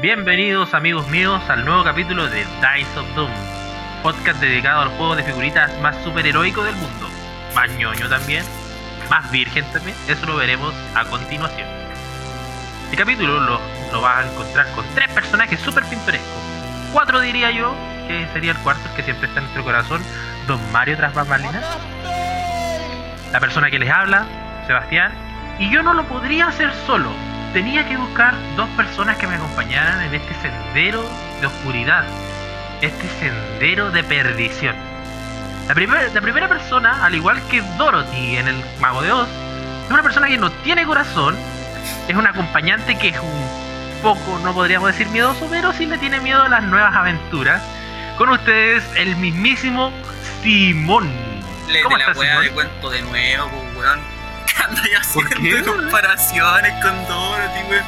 Bienvenidos amigos míos al nuevo capítulo de Dice of Doom, podcast dedicado al juego de figuritas más superheroico del mundo, más ñoño también, más virgen también, eso lo veremos a continuación. Este capítulo lo, lo vas a encontrar con tres personajes súper pintorescos, cuatro diría yo, que sería el cuarto el que siempre está en nuestro corazón, Don Mario tras bambalinas, la persona que les habla, Sebastián, y yo no lo podría hacer solo, tenía que buscar dos personas que me acompañaran en este sendero de oscuridad, este sendero de perdición. La, primer- la primera persona, al igual que Dorothy en el Mago de Oz, es una persona que no tiene corazón, es un acompañante que es un poco, no podríamos decir miedoso, pero sí le tiene miedo a las nuevas aventuras. Con ustedes, el mismísimo Simón. Le ¿Cómo de la estás, weá Simón? de cuento de nuevo, pues, weón. ¿Qué andas ¿Por qué? haciendo comparaciones con Dorothy, weón?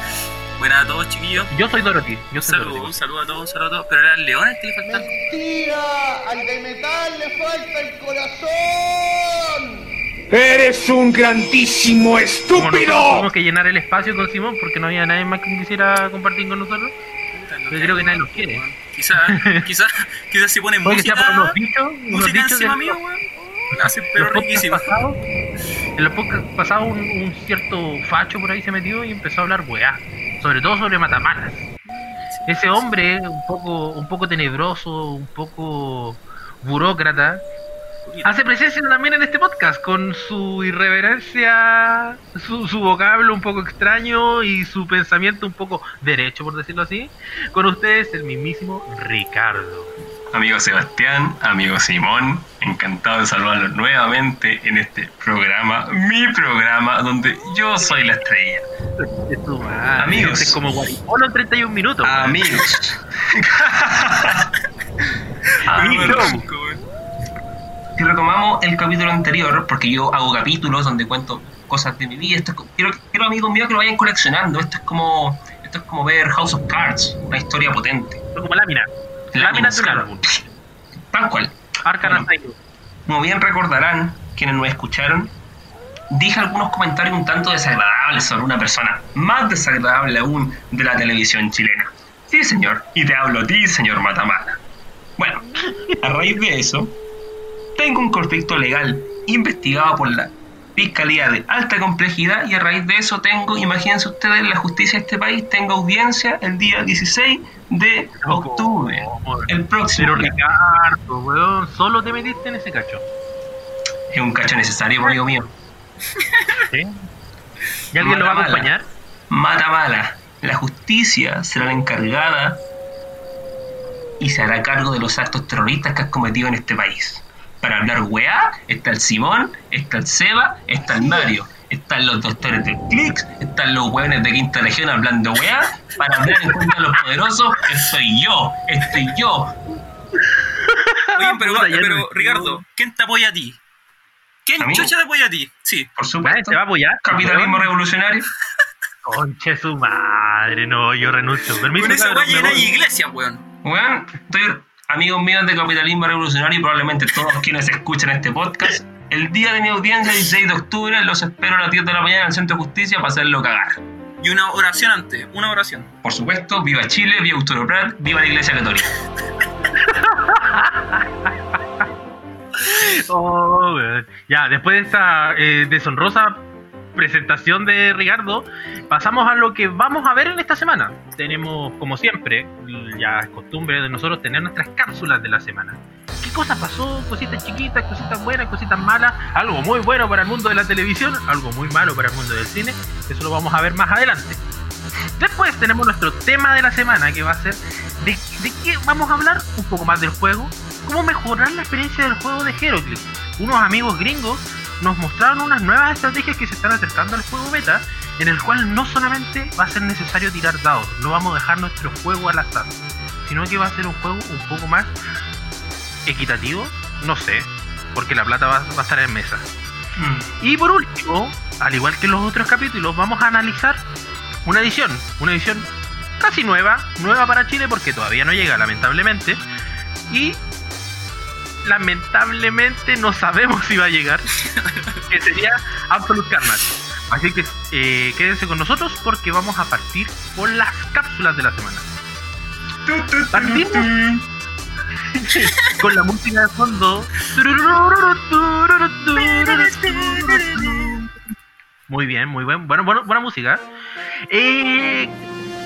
Buenas a todos, chiquillos. Yo soy Dorothy. Yo Un soy saludo, un Dorothy. saludo a todos, un saludo a todos. Pero era el león el que le faltaba. Mentira, al de metal le falta el corazón. ¡Eres un grandísimo estúpido! tuvimos que llenar el espacio con Simón porque no había nadie más que quisiera compartir con nosotros. Yo creo que nadie los quiere. Quizás, quizás, quizás si ponen música, por unos bichos, unos bichos encima de- mío, weón. Hacen pero riquísimo. pasados- en los podcasts pasados un, un cierto facho por ahí se metió y empezó a hablar weá. Sobre todo sobre matamalas. Ese hombre, un poco, un poco tenebroso, un poco burócrata, hace presencia también en este podcast con su irreverencia, su, su vocablo un poco extraño y su pensamiento un poco derecho, por decirlo así. Con ustedes, el mismísimo Ricardo. Amigo Sebastián, amigo Simón, encantado de saludarlos nuevamente en este programa, mi programa, donde yo soy la estrella. Es madre. Amigos. Este es como Guaripolo en 31 minutos. Amigos. Amigos. Si retomamos el capítulo anterior, porque yo hago capítulos donde cuento cosas de mi vida, esto es quiero, quiero amigos míos que lo vayan coleccionando, esto es como esto es como ver House of Cards, una historia potente. Son como láminas. Láminas de un. Tal cual. Arcana Bueno. Como bien recordarán quienes nos escucharon, dije algunos comentarios un tanto desagradables sobre una persona, más desagradable aún de la televisión chilena. Sí, señor, y te hablo a ti, señor Matamala. Bueno, a raíz de eso, tengo un conflicto legal investigado por la Fiscalía de Alta Complejidad y a raíz de eso tengo, imagínense ustedes, la justicia de este país, tengo audiencia el día 16 de octubre, el próximo. Pero. Ricardo, weón, solo te metiste en ese cacho. Es un cacho necesario, amigo mío. ¿Sí? ¿Y alguien lo va a acompañar? Mata mala. La justicia será la encargada y se hará cargo de los actos terroristas que has cometido en este país. Para hablar weá, está el Simón, está el Seba, está el Mario, están los doctores del Clicks, están los hueones de Quinta Región hablando weá. Para hablar en contra de los poderosos, soy yo, estoy yo. Oye, pero, pero Ricardo, ¿quién te apoya a ti? ¿Quién ¿A chucha te apoya a ti? Sí. Por supuesto. te va a apoyar. Capitalismo revolucionario. Conche su madre, no, yo renuncio. Permiso, Con esa cabrón, llena voy. iglesia, weón. Weón, estoy amigos míos de Capitalismo Revolucionario y probablemente todos quienes escuchan este podcast. El día de mi audiencia, el 16 de octubre, los espero a las 10 de la mañana en el Centro de Justicia para hacerlo cagar. Y una oración antes, una oración. Por supuesto, viva Chile, viva Arturo Prat, viva la Iglesia Católica. Oh. Ya, después de esta eh, deshonrosa presentación de Ricardo, pasamos a lo que vamos a ver en esta semana. Tenemos, como siempre, ya es costumbre de nosotros tener nuestras cápsulas de la semana. ¿Qué cosa pasó? Cositas chiquitas, cositas buenas, cositas malas, algo muy bueno para el mundo de la televisión, algo muy malo para el mundo del cine. Eso lo vamos a ver más adelante. Después tenemos nuestro tema de la semana que va a ser de, de qué vamos a hablar, un poco más del juego, cómo mejorar la experiencia del juego de Heroclix. Unos amigos gringos nos mostraron unas nuevas estrategias que se están acercando al juego beta, en el cual no solamente va a ser necesario tirar dados, no vamos a dejar nuestro juego al azar, sino que va a ser un juego un poco más equitativo, no sé, porque la plata va, va a estar en mesa. Y por último, al igual que en los otros capítulos, vamos a analizar una edición, una edición casi nueva, nueva para Chile porque todavía no llega lamentablemente, y lamentablemente no sabemos si va a llegar, que sería Absolute Carnage. Así que eh, quédense con nosotros porque vamos a partir con las cápsulas de la semana. Partimos con la música de fondo. Muy bien, muy buen, bueno, bueno, buena música. Eh,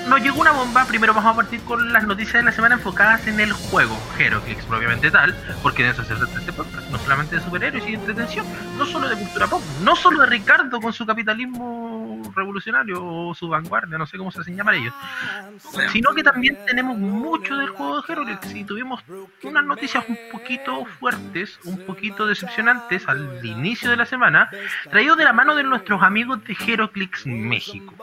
nos llegó una bomba. Primero vamos a partir con las noticias de la semana enfocadas en el juego Heroclix, propiamente tal, porque de eso se trata este podcast. No solamente de superhéroes y de entretención, no solo de cultura pop, no solo de Ricardo con su capitalismo revolucionario o su vanguardia, no sé cómo se hacen llamar ellos, sino que también tenemos mucho del juego de Heroclix y tuvimos unas noticias un poquito fuertes, un poquito decepcionantes al inicio de la semana, traídos de la mano de nuestros amigos de Heroclix México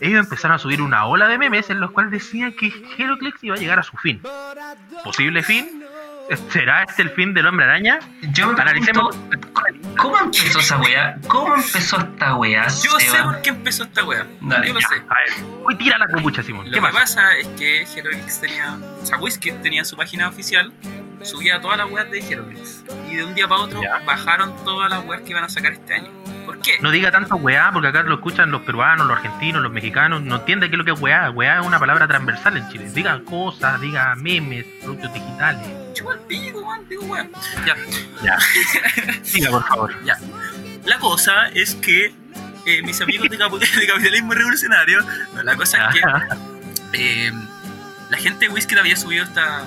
ellos empezaron a subir una ola de memes en los cuales decían que Heroclix iba a llegar a su fin. ¿Posible fin? ¿Será este el fin del hombre araña? Yo me Analicemos. pregunto, ¿cómo empezó esa weá? ¿Cómo empezó esta weá? Yo sé por qué empezó esta wea. Dale, Yo lo ya. sé. A ver, uy, tira la copucha, Simón. Lo ¿Qué que pasa? pasa es que Heroclix tenía. O sea, Whisky tenía su página oficial, subía todas las weas de Heroclix. Y de un día para otro Ya. bajaron todas las weas que iban a sacar este año. ¿Por qué? No diga tanto weá, porque acá lo escuchan los peruanos, los argentinos, los mexicanos. No entiende qué es lo que es weá. Weá es una palabra transversal en Chile. Diga cosas, diga memes, productos digitales. Chupa el pico, weón, digo weón. Ya, Ya. Diga, por favor. ya. La cosa es que eh, mis amigos de, de capitalismo revolucionario, no, la cosa es que eh, la gente de Whisky había subido esta,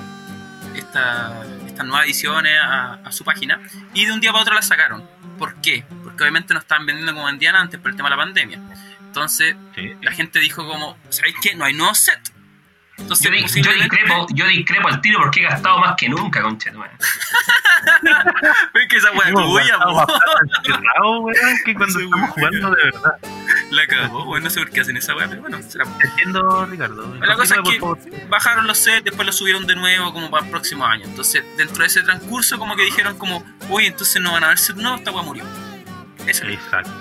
esta, estas nuevas ediciones a, a su página y de un día para otro la sacaron. ¿Por qué? Porque obviamente no estaban vendiendo como vendían antes por el tema de la pandemia. Entonces Sí. la gente dijo como, ¿sabéis qué? No hay nuevo set. Entonces, Yo, di- yo discrepo, yo discrepo al tiro porque he gastado más que nunca, conchetumare. Es que esa wea Hemos tuya, weón, que cuando estamos weón. jugando de verdad. La cagó, bueno, no sé por qué hacen esa wea, pero bueno, será. Entiendo, Ricardo. La cosa es que bajaron los sets, después los subieron de nuevo como para el próximo año. Entonces, dentro de ese transcurso, como que dijeron como, uy, entonces no van a haber set nuevo, esta wea murió. Eso. Exacto.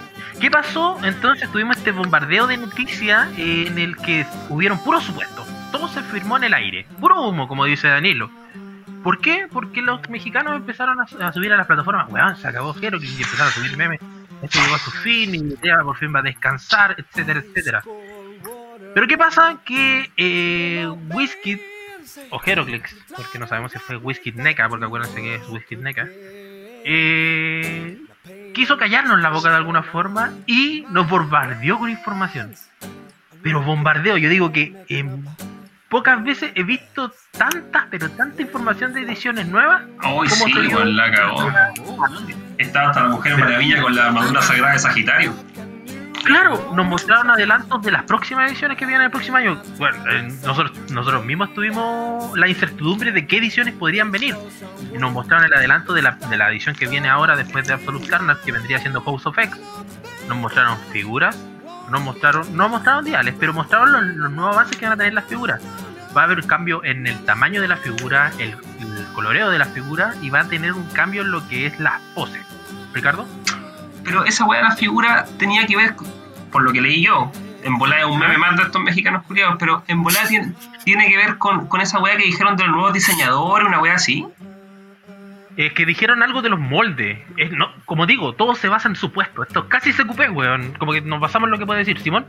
¿Qué pasó? Entonces tuvimos este bombardeo de noticias eh, en el que hubieron puros supuestos. Todo se firmó en el aire. Puro humo, como dice Danilo. ¿Por qué? Porque los mexicanos empezaron a, subir a las plataformas. Weón, se acabó Heroclix y empezaron a subir memes. Esto llegó a su fin y por fin va a descansar, etcétera, etcétera. Pero ¿qué pasa? Que eh, Whisky o Heroclix, porque no sabemos si fue Whisky Neca, porque acuérdense que es Whisky Neca, eh, quiso callarnos la boca de alguna forma y nos bombardeó con información. Pero bombardeo, yo digo que pocas veces he visto tantas, pero tanta información de ediciones nuevas. ¿Cómo sí, weón, la cagó. Estaba hasta la Mujer Maravilla con la armadura sagrada de Sagitario. Claro, nos mostraron adelantos de las próximas ediciones que vienen el próximo año. Bueno, eh, nosotros, nosotros mismos tuvimos la incertidumbre de qué ediciones podrían venir. Nos mostraron el adelanto de la, de la edición que viene ahora después de Absolute Carnage, que vendría siendo House of X. Nos mostraron figuras, nos mostraron, no mostraron diales, pero mostraron los, los nuevos avances que van a tener las figuras. Va a haber un cambio en el tamaño de la figura, el, coloreo de la figura y va a tener un cambio en lo que es las poses. Ricardo? Pero esa weá de la figura tenía que ver, por lo que leí yo, en volada un meme más de estos mexicanos culiados, pero en volada tiene, tiene que ver con, con esa weá que dijeron de los nuevos diseñadores, una weá así. Es que dijeron algo de los moldes. Es, no, como digo, todo se basa en supuestos. Esto es casi se cupé, weón. Como que nos basamos en lo que puede decir Simón.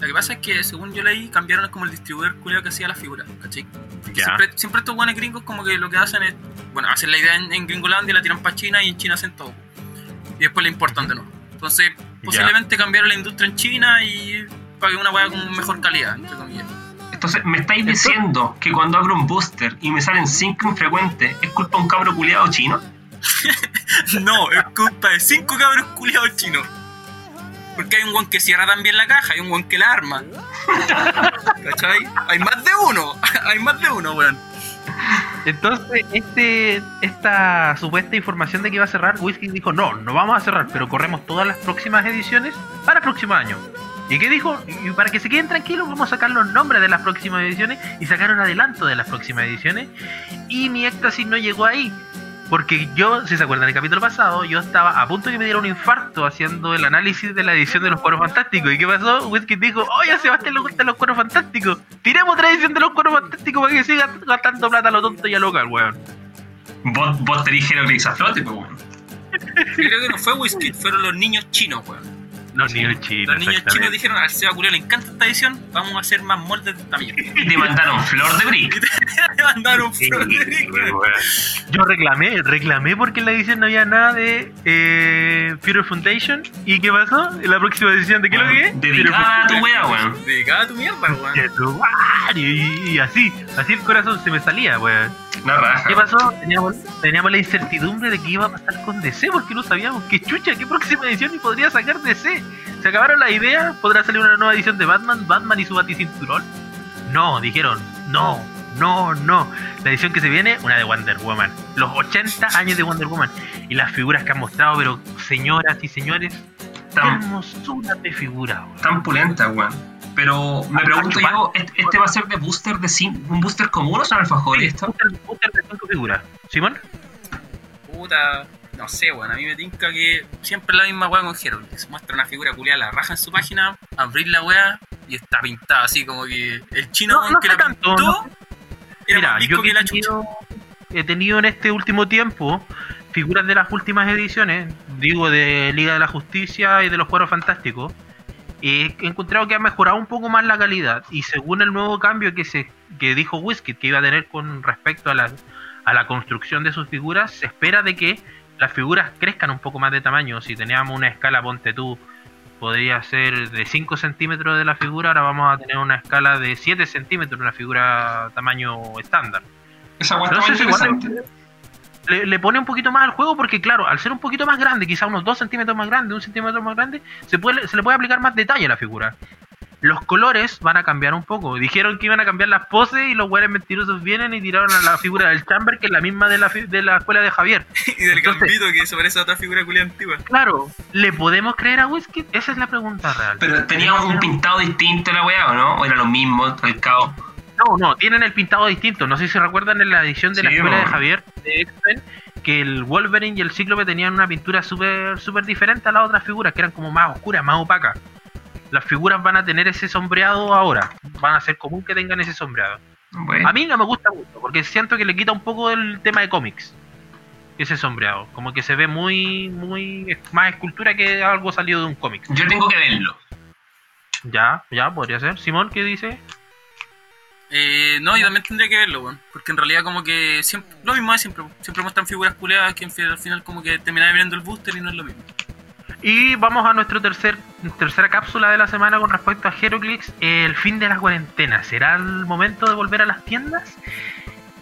Lo que pasa es que, según yo leí, cambiaron como el distribuidor culiao que hacía la figura, ¿cachai? Siempre, siempre estos buenos gringos como que lo que hacen es, bueno, hacen la idea en, en Gringolandia, la tiran para China y en China hacen todo. Y después la importan de nuevo. Entonces, posiblemente cambiaron la industria en China y para que una weá con mejor calidad, entre comillas. Entonces, ¿me estáis diciendo que cuando abro un booster y me salen 5 infrecuentes, es culpa de un cabro culiado chino? No, es culpa de cinco cabros culiados chinos. Porque hay un guan que cierra también la caja, hay un guan que la arma. ¿Cachai? Hay más de uno, hay más de uno, weón. Entonces, este, esta supuesta información de que iba a cerrar, Whisky dijo, no, no vamos a cerrar, pero corremos todas las próximas ediciones para el próximo año. ¿Y qué dijo? Y para que se queden tranquilos, vamos a sacar los nombres de las próximas ediciones y sacar un adelanto de las próximas ediciones. Y mi éxtasis no llegó ahí. Porque yo, si se acuerdan del capítulo pasado, yo estaba a punto de que me diera un infarto haciendo el análisis de la edición de los cueros fantásticos. ¿Y qué pasó? Whisky dijo, oye, a Sebastián le gustan los cueros fantásticos. Tiremos otra edición de los cueros fantásticos para que siga gastando plata a lo tonto y a local, weón. Vos, vos te dijeron que flote, pues weón. Creo que no fue Whisky, fueron los niños chinos, weón. Los niños chinos. Los niños chinos dijeron al Seba Culeo le encanta esta edición, vamos a hacer más moldes de esta mierda. Y te mandaron flor de brick. Le mandaron Sí, flor de brick. Yo reclamé, reclamé porque en la edición no había nada de eh, Future Foundation. ¿Y qué pasó? En la próxima edición, ¿de qué lo que es? Dedicada a tu wea, weón. Dedicada a tu mierda, weón. Y, y- y así, así el corazón se me salía, weón. ¿Qué pasó? Teníamos, teníamos la incertidumbre de que iba a pasar con DC porque no sabíamos qué chucha, qué próxima edición y podría sacar DC. Se acabaron las ideas, podrá salir una nueva edición de Batman, Batman y su baticinturón. No, dijeron, no, no, no. La edición que se viene, una de Wonder Woman. Los 80 años de Wonder Woman. Y las figuras que han mostrado, pero señoras y señores, qué Tan, hermosura de figura, weón. tan pulenta, weón. Pero me pregunto yo, ¿este este va a ser de booster de cin- un booster común o son alfajores esto? Booster- booster de cinco figuras. ¿Simón? Puta, no sé, weón. A mí me tinca que siempre la misma weá con Herald. que Se muestra una figura culiada, la raja en su página, abrir la weá y está pintada así como que el chino No, no que la tanto, pintó no era Mira, más yo que he la tenido, he tenido en este último tiempo figuras de las últimas ediciones, digo de Liga de la Justicia y de los Cuadros Fantásticos, he encontrado que ha mejorado un poco más la calidad y según el nuevo cambio que se que dijo Whisky que iba a tener con respecto a la, a la construcción de sus figuras, se espera de que las figuras crezcan un poco más de tamaño. Si teníamos una escala, ponte tú, podría ser de 5 centímetros de la figura, ahora vamos a tener una escala de 7 centímetros, una figura tamaño estándar. Esa weá Pero está eso muy es igual. Le, le pone un poquito más al juego porque claro, al ser un poquito más grande, quizá unos 2 centímetros más grande, un centímetro más grande, se, puede, se le puede aplicar más detalle a la figura. Los colores van a cambiar un poco. Dijeron que iban a cambiar las poses y los güeyes mentirosos vienen y tiraron a la figura del Chamber, que es la misma de la, fi- de la escuela de Javier. y del Entonces- gambito que se parece a otra figura culiada antigua. Claro, ¿le podemos creer a Whisky? Esa es la pregunta real. Pero tenía un pintado distinto la weá, ¿o no? ¿O era lo mismo, al cabo? No, no, tienen el pintado distinto. No sé si recuerdan en la edición de la escuela de. Javier de X-Men que el Wolverine y el Cíclope tenían una pintura súper súper diferente a las otras figuras, que eran como más oscuras, más opacas. Las figuras van a tener ese sombreado ahora. Van a ser común que tengan ese sombreado. Bueno, A mí no me gusta mucho, porque siento que le quita un poco el tema de cómics. Ese sombreado. Como que se ve muy, muy más escultura que algo salido de un cómic. yo tengo que verlo. Ya, ya, podría ser. Simón, ¿qué dice? Eh, no, yo también tendría que verlo, weón. Porque en realidad como que siempre, lo mismo es siempre. Siempre muestran figuras culeadas que al final como que terminan viendo el booster y no es lo mismo. Y vamos a nuestra tercer, tercera cápsula de la semana con respecto a Heroclix. El fin de la cuarentena. ¿Será el momento de volver a las tiendas?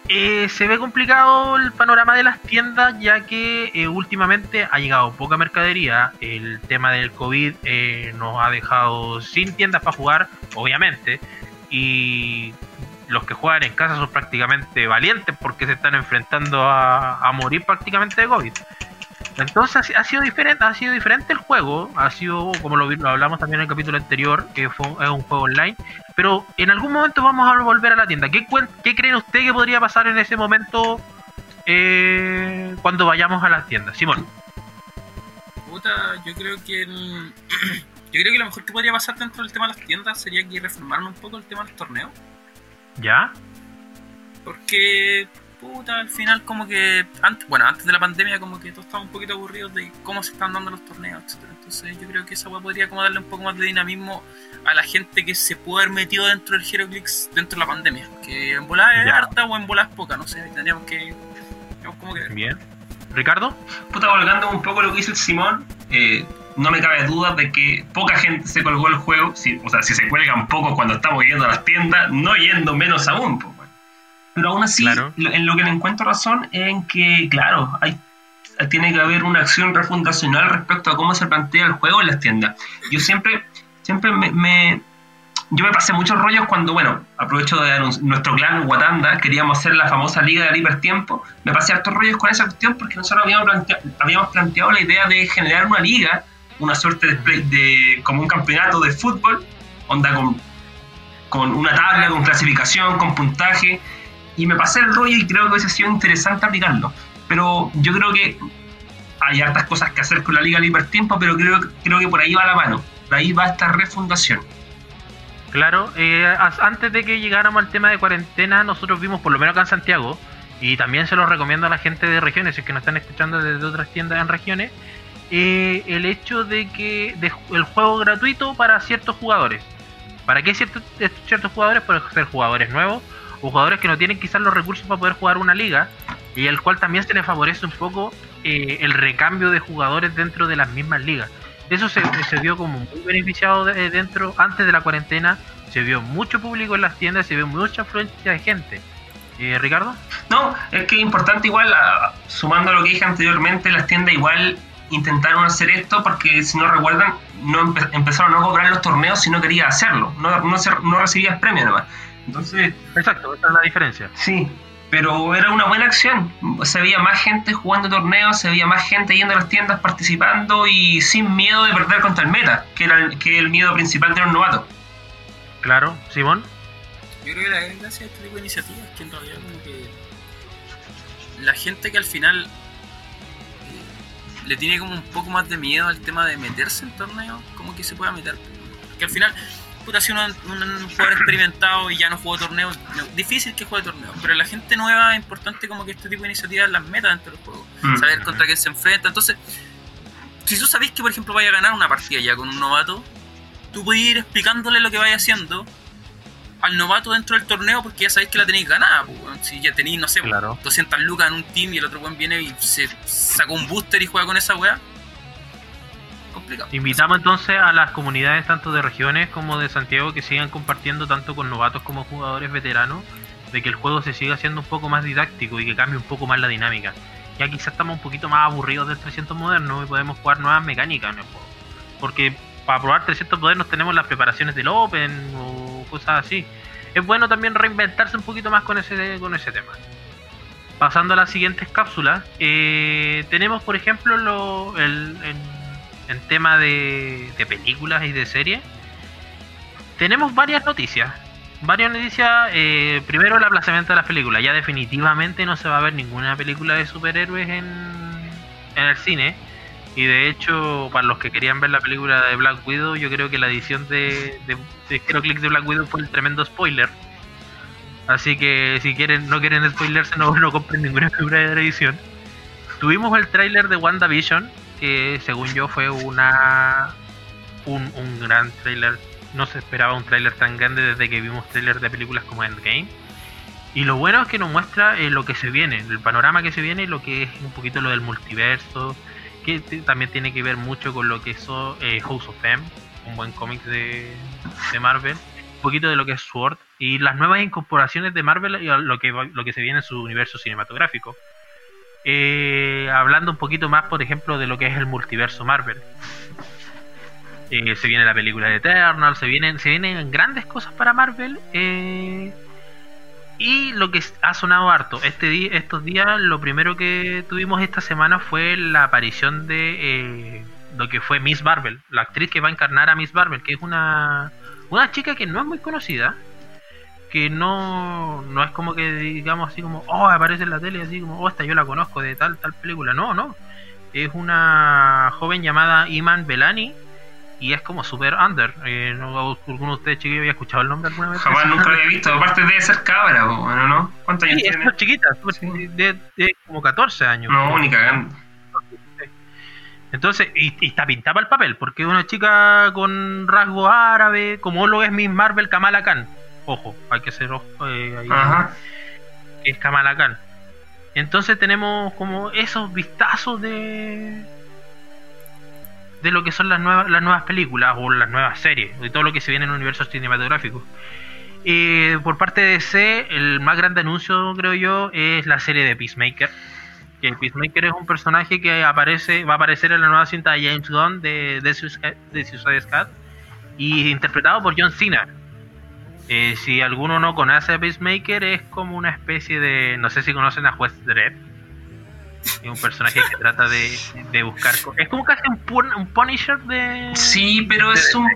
Eh, se ve complicado el panorama de las tiendas ya que eh, últimamente ha llegado poca mercadería. El tema del COVID eh, nos ha dejado sin tiendas para jugar, obviamente. Y los que juegan en casa son prácticamente valientes porque se están enfrentando a, morir prácticamente de COVID. Entonces ha si- ha sido diferente, ha sido diferente el juego, ha sido como lo, lo hablamos también en el capítulo anterior, que fue, es un juego online, pero en algún momento vamos a volver a la tienda. ¿Qué, qué creen usted que podría pasar en ese momento eh, cuando vayamos a las tiendas? Simón, Puta, yo creo que el- yo creo que lo mejor que podría pasar dentro del tema de las tiendas sería que reformaran un poco el tema de los torneos. ¿Ya? Porque, puta, al final como que, antes, bueno, antes de la pandemia como que todos estaban un poquito aburridos de cómo se están dando los torneos, etcétera Entonces yo creo que esa weá podría como darle un poco más de dinamismo a la gente que se puede haber metido dentro del Heroclix dentro de la pandemia. Que en volada es Ya. harta o en volada es poca, no sé, tendríamos que... Tenemos como que ver. Bien. ¿Ricardo? Puta, volcando un poco lo que dice el Simón, eh, no me cabe duda de que poca gente se colgó el juego. Si, o sea, si se cuelgan pocos cuando estamos yendo a las tiendas, no yendo menos aún. pues, bueno. Pero aún así, Claro. en lo que le encuentro razón es en que, claro, hay, tiene que haber una acción refundacional respecto a cómo se plantea el juego en las tiendas. Yo siempre, siempre me, me- yo me pasé muchos rollos cuando, bueno, aprovecho de anunci- nuestro clan Watanda, queríamos hacer la famosa Liga del Hipertiempo. Me pasé hartos rollos con esa cuestión porque nosotros habíamos, plantea- habíamos planteado la idea de generar una liga, una suerte de, play- como un campeonato de fútbol, onda con, con una tabla, con clasificación, con puntaje. Y me pasé el rollo y creo que hubiese sido interesante aplicarlo. Pero yo creo que hay hartas cosas que hacer con la Liga del Hipertiempo, pero creo, creo que por ahí va la mano. Por ahí va esta refundación. Claro, eh, antes de que llegáramos al tema de cuarentena, nosotros vimos, por lo menos acá en Santiago, y también se los recomiendo a la gente de regiones, si es que nos están escuchando desde otras tiendas en regiones, eh, el hecho de que de, el juego gratuito para ciertos jugadores. ¿Para qué ciertos, ciertos jugadores? Pueden ser jugadores nuevos o jugadores que no tienen quizás los recursos para poder jugar una liga y el cual también se le favorece un poco eh, el recambio de jugadores dentro de las mismas ligas. Eso se, se vio como muy beneficiado de- dentro, antes de la cuarentena, se vio mucho público en las tiendas, se vio mucha afluencia de gente. Eh, Ricardo, No, es que es importante igual, a- sumando lo que dije anteriormente, las tiendas igual intentaron hacer esto porque si no recuerdan, no empe- empezaron a no cobrar los torneos si no querías hacerlo, no, no, se- no recibías premio nomás. Entonces, exacto, esa es la diferencia. sí, pero era una buena acción. Se veía más gente jugando torneos, se veía más gente yendo a las tiendas participando y sin miedo de perder contra el meta, que era el, que el miedo principal de los novatos. Claro, Simón. Yo creo que la gran gracia de este tipo de iniciativas es que en realidad como que la gente que al final le tiene como un poco más de miedo al tema de meterse en torneos, como que se pueda meter. Que al final, puta, si uno un, un jugador experimentado y ya no juega torneos, no, difícil que juegue torneos, pero la gente nueva es importante como que este tipo de iniciativas las meta dentro del juego, Mm. saber contra quién se enfrenta. Entonces, si tú sabés que por ejemplo vaya a ganar una partida ya con un novato, tú puedes ir explicándole lo que vaya haciendo al novato dentro del torneo porque ya sabéis que la tenéis ganada. pues, si ya tenéis, no sé, Claro. 200 lucas en un team y el otro weón viene y se sacó un booster y juega con esa weá. Complicado. Invitamos entonces a las comunidades tanto de regiones como de Santiago que sigan compartiendo tanto con novatos como jugadores veteranos de que el juego se siga haciendo un poco más didáctico y que cambie un poco más la dinámica. Ya quizás estamos un poquito más aburridos del 300 moderno y podemos jugar nuevas mecánicas en el juego. Porque para probar 300 modernos tenemos las preparaciones del Open o cosas así. Es bueno también reinventarse un poquito más con ese, con ese tema. Pasando a las siguientes cápsulas, eh, tenemos por ejemplo lo, el, en tema de, de películas y de series. Tenemos varias noticias. Varias noticias. eh, primero el aplazamiento de las películas. Ya definitivamente no se va a ver ninguna película de superhéroes en, en el cine. Y de hecho, para los que querían ver la película de Black Widow, yo creo que la edición de, de, de HeroClix de Black Widow fue el tremendo spoiler. Así que si quieren, no quieren spoilerse, no, no compren ninguna figura de la edición. Tuvimos el tráiler de WandaVision, que según yo fue una un, un gran tráiler. No se esperaba un tráiler tan grande desde que vimos trailers de películas como Endgame. Y lo bueno es que nos muestra eh, lo que se viene, el panorama que se viene lo que es un poquito lo del multiverso, que también tiene que ver mucho con lo que hizo eh, House of M, un buen cómic de, de Marvel, un poquito de lo que es Sword y las nuevas incorporaciones de Marvel y lo que, lo que se viene en su universo cinematográfico. Eh, hablando un poquito más, por ejemplo, de lo que es el multiverso Marvel. Eh, se viene la película de Eternal, se vienen, se vienen grandes cosas para Marvel. eh, y lo que ha sonado harto, este estos días, lo primero que tuvimos esta semana fue la aparición de eh, lo que fue Miss Marvel, la actriz que va a encarnar a Miss Marvel, que es una, una chica que no es muy conocida, que no, no es como que digamos así como, oh, aparece en la tele, así como, oh, esta yo la conozco de tal, tal película. No, no. Es una joven llamada Iman Belani y es como super under. Eh, no, ¿Alguno de ustedes chiquillos había escuchado el nombre alguna vez? Jamás nunca lo había visto, aparte debe ser cabra, bueno, ¿no? ¿Cuántos años Sí, es tiene? chiquita, Sí. de, de como 14 años. No, ni cagando. Entonces, y, y está pintada para el papel, porque es una chica con rasgo árabe, como lo es Miss Marvel Kamala Khan. Ojo, hay que ser ojo, eh, ahí, Ajá. es Kamala Khan. Entonces tenemos como esos vistazos de de lo que son las nuevas las nuevas películas o las nuevas series, de todo lo que se viene en el universo cinematográfico. Eh, por parte de DC, el más grande anuncio, creo yo, es la serie de Peacemaker. Que Peacemaker es un personaje que aparece, va a aparecer en la nueva cinta de James Gunn de, de, Suicide, de Squad y interpretado por John Cena. Eh, si alguno no conoce a Peacemaker, es como una especie de. No sé si conocen a Juez Dredd. Es un personaje que trata de, de buscar. Es como casi un, pun- un Punisher de. Sí, pero es un.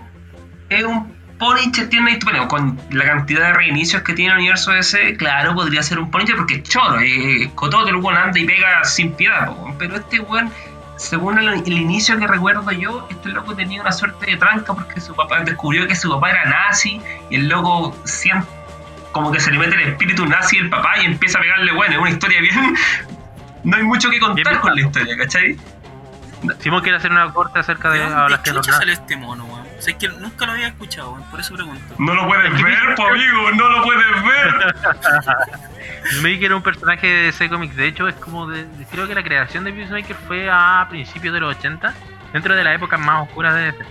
Es un Punisher tiene. Bueno, con la cantidad de reinicios que tiene el universo ese, claro, podría ser un Punisher porque es choro. Es cototo, el weón anda y pega sin piedad, pero este weón. Según el, inicio que recuerdo yo, este loco tenía una suerte de tranca porque su papá descubrió que su papá era nazi y el loco siente como que se le mete el espíritu nazi del papá y empieza a pegarle bueno, es una historia bien... No hay mucho que contar con la historia, ¿cachai? Simón quiere hacer una corte acerca de ¿De hablar dónde que salió este mono, weón? O sea, es que nunca lo había escuchado, weón, por eso pregunto. No lo puedes ver, po, amigo, no lo puedes ver. Peacemaker era un personaje de DC Comics, de hecho es como de, de- creo que la creación de Peacemaker fue a principios de los 80, dentro de la época más oscura de DC.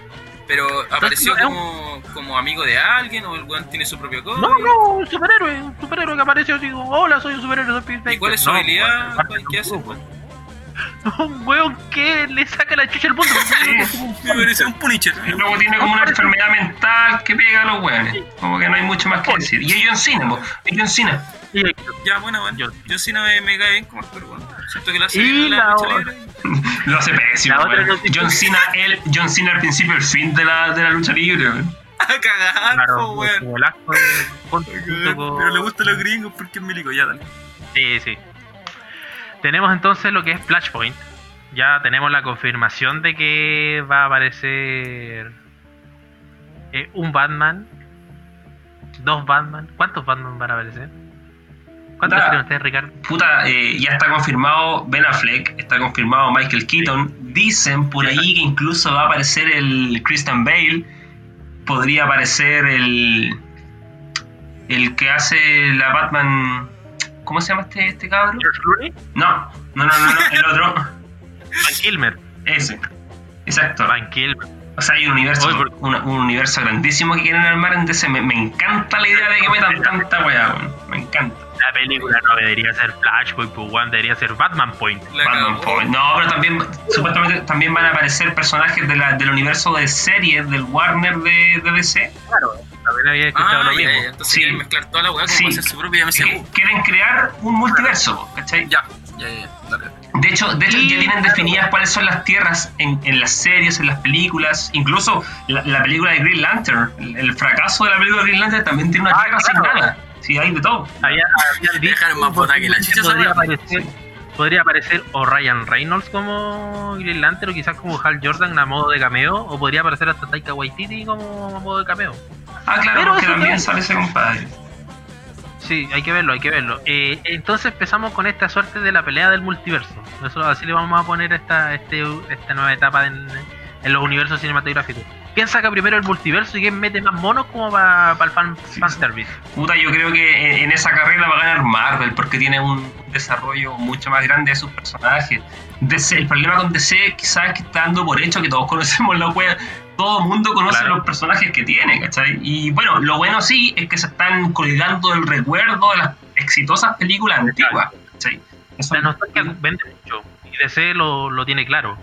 Pero apareció como, como amigo de alguien o el weón tiene su propio cómic. No, no, un superhéroe, un superhéroe que apareció así como, hola, soy un superhéroe, soy Peacemaker. ¿Y cuál es su No, habilidad? ¿Qué hace, weón? Un weón que le saca la chucha al mundo. Me parece un Punisher. Y luego tiene como una enfermedad mental que pega a los weones. Como que no hay mucho más que decir. Y Cena, po. Es John Cena. Y, Ya, bueno, bueno. Yo- Yo, sí no me, me cae bien como actor. Siento que la Y la, la lucha o- libre. Lo hace pésimo, La otra weón. noticia- John Cena, el, John Cena al principio, el fin de la, de la lucha libre, weón. A cagar, claro, weón. Pero le gustan los gringos porque es milico, ya dale. Sí, sí. Tenemos entonces lo que es Flashpoint. Ya tenemos la confirmación de que va a aparecer eh, un Batman, dos Batman. ¿Cuántos Batman van a aparecer? ¿Cuántos Nada. creen ustedes, Ricardo? Puta, eh, ya está confirmado Ben Affleck, está confirmado Michael Keaton. Dicen por ahí que incluso va a aparecer el Christian Bale. Podría aparecer el. El que hace la Batman. ¿Cómo se llama este, este cabrón? George Clooney, No, no, no, no, no, el otro. Van Kilmer. Ese. Exacto. Van Kilmer. O sea, hay un universo, Oye, por- un, un universo grandísimo que quieren armar en DC. Me, me encanta la idea de que metan tanta weá, weón. Me encanta. La película no debería ser Flashpoint, pues one debería ser Batman Point. La Batman cagó. Point. No, pero también, supuestamente, también van a aparecer personajes de la, del universo de series del Warner de, de DC. Claro, también había escuchado Ah, lo mismo. ya, entonces Sí. quieren mezclar toda la weá como Sí. hacer su propia MCU. quieren crear un multiverso, ¿cachai? Ya, ya, ya, dale. De hecho, de hecho ya tienen definidas cuáles son las tierras en, en las series, en las películas. Incluso la, la película de Green Lantern, el, el fracaso de la película de Green Lantern también tiene una Ah, tierra claro. asignada. Sí, hay de todo. Había, Dejaron más botada que la chucha, podría aparecer, podría aparecer o Ryan Reynolds como Green Lantern o quizás como Hal Jordan a modo de cameo o podría aparecer hasta Taika Waititi como a modo de cameo. Ah, claro, Pero porque también sale ese compadre. Sí, hay que verlo, hay que verlo. Eh, entonces empezamos con esta suerte de la pelea del multiverso. Eso, así le vamos a poner esta, este, esta nueva etapa en, en los universos cinematográficos. ¿Quién saca primero el multiverso y quién mete más monos como para el fan, Sí, fan sí. service? Puta, yo creo que en, en esa carrera va a ganar Marvel porque tiene un desarrollo mucho más grande de sus personajes. DC, el problema con DC quizás es que está dando por hecho que todos conocemos la wea. Todo el mundo conoce Claro. los personajes que tiene, ¿cachai? Y bueno, lo bueno sí es que se están colgando el recuerdo de las exitosas películas antiguas, ¿cachai? Eso- La nostalgia vende mucho y DC lo, lo tiene claro.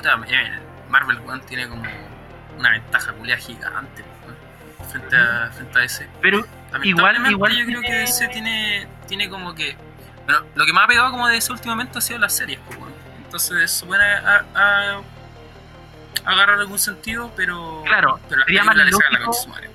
Puta, eh, Marvel weón, tiene como una ventaja culia gigante frente a, frente a ese. Pero igual, igual yo creo que DC tiene, tiene como que. Bueno, lo que más ha pegado como de ese últimamente ha sido las series, pues. Entonces, se puede a, a- agarrar algún sentido, pero. Claro, pero sería más la lógico- weón.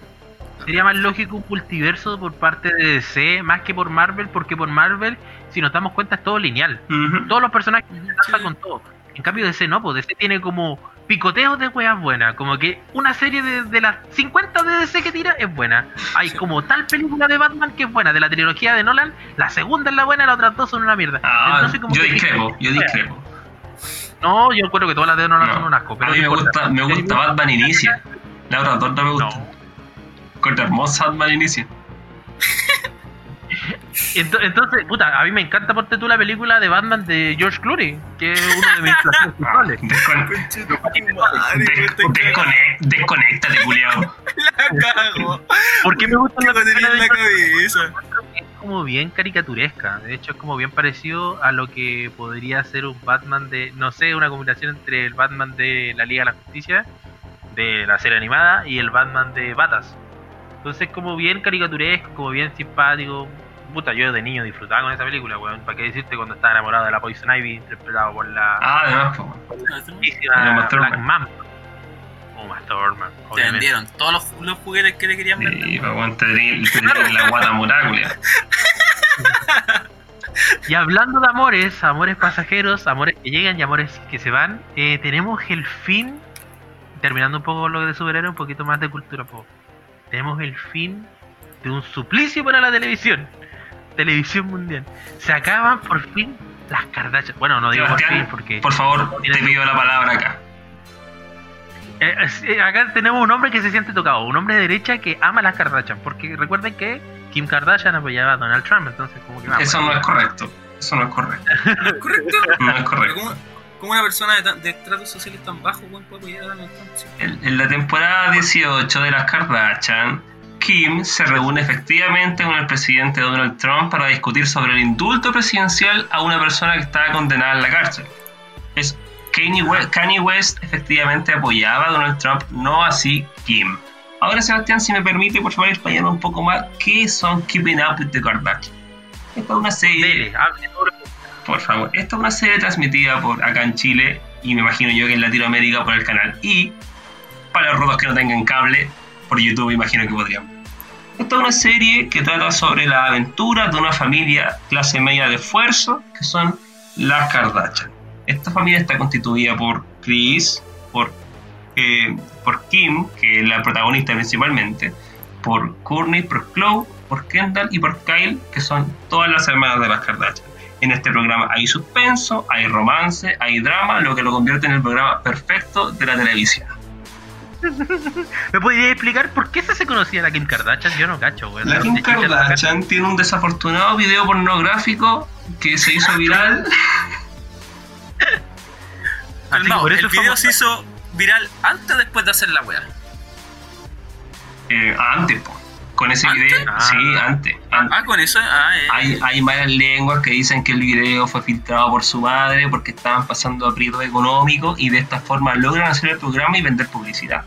Sería más lógico un multiverso por parte de DC más que por Marvel, porque por Marvel, si nos damos cuenta, es todo lineal. Todos los personajes se sí. con todo. En cambio, DC no, pues DC tiene como picoteos de weas buenas. Como que una serie de, de las 50 de DC que tira es buena. Hay Sí. como tal película de Batman que es buena. De la trilogía de Nolan, la segunda es la buena, las otras dos son una mierda. Ah, Entonces, como yo que- discrepo, yo discrepo. No, yo creo que todas las de Nolan No. son un asco. Pero a mí me importa. gusta, me gusta Batman Inicia. La otra dos no me gusta. No. Corta hermosa Batman Inicia. Ento- Entonces, puta, a mí me encanta porque tú la película de Batman de George Clooney, que es uno de mis placeres descone- desconéctate, culiao. La cago. ¿Por qué me gusta ¿Qué la película de la cabeza? es como bien caricaturesca. De hecho, es como bien parecido a lo que podría ser un Batman de, no sé, una combinación entre el Batman de la Liga de la Justicia, de la serie animada, y el Batman de Batas. Entonces, como bien caricaturesco, como bien simpático. Puta, yo de niño disfrutaba con esa película, weón. ¿Para qué decirte cuando estaba enamorado de la Poison Ivy, interpretado por la Ah, además. Black Mamba? Uma Thurman, Te vendieron todos los, los juguetes que le querían vender. Sí, weón, te la guata. Y hablando de amores, amores pasajeros, amores que llegan y amores que se van, eh, tenemos el fin, terminando un poco lo de superhéroe, un poquito más de cultura pop. Tenemos el fin de un suplicio para la televisión, televisión mundial. Se acaban por fin las Kardashian. Bueno, no digo por fin porque. por favor, te pido la palabra acá. Eh, eh, acá tenemos un hombre que se siente tocado, un hombre de derecha que ama a las Kardashian. Porque recuerden que Kim Kardashian apoyaba a Donald Trump, entonces, como que Eso no es correcto. Eso no es correcto. ¿Correcto? No es correcto. ¿Cómo, cómo una persona de, tan- de estratos sociales tan bajos weón, puede apoyar a Donald Trump? En, en la temporada 18 de las Kardashian, Kim se reúne efectivamente con el presidente Donald Trump para discutir sobre el indulto presidencial a una persona que estaba condenada en la cárcel. Es Kanye West, Kanye West efectivamente apoyaba a Donald Trump, no así Kim. Ahora, Sebastián, si me permite, por favor, explicarme un poco más qué son Keeping Up with the Kardashians. Esta es una serie por favor. Esta es una serie transmitida por acá en Chile y me imagino yo que en Latinoamérica por el canal I. Para los rotos que no tengan cable, por YouTube imagino que podrían. Esta es una serie que trata sobre las aventuras de una familia clase media de esfuerzo que son las Kardashian. Esta familia está constituida por Chris, por, eh, por Kim, que es la protagonista principalmente, por Courtney, por Chloe, por Kendall y por Kyle, que son todas las hermanas de las Kardashian. En este programa hay suspenso, hay romance, hay drama, lo que lo convierte en el programa perfecto de la televisión. ¿Me podrías explicar por qué se conocía la Kim Kardashian? Yo no cacho, güey. La Kim Kardashian tiene un desafortunado video pornográfico que se hizo viral. Así, no, por eso el video se hizo viral antes o después de hacer la wea. eh, antes, po. Con ese ¿Antes? video. Ah. Sí, antes. antes. Ah, con eso. Ah, eh. Hay, hay malas lenguas que dicen que el video fue filtrado por su madre porque estaban pasando aprietos económicos y de esta forma logran hacer el programa y vender publicidad.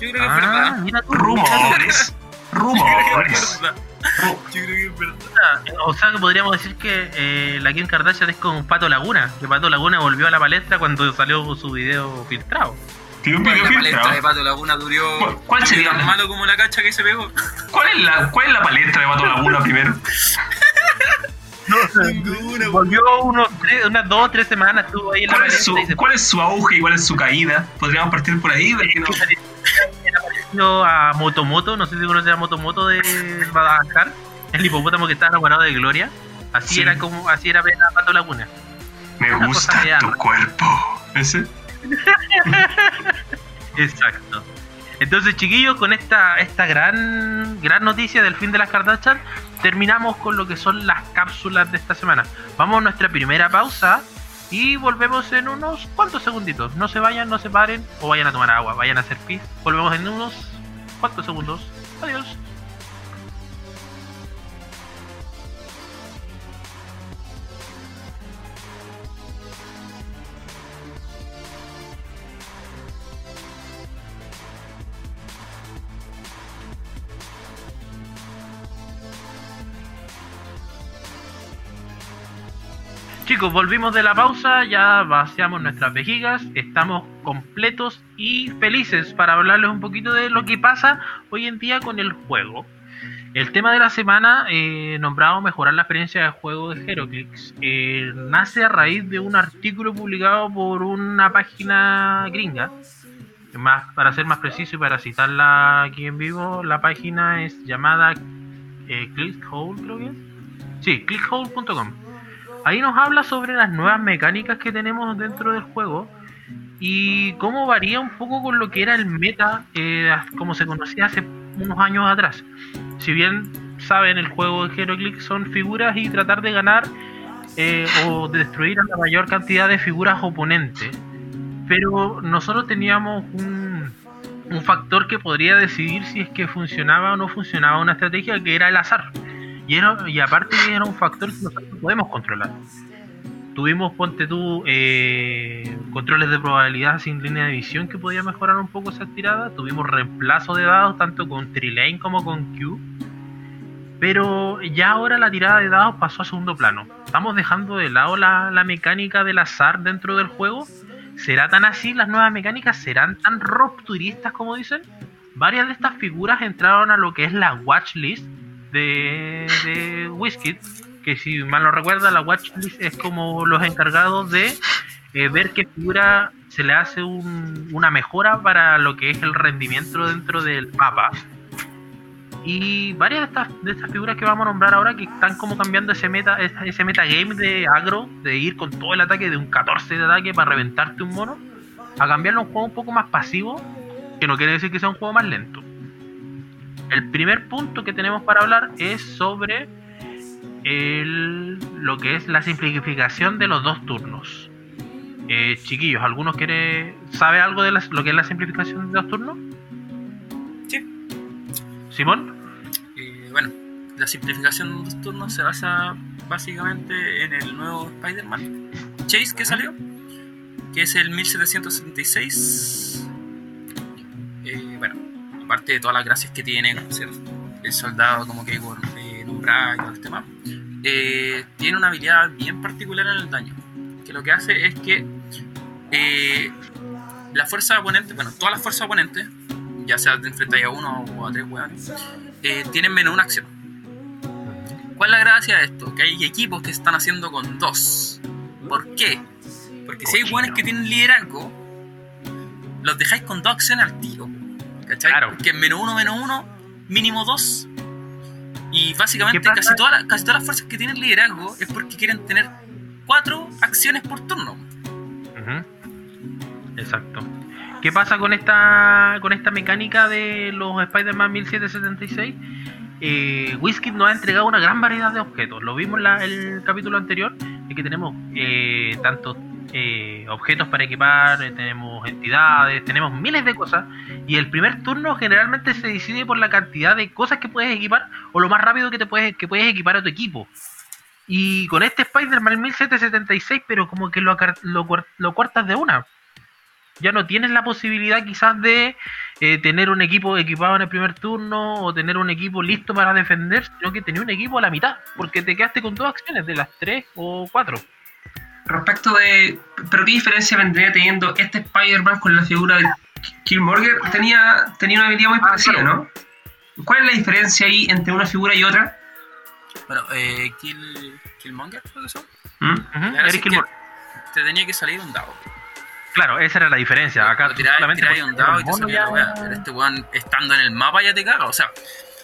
Yo creo que es Ah, verdad. mira tú. Rumores. Yo creo que Rumores. es verdad. Ru- Yo creo que es verdad. O sea, que podríamos decir que eh, la Kim Kardashian es como Pato Laguna. Que Pato Laguna volvió a la palestra cuando salió su video filtrado. Tiene un La video palestra de. Pato Laguna duró. ¿Cuál- sería? tan malo como la cacha que se pegó? ¿Cuál es la, cuál es la palestra de Pato Laguna primero? Ninguna, Volvió unos tres, unas dos o tres semanas, estuvo ahí en la ¿Cuál es, palestra su, y se ¿Cuál es su auge y cuál es su caída? Podríamos partir por ahí. porque no- pareció a Motomoto, no sé si conoces a Motomoto de Madagascar, el hipopótamo que estaba enamorado de Gloria. Así Sí. era como, así era ver a Pato Laguna. Me una gusta tu cuerpo. ¿Ese? Exacto. Entonces, chiquillos, con esta, esta gran, gran noticia del fin de las Kardashian, terminamos con lo que son las cápsulas de esta semana. Vamos a nuestra primera pausa y volvemos en unos cuantos segunditos. No se vayan, no se paren o vayan a tomar agua, vayan a hacer pis. Volvemos en unos cuantos segundos. Adiós. Chicos, volvimos de la pausa, ya vaciamos nuestras vejigas, estamos completos y felices para hablarles un poquito de lo que pasa hoy en día con el juego. El tema de la semana, eh, nombrado Mejorar la experiencia de juego de Heroclix, eh, nace a raíz de un artículo publicado por una página gringa. Más, para ser más preciso y para citarla aquí en vivo, la página es llamada eh, Clickhole, creo que es. Sí, clickhole.com. Ahí nos habla sobre las nuevas mecánicas que tenemos dentro del juego y cómo varía un poco con lo que era el meta, eh, como se conocía hace unos años atrás. Si bien saben, el juego de HeroClix son figuras y tratar de ganar eh, o de destruir a la mayor cantidad de figuras oponentes. Pero nosotros teníamos un factor que podría decidir si es que funcionaba o no funcionaba una estrategia, que era el azar. Y, aparte era un factor que nosotros podemos controlar. Tuvimos, ponte tú, eh, controles de probabilidad sin línea de visión que podía mejorar un poco esa tirada. Tuvimos reemplazo de dados tanto con Trilane como con Q. Pero ya ahora la tirada de dados pasó a segundo plano. Estamos dejando de lado la, la mecánica del azar dentro del juego. ¿Será tan así? ¿Las nuevas mecánicas serán tan rupturistas como dicen? Varias de estas figuras entraron a lo que es la watchlist de, de que si mal no recuerda, la watchlist es como los encargados de eh, ver qué figura se le hace un- una mejora para lo que es el rendimiento dentro del mapa. y varias de estas, de estas figuras que vamos a nombrar ahora que están como cambiando ese meta ese metagame de agro, de ir con todo el ataque de un 14 de ataque para reventarte un mono, a cambiarlo a un juego un poco más pasivo, que no quiere decir que sea un juego más lento. El primer punto que tenemos para hablar es sobre el, lo que es la simplificación de los dos turnos. Eh, chiquillos, ¿algunos quiere sabe algo de lo que es la simplificación de dos turnos? Sí. Simón. Eh, bueno, la simplificación de los turnos se basa básicamente en el nuevo Spider-Man Chase que salió, que es el 1776. Eh, bueno, aparte de todas las gracias que tiene, ser el soldado como que eh, nombrado y todo este mapa, eh, tiene una habilidad bien particular en el daño, que lo que hace es que eh, la fuerza oponente, bueno, todas las fuerzas oponentes, ya sea te enfrentáis a uno o a tres weones, eh, tienen menos una acción. ¿Cuál es la gracia de esto? Que hay equipos que están haciendo con dos. ¿Por qué? Porque si hay Cochino. weones que tienen liderazgo, los dejáis con dos acciones al tiro. ¿Cachai? Claro. Porque es menos uno, menos uno, mínimo dos. Y básicamente casi todas, las, casi todas las fuerzas que tienen liderazgo es porque quieren tener cuatro acciones por turno. Exacto. ¿Qué pasa con esta con esta mecánica de los Spider-Man 1776? Eh, Wizkid nos ha entregado una gran variedad de objetos. Lo vimos en la- el capítulo anterior, de que tenemos eh, tantos eh, objetos para equipar, eh, tenemos entidades, tenemos miles de cosas. Y el primer turno generalmente se decide por la cantidad de cosas que puedes equipar o lo más rápido que te puedes, que puedes equipar a tu equipo. Y con este Spider-Man 1776, pero como que lo, lo, lo cortas de una. Ya no tienes la posibilidad quizás de eh, tener un equipo equipado en el primer turno o tener un equipo listo para defender, sino que tener un equipo a la mitad, porque te quedaste con dos acciones de las tres o cuatro. Respecto de. ¿Pero qué diferencia vendría teniendo este Spider-Man con la figura de Killmonger? Tenía, tenía una habilidad muy Ah, parecida, claro. ¿no? ¿Cuál es la diferencia ahí entre una figura y otra? Bueno, eh, Kill, Killmonger, creo que son. ¿Mm? Eric que Gilmore. Te tenía que salir un dado. Claro, esa era la diferencia. Acá Lo tiráis, solamente un dado y te salía la ya- weá. Pero este weón estando en el mapa ya te caga. O sea,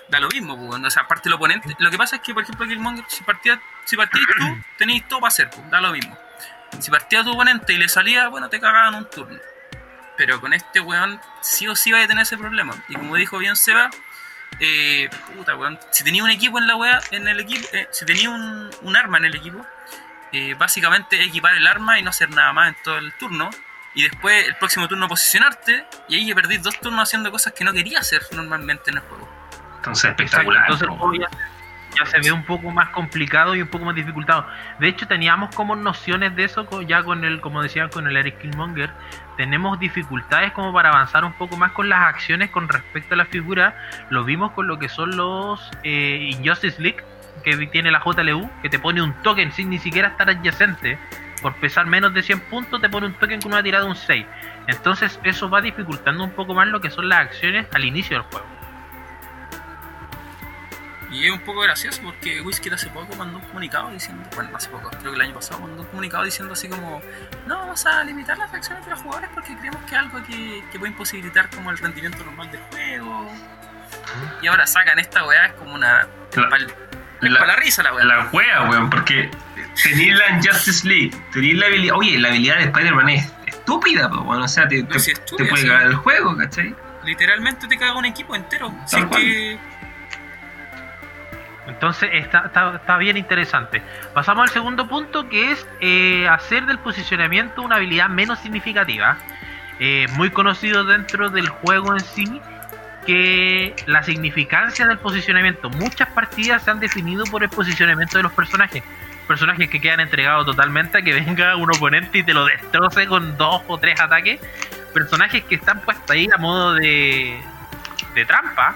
da lo mismo, pues, weón. O sea, aparte el oponente. Lo que pasa es que, por ejemplo, Killmonger, si partías, si partías tú, tenéis todo para hacer, pues, da lo mismo. Si partía tu oponente y le salía, bueno, te cagaban un turno. Pero con este weón, sí o sí va a tener ese problema. Y como dijo bien Seba, eh, puta weón, si tenía un equipo en la weá, en el equipo, eh, si tenía un, un arma en el equipo, eh, básicamente equipar el arma y no hacer nada más en todo el turno. Y después el próximo turno posicionarte y ahí perdís dos turnos haciendo cosas que no quería hacer normalmente en el juego. Entonces, espectacular. Entonces ya, se ve un poco más complicado y un poco más dificultado. De hecho, teníamos como nociones de eso ya con el, como decían, con el Eric Killmonger. Tenemos dificultades como para avanzar un poco más con las acciones con respecto a la figura. Lo vimos con lo que son los eh, Injustice League, que tiene la JLU, que te pone un token sin ni siquiera estar adyacente. Por pesar menos de 100 puntos, te pone un token con una tirada de un 6. Entonces, eso va dificultando un poco más lo que son las acciones al inicio del juego. Y es un poco gracioso porque Whisky hace poco mandó un comunicado diciendo, bueno, no hace poco, creo que el año pasado mandó un comunicado diciendo así como, no, vamos a limitar las acciones de los jugadores porque creemos que es algo que, que puede imposibilitar como el rendimiento normal del juego. Y ahora sacan esta weá, es como una... La- pal- la- para la risa la weá. La wea, weón, porque tenéis la Injustice League, tenéis la habilidad. Oye, la habilidad de Spider-Man es estúpida, pues, bueno, o sea, te, te, estúpida, puede sí. cagar el juego, ¿cachai? Literalmente te caga un equipo entero. Si Tal es cual. que... Entonces está, está, está bien interesante. Pasamos al segundo punto que es eh, hacer del posicionamiento una habilidad menos significativa. Eh, muy conocido dentro del juego en sí que la significancia del posicionamiento. Muchas partidas se han definido por el posicionamiento de los personajes. Personajes que quedan entregados totalmente a que venga un oponente y te lo destroce con dos o tres ataques. Personajes que están puestos ahí a modo de, de trampa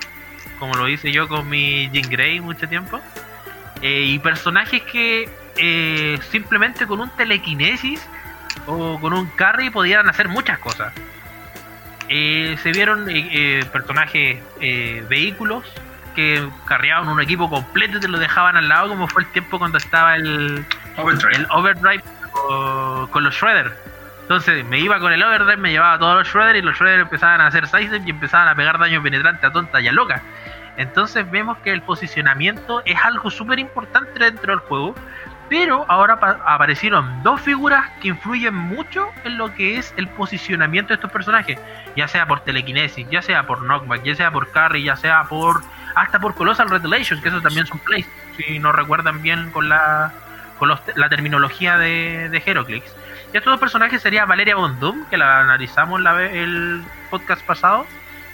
como lo hice yo con mi Jean Grey mucho tiempo. Eh, y personajes que eh, simplemente con un telequinesis o con un carry podían hacer muchas cosas. Eh, se vieron personajes eh, vehículos que carreaban un equipo completo y te lo dejaban al lado, como fue el tiempo cuando estaba el, Overdrive. el overdrive con los shredder. Entonces me iba con el overdrive, me llevaba todos los shredder y los shredder empezaban a hacer sizes y empezaban a pegar daño penetrante a tonta y a loca. Entonces vemos que el posicionamiento es algo súper importante dentro del juego. Pero ahora pa- aparecieron dos figuras que influyen mucho en lo que es el posicionamiento de estos personajes. Ya sea por telequinesis, ya sea por knockback, ya sea por carry, ya sea por... Hasta por Colossal Revelations, que eso también son plays. Si no recuerdan bien con la, con los- la terminología de, de Heroclix. Y estos dos personajes serían Valeria Von Doom, que la analizamos la el podcast pasado.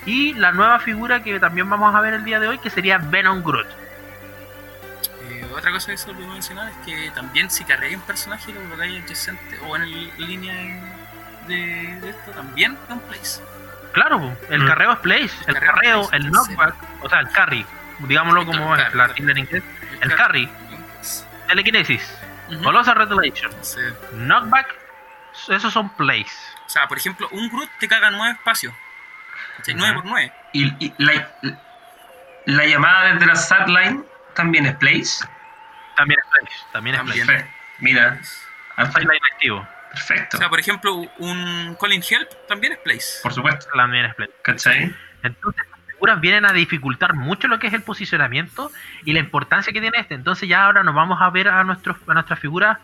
Y la nueva figura que también vamos a ver el día de hoy, que sería Venom Groot. Eh, otra cosa que se olvidó mencionar es que también si carreáis un personaje y lo colocáis adyacente o en el- línea de, de esto, también es un place. Claro, el Mm. carreo es place, el, carreo es carreo, place, el knockback, o sea, el carry, digámoslo como claro, es la sigla en inglés, el car- carry, Ujú. Colossal Revelation, Entonces, knockback, esos son plays. o sea, por ejemplo, un Groot te caga 9 espacios. ¿Cachai? 9 Ujú. por 9. Y, y la, la llamada desde la satline también es place. También es place, también es También. place. Mira, Sideline activo, perfecto. O sea, por ejemplo, un Calling Help también es place. Por supuesto. también es place. ¿Cachai? Entonces, figuras vienen a dificultar mucho lo que es el posicionamiento y la importancia que tiene este. Entonces, ya ahora nos vamos a ver a, nuestros, a nuestras figuras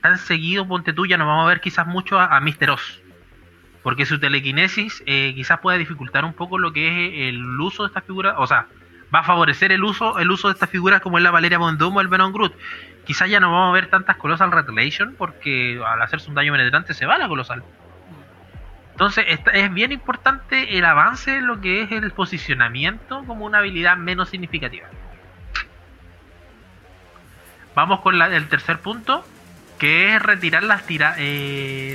tan seguido, ponte tú, ya nos vamos a ver quizás mucho a, a Mr. Oz. Porque su telequinesis eh, quizás pueda dificultar un poco lo que es el uso de estas figuras. O sea, va a favorecer el uso el uso de estas figuras como es la Valeria Mondom o el Venom Groot. Quizás ya no vamos a ver tantas Colossal Retaliation porque al hacerse un daño penetrante se va la Colossal. Entonces es bien importante el avance en lo que es el posicionamiento como una habilidad menos significativa. Vamos con la- el tercer punto, que es retirar las tiras,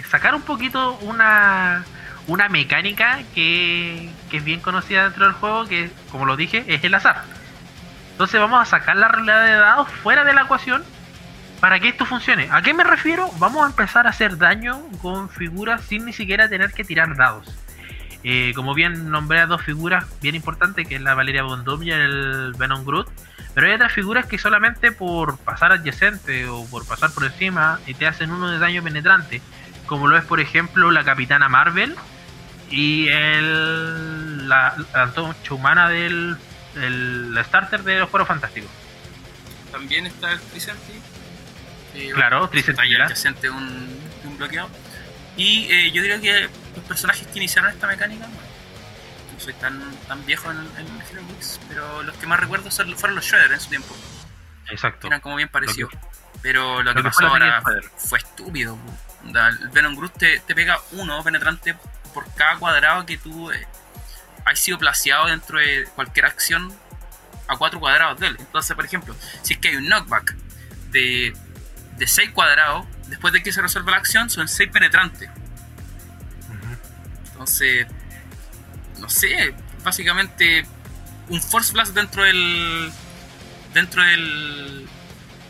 sacar un poquito una, una mecánica que, que es bien conocida dentro del juego, que como lo dije es el azar. Entonces vamos a sacar la realidad de dados fuera de la ecuación para que esto funcione. ¿A qué me refiero? Vamos a empezar a hacer daño con figuras sin ni siquiera tener que tirar dados. Eh, como bien nombré a dos figuras bien importantes, que es la Valeria Bondom y el Venom Groot. Pero hay otras figuras que solamente por pasar adyacente o por pasar por encima y te hacen uno de daño penetrante. Como lo es por ejemplo la Capitana Marvel y el, la, la antorcha humana del el, la starter de los Juegos Fantásticos. También está el Tricenty. eh, Claro, ¿verdad? adyacente un, un bloqueado. Y eh, yo diría que los personajes que iniciaron esta mecánica, soy tan, tan viejo en, en Hero Wings, pero los que más recuerdo son- fueron los Shredder en su tiempo. Exacto. eran como bien parecidos. Pero lo que lo que pasó ahora fue estúpido. El Venom Groot te, te pega uno penetrante por cada cuadrado que tú eh, has sido placeado dentro de cualquier acción a cuatro cuadrados de él. Entonces, por ejemplo, si es que hay un knockback de, de 6 cuadrados, después de que se resuelva la acción, son 6 penetrantes. Entonces, no sé, básicamente un Force Blast dentro del. dentro del.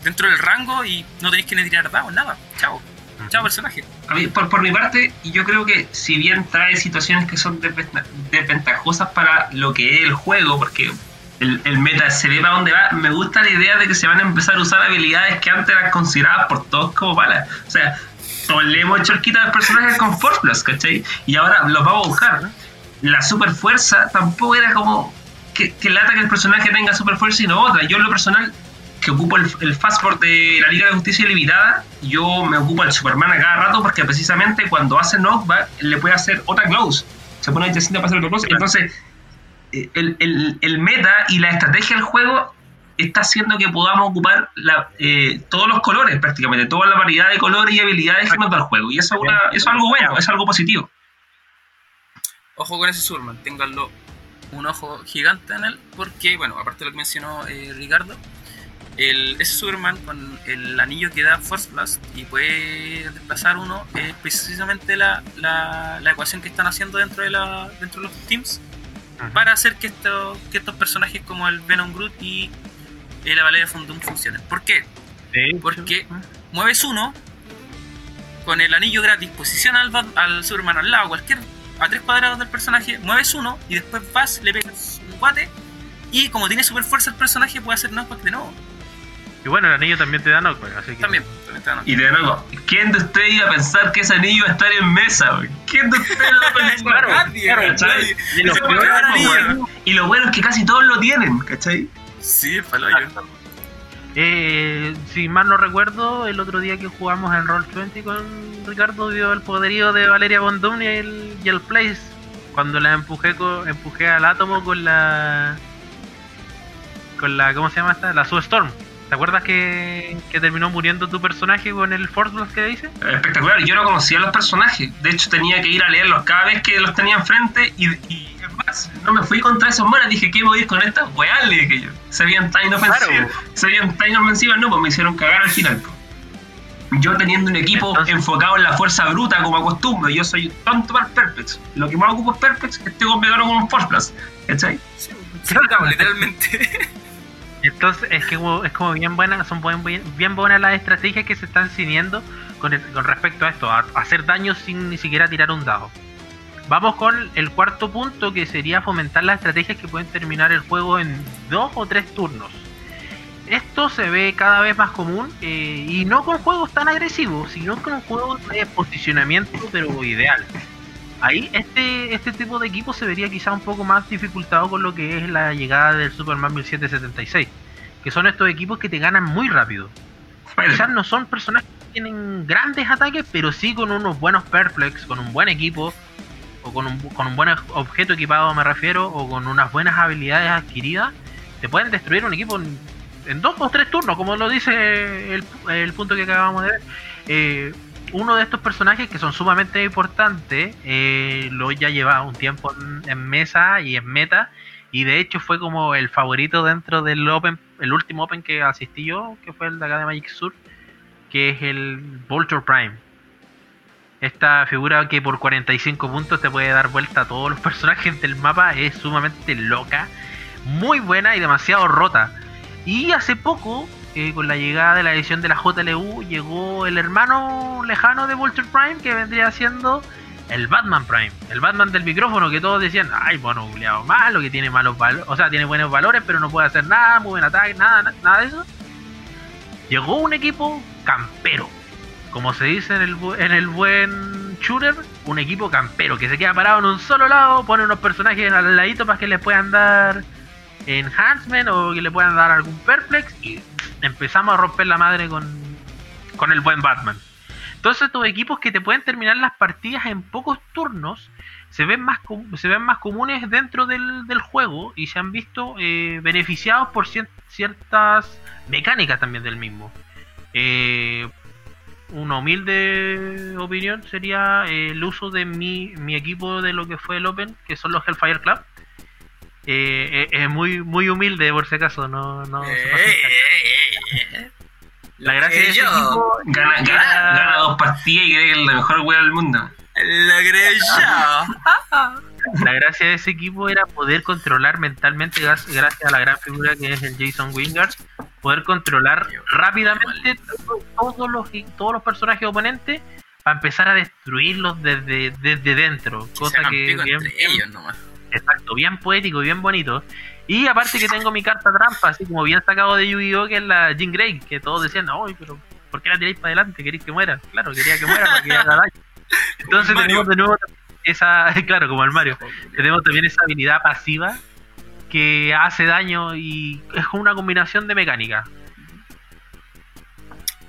dentro del rango y no tenéis que ni tirar dados, nada. Chao. Chao personaje. A mí, por, por mi parte, yo creo que si bien trae situaciones que son desventa- desventajosas para lo que es el juego, porque el, el meta se ve para dónde va, me gusta la idea de que se van a empezar a usar habilidades que antes eran consideradas por todos como malas. O sea, todos le hemos hecho el quita a los personajes con Force Blast, ¿cachai? Y ahora los vamos a buscar. La super fuerza tampoco era como que, que lata que el personaje tenga super fuerza y no otra. Yo en lo personal que ocupo el, el fastboard de la Liga de Justicia Ilimitada, yo me ocupo al Superman a cada rato porque precisamente cuando hace knockback le puede hacer otra close. Se pone interesante para hacer otra close. Entonces, eh, el, el- el meta y la estrategia del juego está haciendo que podamos ocupar la, eh, todos los colores prácticamente, toda la variedad de colores y habilidades que nos da el juego. Y eso es, una- eso es algo bueno, es algo positivo. Ojo con ese Superman, ténganlo un ojo gigante en él, porque, bueno, aparte de lo que mencionó eh, Ricardo, el, ese Superman con el anillo que da Force Blast y puede desplazar uno es precisamente la, la, la ecuación que están haciendo dentro de, la, dentro de los teams para hacer que, esto, que estos personajes como el Venom Groot y eh, la Valeria Fundum funcionen. ¿Por qué? Porque- mueves uno con el anillo gratis, posiciona al, al Superman al lado, cualquier a tres cuadrados del personaje, mueves uno y después vas, le pegas un guate y como tiene super fuerza el personaje puede hacer knockback de nuevo. Y bueno, el anillo también te da knockback, así que. También, también te dan Y de nuevo, ¿quién de ustedes iba a pensar que ese anillo iba a estar en mesa? ¿Quién de ustedes lo? Claro, Nadie, claro, nadie. Y lo peor, y bueno es que casi todos lo tienen, ¿cachai? Sí, el paloyo. Eh, si mal no recuerdo, el otro día que jugamos en Roll20 con Ricardo vio el poderío de Valeria Bondum y el, y el Place. Cuando la empujé al átomo con la. con la. ¿cómo se llama esta? La Sue Storm. ¿Te acuerdas que, que terminó muriendo tu personaje con el Force Blast que dice? Espectacular. Yo no conocía los personajes. De hecho, tenía que ir a leerlos cada vez que los tenía enfrente. Y, y es más, no me fui contra esos monos. Dije, ¿qué voy a ir con estas weas? Le dije yo. Se veían tan inofensivas. Claro. Se veían tan inofensivas. No, pues me hicieron cagar al final. po. Yo teniendo un equipo Entonces- enfocado en la fuerza bruta como acostumbro. Yo soy tonto para el Perplex. Lo que más ocupo es Perplex. Este con me ganó con un Force Blast. ¿Cachai? Sí, claro, literalmente. Entonces es que es como bien buenas, son bien, bien buenas las estrategias que se están siguiendo con, el- con respecto a esto, a hacer daño sin ni siquiera tirar un dado. Vamos con el cuarto punto que sería fomentar las estrategias que pueden terminar el juego en dos o tres turnos. Esto se ve cada vez más común eh, y no con juegos tan agresivos, sino con juegos de posicionamiento pero ideal. Ahí este, este tipo de equipo se vería quizá un poco más dificultado con lo que es la llegada del Superman 1776, que son estos equipos que te ganan muy rápido. Quizás no son personajes que tienen grandes ataques, pero sí con unos buenos perplex, con un buen equipo, o con un, con un buen objeto equipado me refiero, o con unas buenas habilidades adquiridas, te pueden destruir un equipo en, en dos o tres turnos, como lo dice el, el punto que acabamos de ver. Eh, uno de estos personajes que son sumamente importantes, eh, lo ya lleva un tiempo en, en mesa y en meta, y de hecho fue como el favorito dentro del Open, el último Open que asistí yo, que fue el de acá de Magic Sur, que es el Vulture Prime. Esta figura que por 45 puntos te puede dar vuelta a todos los personajes del mapa es sumamente loca, muy buena y demasiado rota. Y hace poco, con la llegada de la edición de la JLU, llegó el hermano lejano de Vulture Prime, que vendría siendo el Batman Prime, el Batman del micrófono, que todos decían, ay, bueno, culiao, malo, que tiene malos valores, o sea, tiene buenos valores, pero no puede hacer nada, muy buen ataque, nada, na- nada de eso. Llegó un equipo campero, como se dice en el, en el buen shooter, un equipo campero, que se queda parado en un solo lado, pone unos personajes al ladito para que les puedan dar enhancement o que le puedan dar algún perplex y empezamos a romper la madre con, con el buen Batman. Entonces estos equipos que te pueden terminar las partidas en pocos turnos se ven más, se ven más comunes dentro del, del juego y se han visto eh, beneficiados por cier- ciertas mecánicas también del mismo. Eh, una humilde opinión sería eh, el uso de mi, mi equipo de lo que fue el Open, que son los Hellfire Club. Eh, es muy muy humilde por si acaso, no, no se La gracia de ese yo. equipo Gana, gana, gana dos partidas y cree que es la mejor wea del mundo. Lo creo yo. La gracia de ese equipo era poder controlar mentalmente, gra- gracias a la gran figura que es el Jason Wingard, poder controlar rápidamente todo- todos los, todos los personajes oponentes para empezar a destruirlos desde, desde dentro. Cosa que bien, ellos nomás. exacto, bien poético, bien bonito. Y aparte que tengo mi carta trampa, así como bien sacado de Yu-Gi-Oh! que es la Jean Grey, que todos decían, ay, pero ¿por qué la tiráis para adelante? ¿Queréis que muera? Claro, quería que muera para que haga daño. Entonces tenemos de nuevo esa, claro, como el Mario, tenemos también esa habilidad pasiva que hace daño y es como una combinación de mecánica.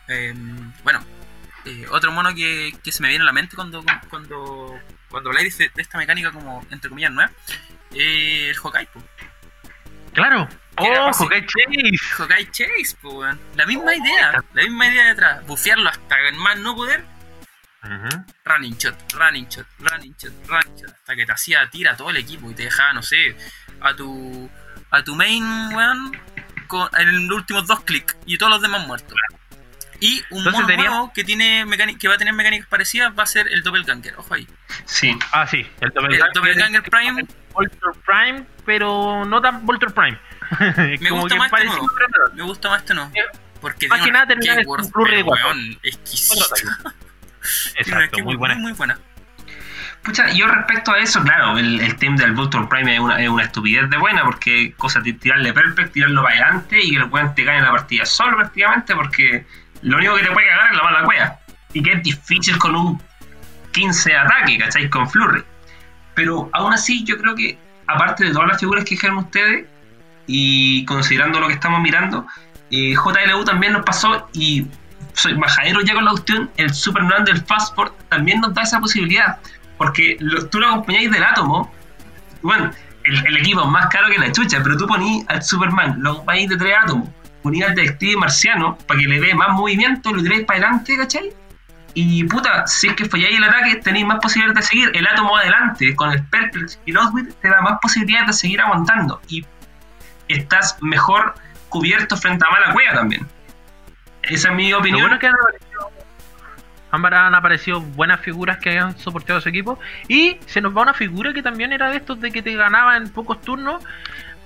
Eh, bueno, eh, otro mono que, que se me viene a la mente cuando cuando cuando habláis de, de esta mecánica como entre comillas nueva, eh, el Hokai, po. Claro, oh. Hokai Chase. Hokai Chase, po, weón. La misma idea, la misma idea detrás, bufearlo hasta más no poder, Ujú. running shot, running shot, running shot, running shot, hasta que te hacía tira todo el equipo y te dejaba, no sé, a tu a tu main, weón, con, en los últimos dos clics y todos los demás muertos. Y un Entonces mono tenía- nuevo que tiene mecánica, que va a tener mecánicas parecidas va a ser el Doppelganger, ojo ahí. Sí. Ah, sí, el El Doppelganger. Doppelganger Prime Voltor Prime, pero no tan Voltor Prime. Me gusta más este parecido, nuevo. me gusta más este no. Eh, Porque más que nada termina en un exquisita. Exacto, muy buena. muy buena. Pucha, yo respecto a eso, claro, el, el team del Vulture Prime es una, es una estupidez de buena, porque cosa de tirarle perfect, tirarlo para adelante y que el weón te gane la partida solo prácticamente, porque lo único que te puede cagar es la mala cueva. Y que es difícil con un 15 de ataque, ¿cachai? Con Flurry. Pero aún así, yo creo que aparte de todas las figuras que dijeron ustedes, y considerando lo que estamos mirando, eh, JLU también nos pasó y soy majadero ya con la cuestión, el Superman del Fastport también nos da esa posibilidad, porque lo- tú lo acompañáis del átomo, bueno, el, el equipo es más caro que la chucha, pero tú ponís al Superman, lo acompañáis de tres átomos, ponís al detective marciano para que le dé más movimiento, lo tiráis para adelante, ¿cachai? Y puta, si es que falláis el ataque, tenéis más posibilidades de seguir. El átomo adelante, con el Perplex y Oswald, te da más posibilidades de seguir aguantando. Y estás mejor cubierto frente a mala cueva también. Esa es mi opinión. bueno es que han aparecido, ambas han aparecido buenas figuras que han soportado a su equipo. Y se nos va una figura que también era de estos de que te ganaba en pocos turnos.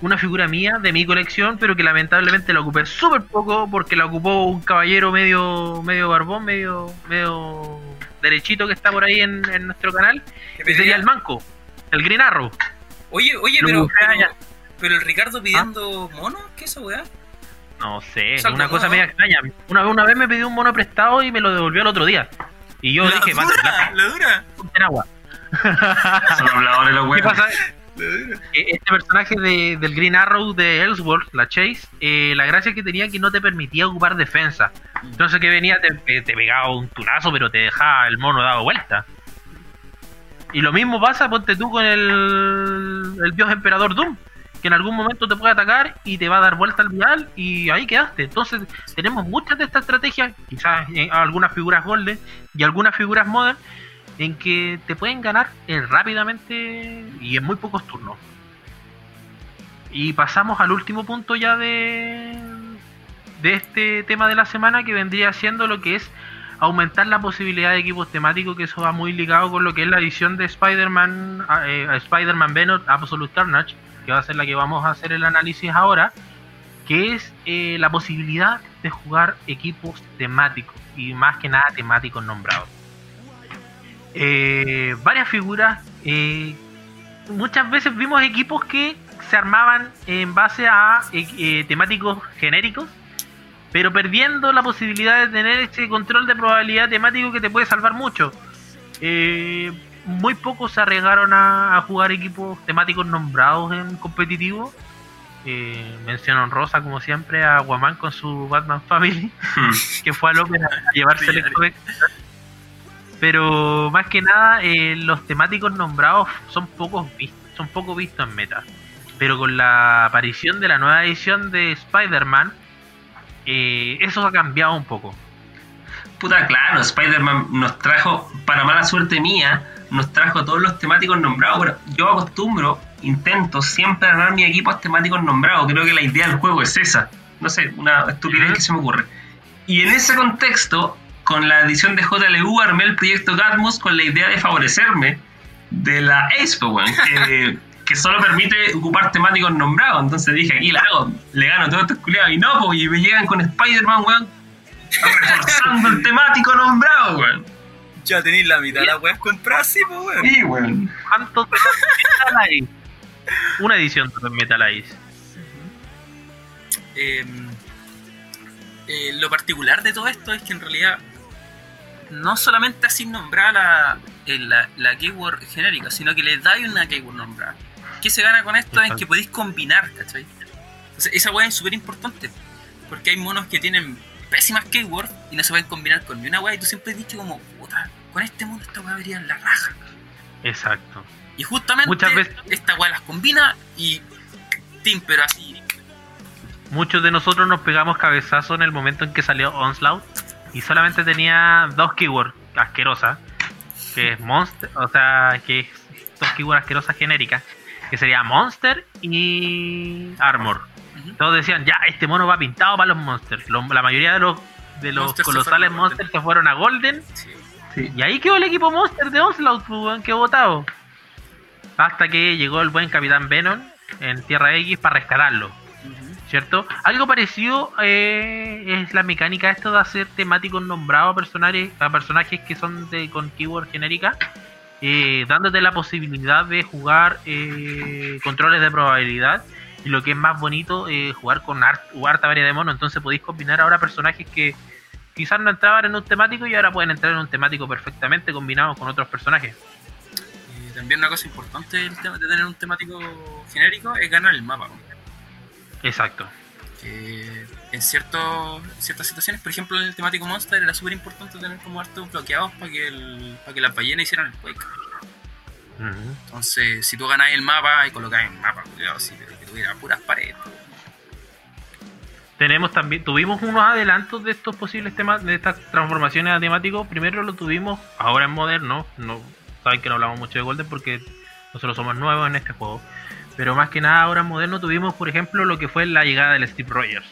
Una figura mía, de mi colección, pero que lamentablemente la ocupé súper poco porque la ocupó un caballero medio medio barbón, medio medio derechito que está por ahí en, en nuestro canal. Que sería el manco, el Green Arrow. Oye, oye, pero, pero, el Ricardo pidiendo mono, ¿qué es esa weá? No sé, Es algo una cosa media extraña. Una, una vez me pidió un mono prestado y me lo devolvió el otro día. Y yo la dije, dura, "Mate, plata, la dura, en agua. Son habladores los ¿Qué Eh, Este personaje de- del Green Arrow de Ellsworth, la Chase, eh, la gracia que tenía que no te permitía ocupar defensa. Entonces que venía, te, te- pegaba un tunazo, pero te dejaba el mono dado vuelta. Y lo mismo pasa, ponte tú con el, el dios emperador Doom, que en algún momento te puede atacar y te va a dar vuelta al vial y ahí quedaste. Entonces tenemos muchas de estas estrategias, quizás eh, algunas figuras golden y algunas figuras modern, en que te pueden ganar eh, rápidamente y en muy pocos turnos. Y pasamos al último punto ya de, de este tema de la semana que vendría siendo lo que es aumentar la posibilidad de equipos temáticos, que eso va muy ligado con lo que es la edición de Spider-Man eh, Spider-Man Venom Absolute Carnage, que va a ser la que vamos a hacer el análisis ahora, que es eh, la posibilidad de jugar equipos temáticos y más que nada temáticos nombrados. Eh, varias figuras, eh, muchas veces vimos equipos que se armaban en base a eh, eh, temáticos genéricos, pero perdiendo la posibilidad de tener ese control de probabilidad temático que te puede salvar mucho. Muy pocos se arriesgaron a, a jugar equipos temáticos nombrados en competitivo. Eh, mención honrosa, como siempre, a Guamán con su Batman Family, que fue a López a llevarse el Pero más que nada, eh, los temáticos nombrados son pocos vistos, son poco vistos en meta. Pero con la aparición de la nueva edición de Spider-Man, eh, eso ha cambiado un poco. Puta, claro, Spider-Man nos trajo, para mala suerte mía, nos trajo todos los temáticos nombrados. Pero yo acostumbro, intento siempre armar mi equipos temáticos nombrados. Creo que la idea del juego es esa. No sé, una estupidez que se me ocurre. Y en ese contexto, con la edición de JLU, armé el proyecto Gatmos con la idea de favorecerme de la Expo, weón, que, que solo permite ocupar temáticos nombrados. Entonces dije, aquí la hago, le gano todos estos culiados. Y no, pues, y me llegan con Spider-Man, weón, reforzando el temático nombrado, weón. Ya tenéis la mitad de las weas compradas, sí, pues weón. Sí, weón. ¿Cuántos Metal Ice? Una edición de Metal Ice. Eh, eh, lo particular de todo esto es que en realidad no solamente así nombrada la, eh, la, la keyword genérica, sino que le dais una keyword nombrada. ¿Qué se gana con esto? Es que podéis combinar, ¿cachai? Entonces, esa weá es súper importante. Porque hay monos que tienen pésimas keywords y no se pueden combinar con ni una weá. Y tú siempre has dicho como, puta, con este mono esta weá vería en la raja. Exacto. Y justamente Muchas veces- esta weá las combina y Tim, pero así. Muchos de nosotros nos pegamos cabezazo en el momento en que salió Onslaught y solamente tenía dos keywords asquerosas, que es Monster, o sea, que es dos keywords asquerosas genéricas, que sería Monster y Armor. Todos decían, ya, este mono va pintado para los Monsters. Lo- la mayoría de los, de los Monsters colosales Monsters se fueron a Golden Sí. y ahí quedó el equipo Monster de Onslaught, pues, que votado. Hasta que llegó el buen Capitán Venom en Tierra X para rescatarlo. ¿Cierto? Algo parecido eh, es la mecánica esto de hacer temáticos nombrados a personajes, a personajes que son de con keyword genérica, eh, dándote la posibilidad de jugar eh, controles de probabilidad y lo que es más bonito, eh, jugar con hart- harta variedad de monos. Entonces podéis combinar ahora personajes que quizás no entraban en un temático y ahora pueden entrar en un temático perfectamente combinados con otros personajes. También una cosa importante de tener un temático genérico es ganar el mapa. Exacto. Que en ciertos, ciertas situaciones, por ejemplo en el temático Monster, era súper importante tener como hartos bloqueados para que, el, para que las ballenas hicieran el quake. Entonces, si tú ganáis el mapa y colocáis el mapa, cuidado, pero que tuviera puras paredes. Tenemos también, tuvimos unos adelantos de estos posibles temas, de estas transformaciones a temáticos. Primero lo tuvimos ahora en moderno. No, saben que no hablamos mucho de Golden porque nosotros somos nuevos en este juego. Pero más que nada ahora en moderno tuvimos, por ejemplo, lo que fue la llegada del Steve Rogers.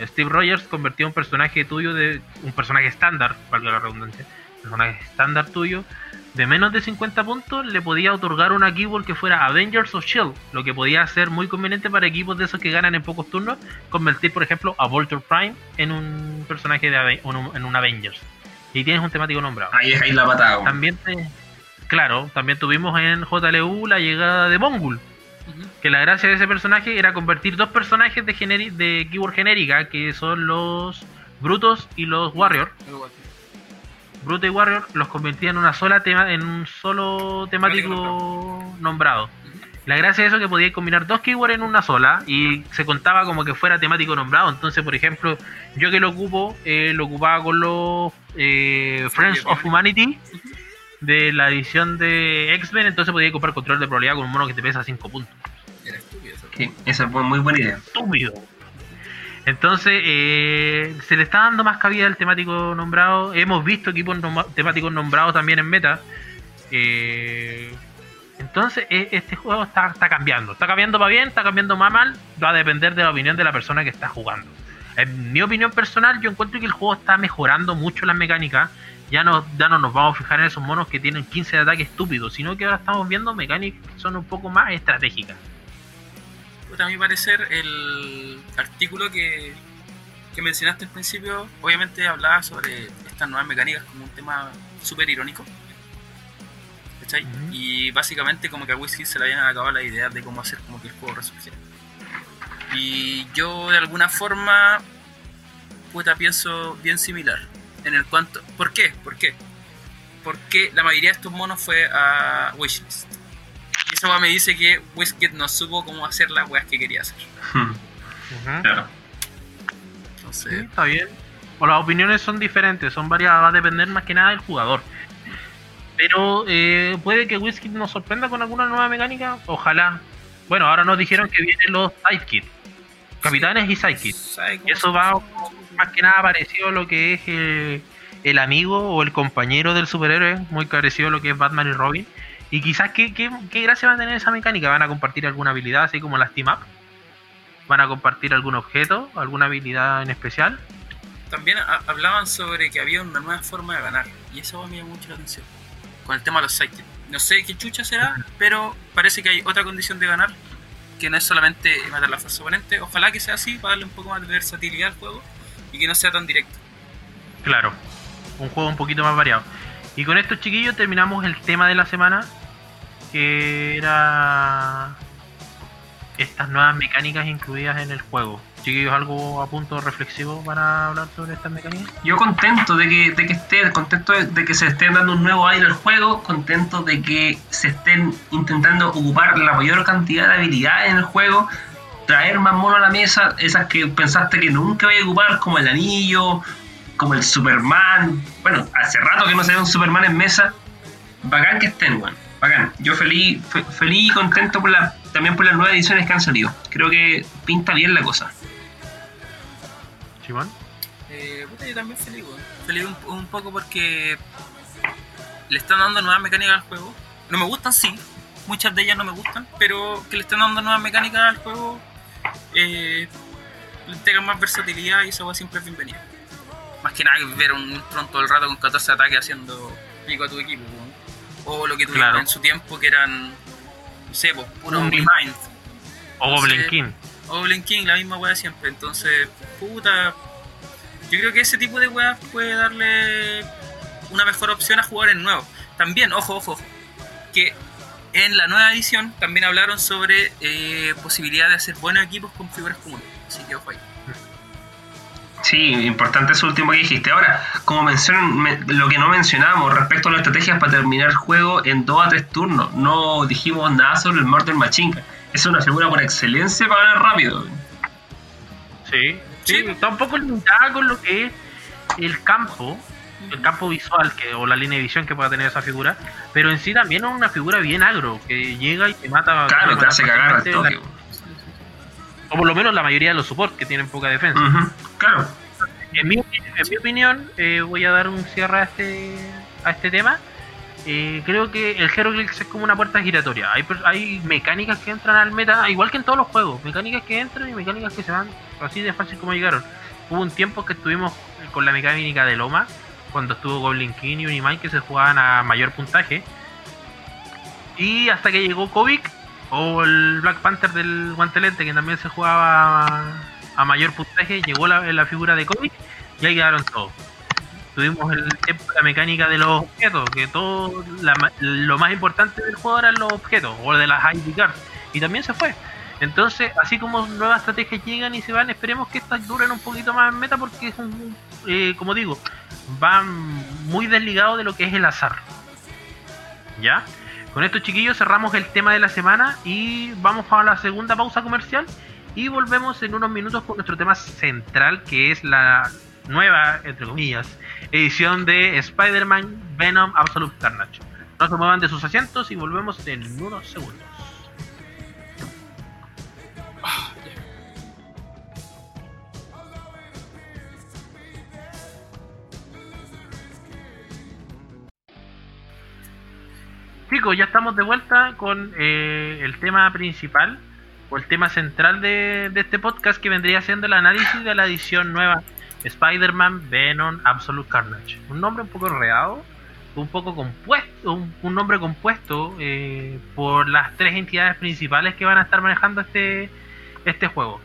Steve Rogers convirtió un personaje tuyo de un personaje estándar, valga la redundancia, personaje estándar tuyo de menos de 50 puntos le podía otorgar una keyword que fuera Avengers o Shield, lo que podía ser muy conveniente para equipos de esos que ganan en pocos turnos, convertir por ejemplo a Vulture Prime en un personaje de en un, en un Avengers. Y tienes un temático nombrado. Ahí es ahí la patada. También te- claro, también tuvimos en JLU la llegada de Mongul, Que la gracia de ese personaje era convertir dos personajes de, de keyword genérica, que son los Brutos y los Warrior. Bruto y Warrior los convertía en una sola tema, en un solo temático nombrado. La gracia de eso es que podíais combinar dos keywords en una sola y se contaba como que fuera temático nombrado. Entonces, por ejemplo, yo que lo ocupo, eh, lo ocupaba con los eh, Friends of Humanity de la edición de X-Men, entonces podía comprar control de probabilidad con un mono que te pesa 5 puntos. Era estúpido eso. Sí, esa es bu- muy buena idea. Estúpido. Entonces, eh, se le está dando más cabida al temático nombrado. Hemos visto equipos nom- temáticos nombrados también en meta. Eh, entonces, e- este juego está, está cambiando. Está cambiando para bien, está cambiando más mal. Va a depender de la opinión de la persona que está jugando. En mi opinión personal, yo encuentro que el juego está mejorando mucho las mecánicas. Ya no, ya no nos vamos a fijar en esos monos que tienen 15 de ataque estúpidos, sino que ahora estamos viendo mecánicas que son un poco más estratégicas. Puta, a mi parecer, el artículo que, que mencionaste al principio, obviamente hablaba sobre estas nuevas mecánicas como un tema súper irónico. ¿Cachai? Y básicamente como que a Whisky se le habían acabado la idea de cómo hacer como que el juego resurgiera. Y yo de alguna forma, puta, pienso bien similar. En el cuanto... ¿Por qué? ¿Por qué? Porque la mayoría de estos monos fue a Wishlist. Y eso me dice que Whisket no supo cómo hacer las weas que quería hacer. Hmm, Claro. Sí, Entonces, está bien. O las opiniones son diferentes, son varias, va a depender más que nada del jugador. Pero eh, puede que Whisky nos sorprenda con alguna nueva mecánica, ojalá. Bueno, ahora nos dijeron que vienen los sidekits, capitanes y sidekits. ¿sabe cómo Y eso se- va más que nada parecido a lo que es el amigo o el compañero del superhéroe, muy parecido a lo que es Batman y Robin. Y quizás, ¿qué, qué, qué gracia va a tener esa mecánica? ¿Van a compartir alguna habilidad así como las Team Up? ¿Van a compartir algún objeto, alguna habilidad en especial? También ha- hablaban sobre que había una nueva forma de ganar. Y eso me llamó mucho la atención. Con el tema de los sidekicks. No sé qué chucha será, pero parece que hay otra condición de ganar. Que no es solamente matar la fuerza oponente. Ojalá que sea así para darle un poco más de versatilidad al juego. Y que no sea tan directo. Claro, un juego un poquito más variado. Y con estos chiquillos terminamos el tema de la semana, que era estas nuevas mecánicas incluidas en el juego. Chiquillos, algo a punto reflexivo para hablar sobre estas mecánicas. Yo contento de que, de que esté, contento de, de que se estén dando un nuevo aire al juego, contento de que se estén intentando ocupar la mayor cantidad de habilidades en el juego, traer más mono a la mesa, esas que pensaste que nunca iba a ocupar, como el anillo, como el Superman. Bueno, hace rato que no se ve un Superman en mesa. Bacán que estén, weón. Bacán. Yo feliz, fe- feliz y contento por la, también por las nuevas ediciones que han salido. Creo que pinta bien la cosa. Simón. Eh, puta, yo también feliz, weón. Feliz un, un poco porque le están dando nuevas mecánicas al juego. No me gustan, sí. Muchas de ellas no me gustan, pero que le están dando nuevas mecánicas al juego eh, le entregan más versatilidad y eso va siempre es bienvenido. Más que nada que ver un Ultron todo el rato con 14 ataques haciendo pico a tu equipo, weón. O lo que tuvieron Claro. en su tiempo que eran, no sé, pues, puro Mind. O Goblin. King. o Goblin King, la misma wea siempre. Entonces, puta. Yo creo que ese tipo de weas puede darle una mejor opción a jugadores nuevos. También, ojo, ojo, que en la nueva edición también hablaron sobre eh, posibilidad de hacer buenos equipos con figuras comunes. Así que ojo ahí. Sí, importante eso último que dijiste. Ahora, como mencionan, me- lo que no mencionamos respecto a las estrategias para terminar el juego en 2 a 3 turnos, no dijimos nada sobre el Murder Machine. Gun. Es una figura por excelencia para ganar rápido. Sí, sí, Sí. está un poco limitada con lo que es el campo, el campo visual que, o la línea de visión que pueda tener esa figura, pero en sí también es una figura bien agro, que llega y te mata. Claro, te hace cagar al toque. la- o por lo menos la mayoría de los supports que tienen poca defensa. Ujú, Claro. En mi, en mi opinión, eh, voy a dar un cierre a este, a este tema. Eh, creo que el Heroclix es como una puerta giratoria. Hay, hay mecánicas que entran al meta, igual que en todos los juegos. Mecánicas que entran y mecánicas que se van así de fácil como llegaron. Hubo un tiempo que estuvimos con la mecánica de Loma, cuando estuvo Goblin King y Unimind que se jugaban a mayor puntaje. Y hasta que llegó Kovic o el Black Panther del guantelete, que también se jugaba a, mayor puntaje, llegó la, la figura de Kovic y ahí quedaron todos. Tuvimos la mecánica de los objetos, que todo lo más importante del juego eran los objetos, o de las ID cards, y también se fue. Entonces, así como nuevas estrategias llegan y se van, esperemos que estas duren un poquito más en meta, porque es un, eh, como digo, van muy desligados de lo que es el azar. ¿Ya? Con esto, chiquillos, cerramos el tema de la semana y vamos a la segunda pausa comercial. Y volvemos en unos minutos con nuestro tema central, que es la nueva, entre comillas, edición de Spider-Man Venom Absolute Carnage. No se muevan de sus asientos y volvemos en unos segundos. Chicos, ya estamos de vuelta con eh, el tema principal o el tema central de, este podcast que vendría siendo el análisis de la edición nueva Spider-Man Venom Absolute Carnage. Un nombre un poco enredado, un poco compuesto, un, un nombre compuesto eh, por las tres entidades principales que van a estar manejando este, este juego.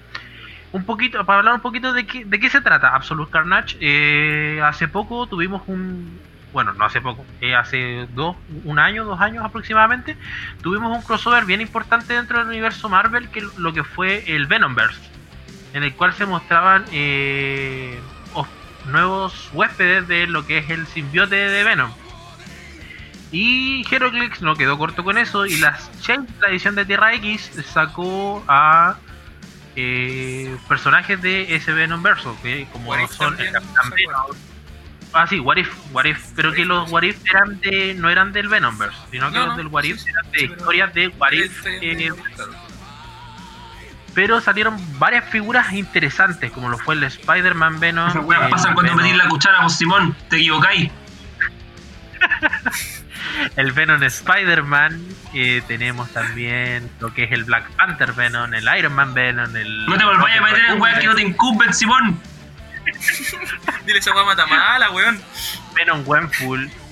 Un poquito, para hablar un poquito de qué, de qué se trata Absolute Carnage, eh, hace poco tuvimos un, bueno, no hace poco, eh, hace dos, un año, dos años aproximadamente, tuvimos un crossover bien importante dentro del universo Marvel, que lo que fue el Venomverse, en el cual se mostraban eh, os- nuevos huéspedes de lo que es el simbiote de Venom. Y Heroclix no quedó corto con eso, y las la edición de Tierra X, sacó a eh, personajes de ese Venomverso, que como son el Capitán Venom, Ah, sí, What If, What If, pero que los What If eran de, no eran del Venomverse, sino que No, los del What If sí, eran de historias de What If, eh, pero salieron varias figuras interesantes, como lo fue el Spider-Man Venom. Esas weas el pasan cuando Venom- metís la cuchara, vos Simón, te equivocáis. el Venom Spider-Man, eh, tenemos también lo que es el Black Panther Venom, el Iron Man Venom, el... No te volváis a meter en weas que no te incumben, Simón. Dile esa mata mala, weón. Venom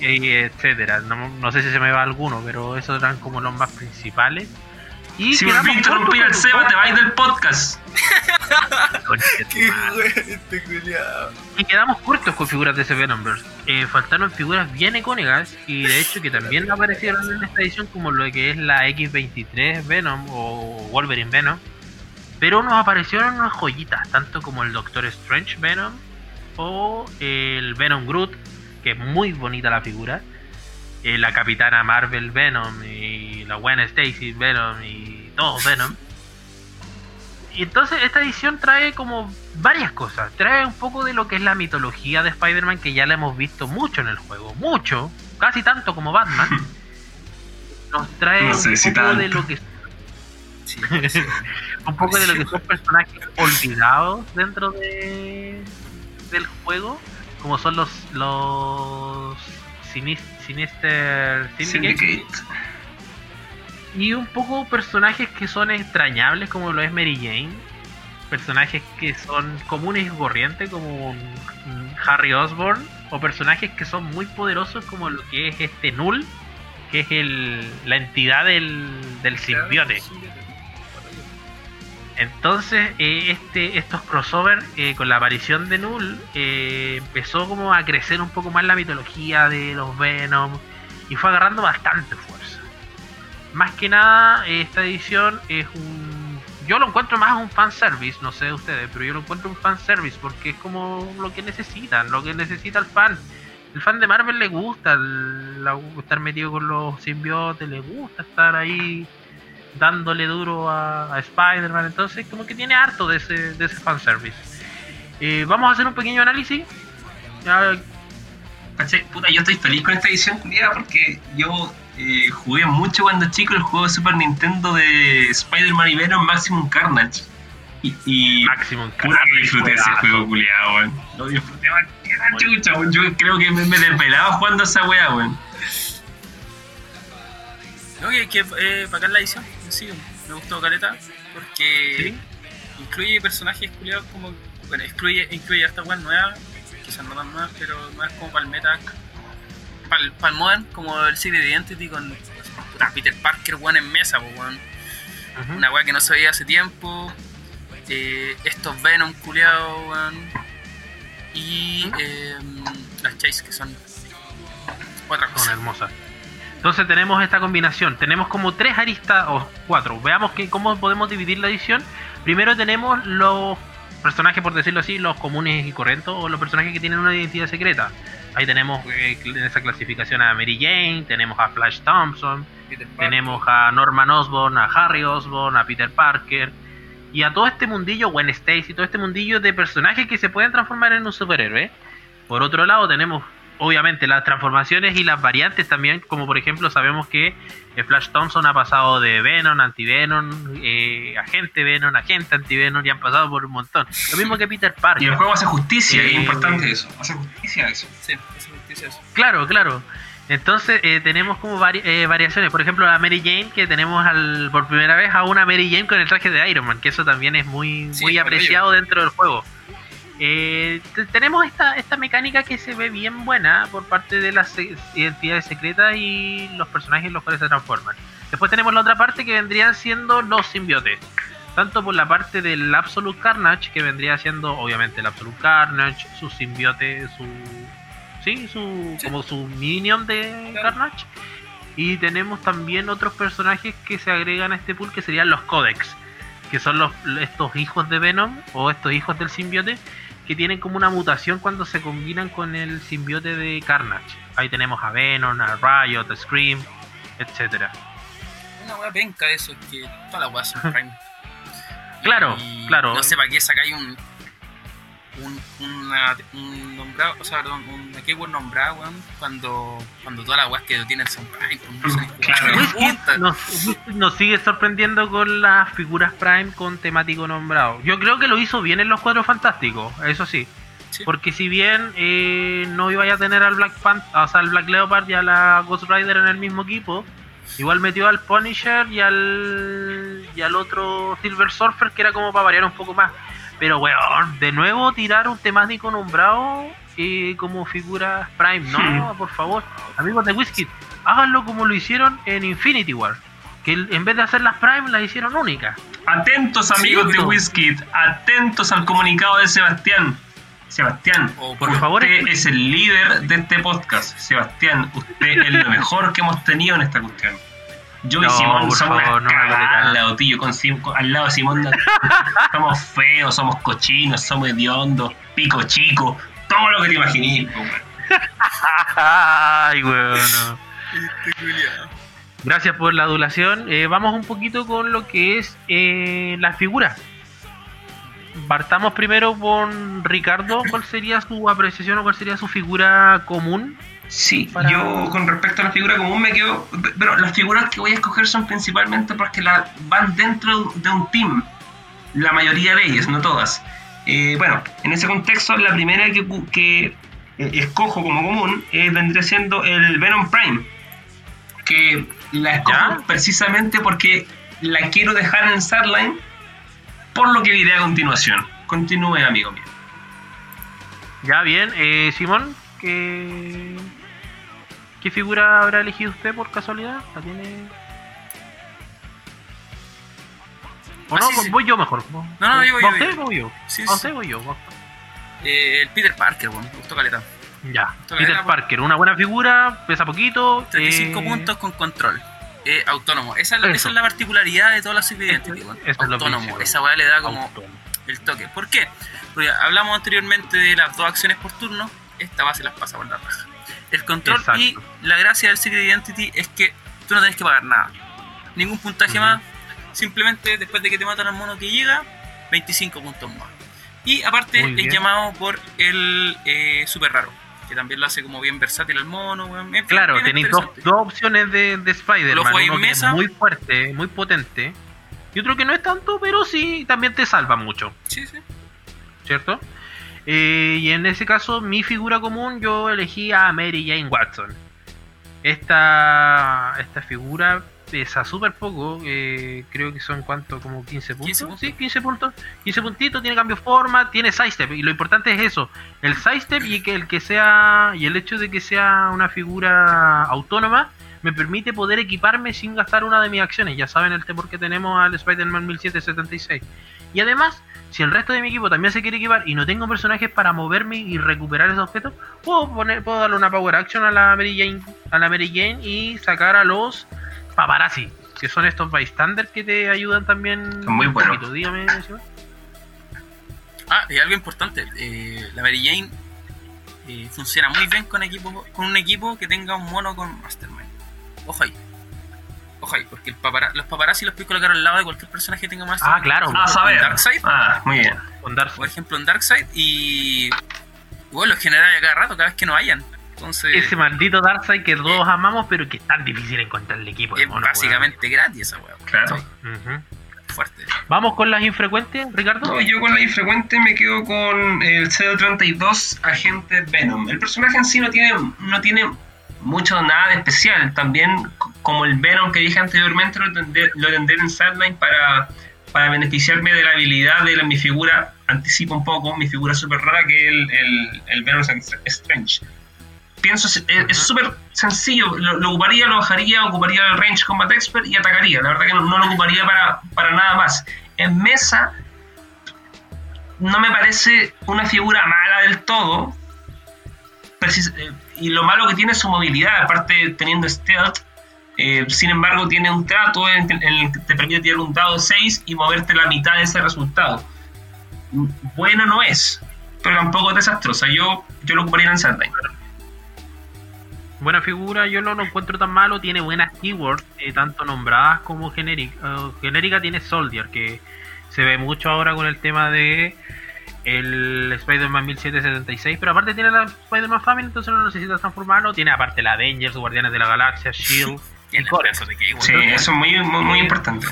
eh, etcétera. No, no sé si se me va alguno, pero esos eran como los más principales. Y Si volví a interrumpir al Seba, te vais del podcast. Este. Y quedamos cortos con figuras de ese Venomverse. Eh, faltaron figuras bien icónicas y de hecho que también aparecieron en esta edición como lo que es la X23 Venom o Wolverine Venom. Pero nos aparecieron unas joyitas, tanto como el Doctor Strange Venom o el Venom Groot, que es muy bonita la figura. eh, la Capitana Marvel Venom y la Gwen Stacy Venom y todos Venom. Y entonces esta edición trae como varias cosas. Trae un poco de lo que es la mitología de Spider-Man que ya la hemos visto mucho en el juego. Mucho. Casi tanto como Batman. Nos trae No sé un si poco de lo que Sí, un poco de lo que son personajes olvidados dentro de del juego. Como son los los Sinis- Sinister Syndicate. Syndicate. Y un poco personajes que son extrañables como lo es Mary Jane. Personajes que son comunes y corrientes como Harry Osborn. O personajes que son muy poderosos como lo que es este Null. Que es el, la entidad del, del simbiote. Entonces, eh, este, estos crossover eh, con la aparición de Null eh, empezó como a crecer un poco más la mitología de los Venom y fue agarrando bastante fuerza. Más que nada, esta edición es un yo lo encuentro más un fanservice, no sé ustedes, pero yo lo encuentro un fanservice porque es como lo que necesitan, lo que necesita el fan. El fan de Marvel le gusta estar metido con los simbiotes, le gusta estar ahí dándole duro a, a Spider-Man, entonces como que tiene harto de ese, de ese fanservice. Eh, vamos a hacer un pequeño análisis. Puta, yo estoy feliz con esta edición, culiada, porque yo eh, jugué mucho cuando chico el juego de Super Nintendo de Spider-Man y Venom Maximum Carnage. Y, y Maximum puta que disfruté ese juego, culiado, weón. Lo disfruté más que la chucha, weón. Yo creo que me, me desvelaba jugando a esa weá, weón. No, que, que eh, bacán la edición, sí, me gustó Caleta, porque Sí. incluye personajes culiados como. Bueno, incluye, incluye harta weas nuevas, quizás no tan nuevas, pero nuevas como para el meta. Para el, para el modern, como el Secret Identity con puta, Peter Parker, weón, en mesa, weón. Ujú. Una weá que no se veía hace tiempo. eh, estos Venom culiados, weón. Y eh, las Chase, que son cuatro Son cosas. hermosas. Entonces tenemos esta combinación. Tenemos como tres aristas o cuatro. Veamos que, cómo podemos dividir la edición. Primero tenemos los personajes, por decirlo así, los comunes y corrientes, o los personajes que tienen una identidad secreta. Ahí tenemos eh, en esa clasificación a Mary Jane, tenemos a Flash Thompson, tenemos a Norman Osborn, a Harry Osborn, a Peter Parker y a todo este mundillo, Gwen Stacy, todo este mundillo de personajes que se pueden transformar en un superhéroe. Por otro lado, tenemos obviamente las transformaciones y las variantes también, como por ejemplo, sabemos que eh, Flash Thompson ha pasado de Venom, Anti-Venom, eh, agente Venom, agente Anti-Venom y han pasado por un montón. Lo mismo que Peter Y el Parker. juego hace justicia, Eh, es importante eso. Hace justicia a eso. Sí, es justicia, eso. Claro, claro. Entonces eh, tenemos como vari- eh, variaciones. Por ejemplo, la Mary Jane, que tenemos al, por primera vez a una Mary Jane con el traje de Iron Man, que eso también es muy, Sí, muy apreciado dentro del juego. Eh, te- tenemos esta, esta mecánica que se ve bien buena por parte de las identidades secretas y los personajes en los cuales se transforman. Después tenemos la otra parte que vendrían siendo los simbiotes. Tanto por la parte del Absolute Carnage, que vendría siendo obviamente el Absolute Carnage, su simbiote, su. Sí, su. Sí. como su minion de Claro. Carnage. Y tenemos también otros personajes que se agregan a este pool que serían los Codex, que son los estos hijos de Venom o estos hijos del simbiote que tienen como una mutación cuando se combinan con el simbiote de Carnage. Ahí tenemos a Venom, a Riot, a Scream, etcétera. Una weá penca de eso, es que todas las weas son Prime. Claro, Y claro. No sé para qué sacáis un. Un, una- un nombrado, o sea, perdón, un keyword nombrado, weón, cuando, cuando todas las weas que tienen son Prime, no son Claro. nos, nos sigue sorprendiendo con las figuras Prime con temático nombrado. Yo creo que lo hizo bien en los Cuatro Fantásticos, eso sí. Sí. Porque si bien eh, no iba a tener al Black Panther, o sea, al Black Leopard y a la Ghost Rider en el mismo equipo, igual metió al Punisher y al y al otro Silver Surfer que era como para variar un poco más. Pero weón, de nuevo tirar un temático nombrado eh, como figuras Prime, no, por favor, amigos de Whisky, háganlo como lo hicieron en Infinity War. Que en vez de hacer las Prime, las hicieron únicas. Atentos amigos de. Wizkid, atentos al comunicado de Sebastián. Sebastián, Por favor, usted escuche. es el líder de este podcast. Sebastián, usted es lo mejor que hemos tenido en esta cuestión. Yo y Simón somos favor, una no al lado con con- al lado de Simón. somos feos, somos cochinos, somos hediondos, pico chico, todo lo que te weón. Ay, bueno. Este. Gracias por la adulación. Eh, vamos un poquito con lo que es eh, las figuras. Partamos primero con Ricardo. ¿Cuál sería su apreciación o cuál sería su figura común? Sí, Para- yo con respecto a la figura común me quedo. Pero las figuras que voy a escoger son principalmente porque la, van dentro de un team. La mayoría de ellas, no todas. Eh, bueno, en ese contexto, la primera que, que eh, escojo como común eh, vendría siendo el Venom Prime. Que la escojo ¿Ya? precisamente porque la quiero dejar en Starline. Por lo que diré a continuación. Continúe, amigo mío. Ya, bien. Eh, Simón, ¿qué, ¿qué figura habrá elegido usted por casualidad? ¿La tiene...? ¿O Ah, no? sí, sí. Voy yo mejor. No, no, yo voy, ¿Va yo usted voy. yo? Sí, ¿Va sí. usted voy yo? Eh, el Peter Parker, weón, me gustó caleta. Ya, Peter Parker, una buena figura, pesa poquito. 35 eh, puntos con control. eh, autónomo. Esa, es la- Eso. esa es la particularidad de todas las Secret Identity, weón. Eso es lo Autónomo. Esa weá le da como Autónomo. el toque. ¿Por qué? Porque hablamos anteriormente de las dos acciones por turno. Esta base las pasa por la raja. El control Exacto. y la gracia del Secret Identity es que tú no tenés que pagar nada. Ningún puntaje más. Simplemente después de que te matan al mono que llega, 25 puntos más. Y aparte es llamado por el eh, super raro. Que también lo hace como bien versátil el mono, Claro, tenéis dos, dos opciones de, de Spider-Man. Uno que es muy fuerte, muy potente. Y otro que no es tanto, pero sí también te salva mucho. Sí, sí. ¿cierto? Eh, y en ese caso, mi figura común, yo elegí a Mary Jane Watson. Esta, esta figura pesa súper poco, eh, creo que son cuánto, como 15 puntos. 15 puntos. Sí, 15 puntos. 15 puntitos, tiene cambio de forma, tiene sidestep. Y lo importante es eso, el sidestep y que el que sea, y el hecho de que sea una figura autónoma, me permite poder equiparme sin gastar una de mis acciones. Ya saben el temor que tenemos al Spider-Man 1776. Y además, si el resto de mi equipo también se quiere equipar y no tengo personajes para moverme y recuperar esos objetos, puedo poner, puedo darle una power action a la Mary Jane, a la Mary Jane y sacar a los paparazzi, que son estos bystanders que te ayudan también. Son muy un buenos. poquito. Dígame, Simón. Ah, y algo importante, eh, la Mary Jane eh, funciona muy bien con equipo, con un equipo que tenga un mono con Mastermind. Ojo ahí. Ojo ahí, porque el papara- los paparazzi los puedes colocar al lado de cualquier personaje que tenga Mastermind. Ah, claro. Ah, saber. en Darkseid, Ah, muy bien. Con Darcy. por ejemplo en Darkseid, y bueno, los generales a cada rato, cada vez que no hayan. Entonces, Ese maldito Darkseid que todos amamos, pero que es tan difícil encontrar el equipo. es mono, básicamente gratis esa. Claro. weón. Ujú. Fuerte. Vamos con las infrecuentes, Ricardo. No, yo con la infrecuente me quedo con el CO32 Agente Venom. El personaje en sí no tiene, no tiene mucho nada de especial. También, como el Venom que dije anteriormente, lo tendré, lo tendré en Sideline para, para beneficiarme de la habilidad de la- mi figura. Anticipo un poco mi figura super rara que es el, el, el Venom Strange. Pienso, es es súper sencillo. Lo, lo ocuparía, lo bajaría, ocuparía el Range Combat Expert y atacaría. La verdad que no, no lo ocuparía para, para nada más. En mesa, no me parece una figura mala del todo. Precis- eh, y lo malo que tiene es su movilidad, aparte teniendo stealth. eh, sin embargo, tiene un trato en, el que te permite tirar un dado 6 y moverte la mitad de ese resultado. Bueno no es, pero tampoco es desastrosa. Yo, yo lo ocuparía en Sideline. Buena figura, yo no lo encuentro tan malo, tiene buenas keywords, eh, tanto nombradas como genérica. genérica tiene Soldier, que se ve mucho ahora con el tema de el Spider-Man 1776, pero aparte tiene la Spider-Man Family, entonces no necesitas transformarlo. Tiene aparte la Avengers, Guardianes de la Galaxia, Shield. Y Core. pedazo de que, Sí, eso es muy, muy, muy importante.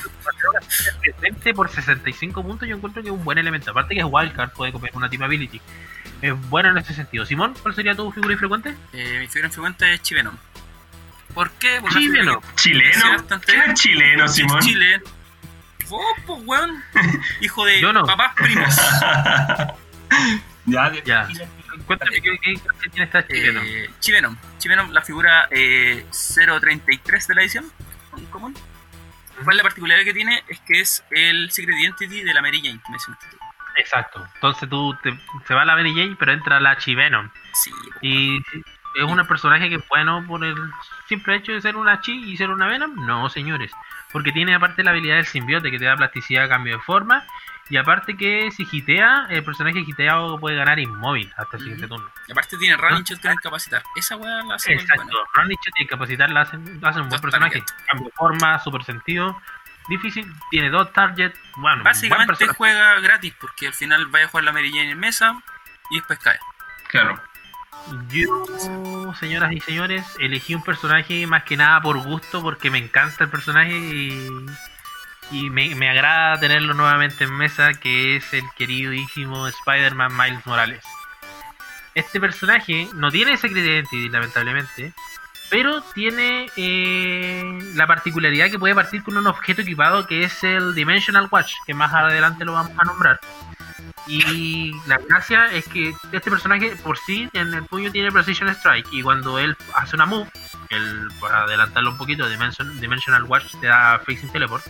Por 65 puntos, yo encuentro que es un buen elemento. Aparte que es Wildcard, puede comer una Team Ability. Es bueno en ese sentido. Simón, ¿cuál sería tu figura infrecuente? Eh, mi figura infrecuente es Chivenom. ¿Por qué? Porque Chileno. ¿Chileno? bastante- ¿Quién es chileno, Simón? Chile. Oh, pues weón. Hijo de Yo no. papás primos. ya, Ya. Cuéntame qué, qué, qué tiene esta chileno. Eh, Chivenom. Chivenom, la figura eh, 033 de la edición en común. ¿Cuál es la particularidad que tiene? Es que es el Secret Identity de la Mary Jane que mencionaste tú. Exacto. Entonces tú te, se va la Mary Jane, pero entra la Chivenom. Sí, pues, Y es un personaje que es bueno por el simple hecho de ser una Chi y ser una Venom. No, señores. Porque tiene aparte la habilidad del simbiote que te da plasticidad, cambio de forma. Y aparte que si gitea, el personaje giteado puede ganar inmóvil hasta el siguiente turno. Y aparte tiene Running Shot con incapacitar. Esa weá la hace muy Exacto. buena. Running Shot y capacitar la hacen, hacen un buen personaje. Cambio de forma, super sentido. Difícil, tiene dos targets. Bueno, buen Básicamente juega gratis porque al final vaya a jugar la Mary Jane en mesa y después cae. Claro. Yo, señoras y señores, elegí un personaje más que nada por gusto, porque me encanta el personaje y, y me, agrada tenerlo nuevamente en mesa, que es el queridísimo Spider-Man Miles Morales. Este personaje no tiene Secret Identity, lamentablemente, pero tiene eh, la particularidad que puede partir con un objeto equipado que es el Dimensional Watch, que más adelante lo vamos a nombrar. Y la gracia es que este personaje por sí en el puño tiene Precision Strike y cuando él hace una move, el, para adelantarlo un poquito, Dimension- Dimensional Watch te da Facing Teleport.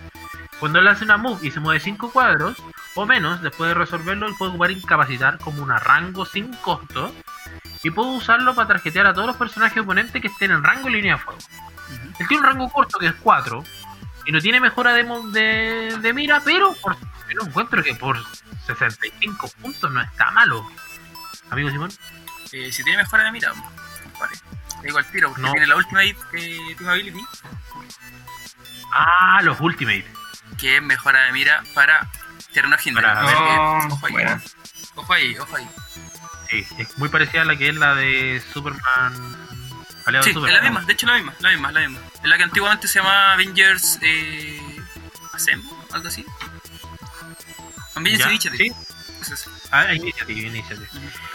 Cuando él hace una move y se mueve 5 cuadros o menos, después de resolverlo, él puede ocupar incapacitar como un rango sin costo y puedo usarlo para tarjetear a todos los personajes oponentes que estén en rango y línea de fuego. Él tiene un rango corto que es 4 y no tiene mejora de, de, de mira, pero por, yo encuentro que por 65 puntos no está malo. Amigo Simón. Eh, si tiene mejora de mira, compadre. Te digo al tiro, porque No. tiene la Ultimate eh, Team Ability, Ah, los Ultimate. que es mejora de mira para Terreno Hinder. Para- Así que, Oh, ojo ahí, ojo ahí, ojo ahí. Sí, es muy parecida a la que es la de Superman. Sí, de es Superman. la misma, de hecho la misma, la misma, la misma. La que antiguamente se llamaba Avengers eh, Assemble, algo así. Avengers Ya, Initiative. sí. Es eso. Ah, Initiative, Initiative.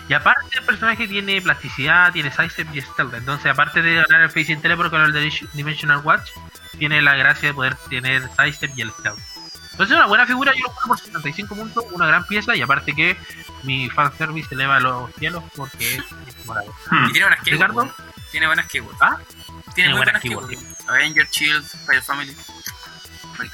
Y aparte el personaje tiene plasticidad, tiene sidestep y stealth. Entonces, aparte de ganar el Facing Teleport con el de Dimensional Watch, tiene la gracia de poder tener sidestep y el stealth. Entonces, es una buena figura. Yo lo pongo por 75 puntos, una gran pieza. Y aparte que mi fanservice eleva a los cielos porque es morado. Hmm. Y tiene buenas keywords. Tiene buenas keywords. ¿Ah? Tiene tiene buenas buenas keywords. Avenger, Shield, Fire Family.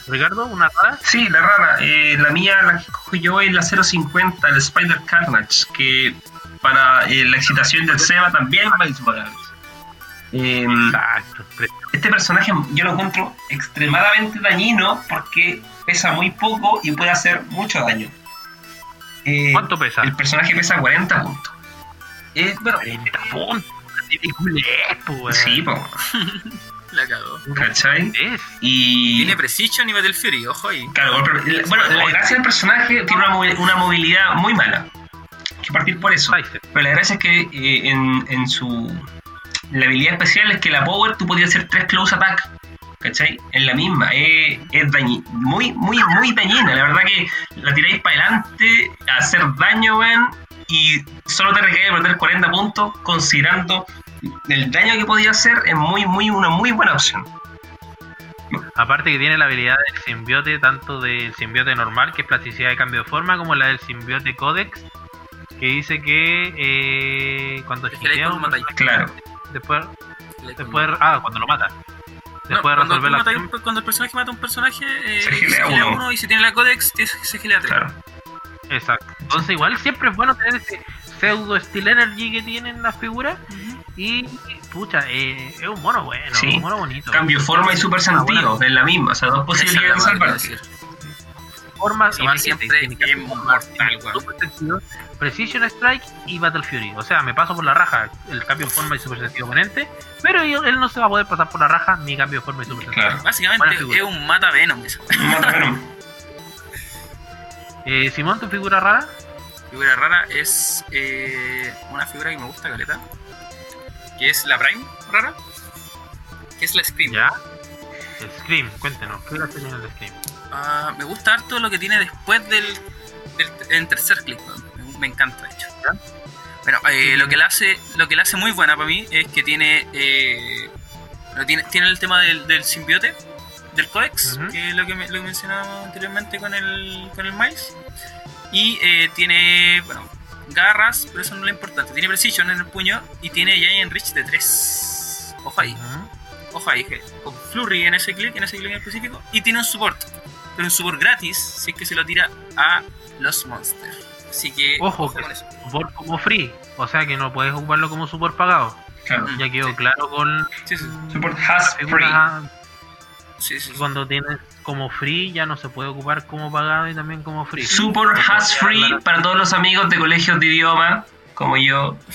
Ricardo, una rara. Sí, la rara. eh, la mía, la que cojo yo es la 050, el Spider Carnage, que para eh, la excitación del Seba también Miles Morales. Eh, Exacto. este personaje yo lo encuentro extremadamente dañino porque pesa muy poco y puede hacer mucho daño. Eh, ¿Cuánto pesa? El personaje pesa 40 puntos. Eh, bueno, 40 puntos. Pues, sí, po, La cagó. ¿cachai? Es. Y. Tiene Precision y Battle Fury, ojo ahí. Claro, el- bueno, la gracia del personaje tiene una, movi- una movilidad muy mala. Hay que partir por eso. Pero la gracia es que eh, en, en su. La habilidad especial es que la Power tú podías hacer tres close attack. ¿Cachai? En la misma. Es, es dañi- muy, muy, muy dañina. La verdad que la tiráis para adelante a hacer daño, weón. Y solo te requiere perder 40 puntos, considerando el daño que podía hacer, es muy, muy, una muy buena opción. Aparte que tiene la habilidad del simbiote, tanto del simbiote normal, que es plasticidad de cambio de forma, como la del simbiote Codex, que dice que eh, cuando un personaje, Claro. después, después, ah, cuando lo mata. No, Después de cuando, la acción, cuando el personaje mata a un personaje, eh, Se gilea gilea uno. uno y si tiene la Codex, tiene- se gilea tres. Claro. exacto. Entonces igual siempre es bueno tener ese pseudo Steel Energy que tienen las figuras y pucha, eh, es un mono bueno, Sí. un mono bonito. Cambio forma y super sentido, es la misma, o sea, dos posibilidades de weá que salvar. iba a decir. forma y siempre ser mortal, weón. super sentido, Precision Strike y Battle Fury. O sea, me paso por la raja el cambio de forma y super sentido oponente, pero yo- él no se va a poder pasar por la raja mi cambio de forma y super sentido. Claro. Básicamente es un mata Venom eso. Mata Venom. Eh, Simón, tu figura rara. figura rara es eh, una figura que me gusta, Caleta. Que es la Prime rara. Que es la Scream. Ya. Scream, cuéntenos, ¿qué gracia tiene el Scream? Ah, me gusta harto lo que tiene después del, del en tercer clic. Me, me encanta, de hecho. Bueno, eh, lo que la hace lo que la hace muy buena para mí es que tiene eh, tiene, tiene el tema del, del simbiote del Codex, que es lo que, me, lo que mencionaba anteriormente con el, con el Miles. Y eh, tiene, bueno, garras, pero eso no es lo importante. Tiene Precision en el puño y tiene Giant Reach de 3. Ojo ahí. Ojo ahí, que con Flurry en ese clic, en ese clic en específico, y tiene un support, pero un support gratis, si es que se lo tira a los monsters. Así que, Ojo, con eso. Support como free, o sea que no puedes ocuparlo como support pagado. Claro. Ya quedó Sí. claro con Sí, sí, Support has free. sí, sí. cuando tienes como free ya no se puede ocupar como pagado y también como free. Support has free para todos los amigos de colegios de idioma, como yo.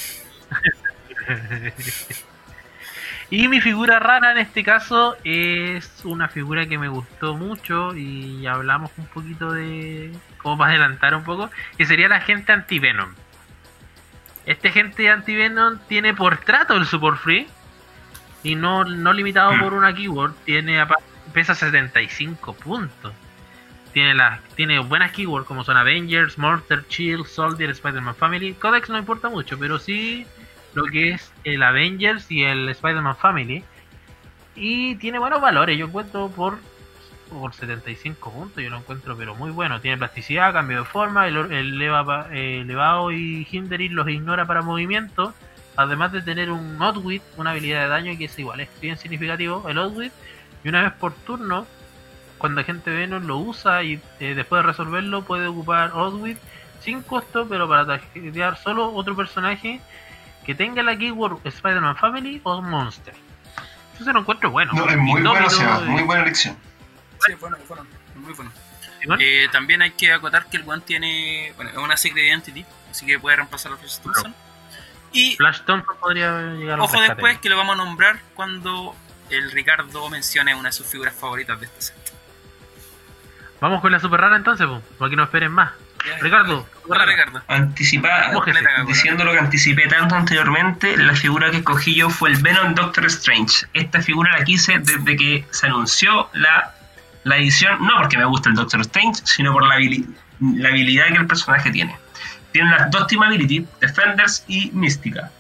Y mi figura rara en este caso es una figura que me gustó mucho y hablamos un poquito de cómo para adelantar un poco, que sería la gente anti-Venom. Este gente anti-Venom tiene por trato el support free y no, no limitado Mm. por una keyword, tiene apa- pesa 75 puntos. Tiene las tiene buenas keywords como son Avengers, Mortar, Chill, Soldier, Spider-Man Family. Codex no importa mucho, pero sí lo que es el Avengers y el Spider-Man Family. Y tiene buenos valores, yo encuentro por, por 75 puntos, yo lo encuentro pero muy bueno. Tiene plasticidad, cambio de forma, el, el leva pa- eh, elevado y Hinderin los ignora para movimiento. Además de tener un Outwit, una habilidad de daño que es igual, es bien significativo, el Outwit. Y una vez por turno, cuando el agente Venom lo usa y eh, después de resolverlo puede ocupar Outwit sin costo, pero para tarjetear solo otro personaje que tenga la keyword Spider-Man Family o Monster. Entonces lo encuentro bueno. No, es muy bueno, muy buena elección. Sí, bueno, bueno, muy bueno. Eh, también hay que acotar que el one tiene, bueno, es una Secret Identity, así que puede reemplazar a Flash Thompson. Y Flash Thompson podría llegar a ojo después que lo vamos a nombrar cuando el Ricardo mencione una de sus figuras favoritas de este set. Vamos con la super rara entonces, pues, para que no esperen más. Ya, Ricardo, Hola Ricardo. Anticipada, diciendo lo que anticipé tanto anteriormente, la figura que escogí yo fue el Venom Doctor Strange. Esta figura la quise desde que se anunció la, la edición, no porque me gusta el Doctor Strange, sino por la, habili- la habilidad que el personaje tiene. Tiene las dos Team Ability, Defenders y Mística.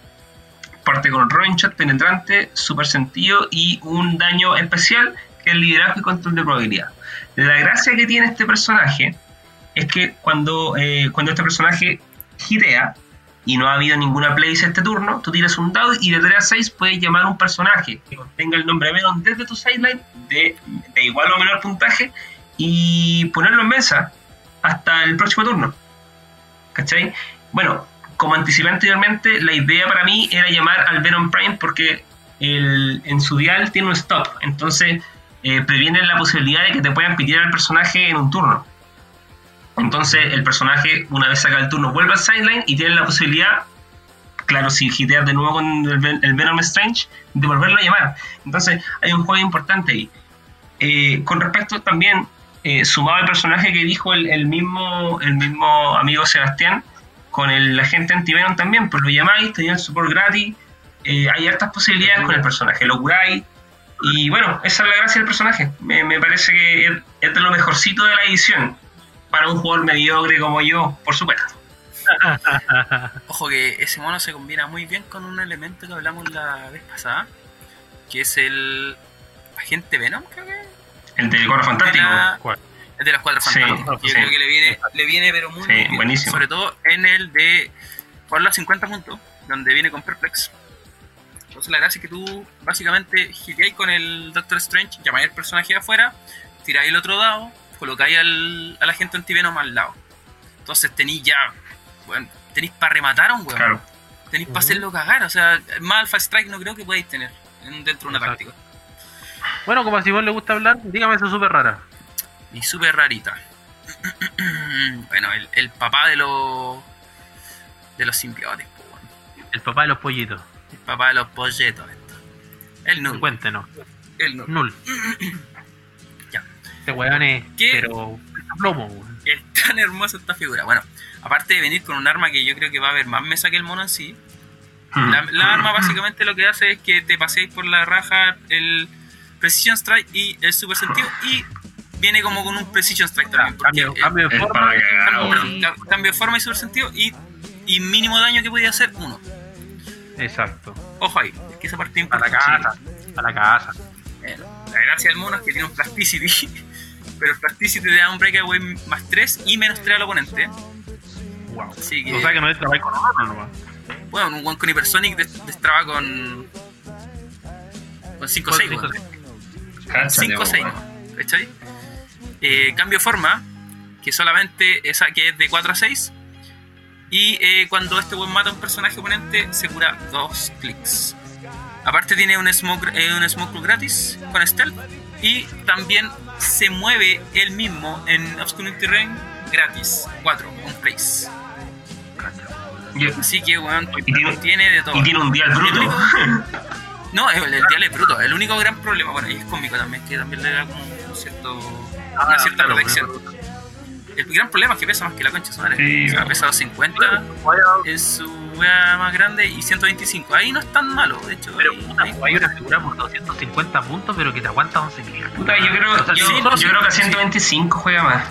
Parte con Rolling Shot penetrante, super sentido y un daño especial que es liderazgo y control de probabilidad. La gracia que tiene este personaje es que cuando, eh, cuando este personaje gitea y no ha habido ninguna place este turno, tú tiras un dado y de 3 a 6 puedes llamar un personaje que contenga el nombre Venom desde tu sideline de, de igual o menor puntaje y ponerlo en mesa hasta el próximo turno. ¿Cachai? Bueno, como anticipé anteriormente, la idea para mí era llamar al Venom Prime porque el- en su dial tiene un stop, entonces eh, previene la posibilidad de que te puedan pitear al personaje en un turno. Entonces el personaje, una vez saca el turno, vuelve al sideline y tiene la posibilidad, claro, si hiteas de nuevo con el, el Venom Strange, de volverlo a llamar. Entonces hay un juego importante ahí. Eh, con respecto también, eh, sumado al personaje que dijo el mismo, el mismo amigo Sebastián, con el agente anti-Venom también, pues lo llamáis, tenéis el support gratis, eh, hay hartas posibilidades con el personaje, lo curáis. Y bueno, esa es la gracia del personaje. Me, me parece que es, es de lo mejorcito de la edición. Para un jugador mediocre como yo, por supuesto. Ojo que ese mono se combina muy bien con un elemento que hablamos la vez pasada, que es el agente Venom, creo que. El del Fantástico. ¿Cuál? De los cuatro Sí, fantásticos. Yo sí. creo que le viene, le viene pero muy, Sí, bien. buenísimo. Sobre todo en el de jugarlo a 50 puntos, donde viene con Perplex. Entonces la gracia es que tú básicamente giráis con el Doctor Strange, llamáis al personaje de afuera, tiráis el otro dado, colocáis al, al agente antivenom al lado. Entonces tenéis ya, bueno, tenéis para rematar a un huevo. Claro. Tenéis para Ujú. hacerlo cagar. O sea, más Alpha Strike no creo que podáis tener en- dentro de una Exacto. táctica. Bueno, como a Simón le gusta hablar, dígame eso súper rara. Y súper rarita. bueno, el, el papá de los. de los simbiotes, weón. El papá de los pollitos. El papá de los polletos, esto. El Null. Cuéntenos. El Null. Null. Ya. Este weón es. ¿Qué? Pero. plomo, weón. Es tan hermosa esta figura. Bueno, aparte de venir con un arma que yo creo que va a haber más mesa que el mono en sí. La, la arma básicamente lo que hace es que te paséis por la raja el Precision Strike y el Super Sentido y viene como con un Precision Strike también. Cambio, cambio de forma. cambio, ca- cambio de forma y Super Sentido y, y mínimo daño que podía hacer uno. Exacto. Ojo ahí, es que esa parte A la casa. A la casa. La gracia del mono es que tiene un Plasticity, pero el Plasticity le da un Breakaway más 3 y menos 3 al oponente. Wow. Así que, O sea que no es trabajar con otro nomás. bueno, un one con Hypersonic des- destraba con. con 5-6, Con cinco, weón. seis. Cáchate, 5 6, weón. ¿cachai? Eh, cambio de forma, que solamente esa que es de 4 a 6. Y eh, cuando este buen mata a un personaje oponente, se cura 2 clics. Aparte tiene un smoke, eh, un smoke gratis con stealth. Y también se mueve él mismo en Obscurity Terrain gratis. 4, un place. Así que, weón, Y tiene- tiene de todo. y tiene un El bruto. No, el, el dial es bruto. El único gran problema, bueno, y es cómico también, que también le da como un cierto, una cierta Ah, claro, protección. El gran problema es que pesa más que la concha madre. Sí, o sea, pesa 250 en su wea más grande y 125. Ahí no es tan malo, de hecho. Pero ahí- puta, ahí- hay una figura por 250 puntos, pero que te aguanta 11 mil. Puta, yo creo, O sea, yo, sí, yo no, creo que a sí. 125 juega más.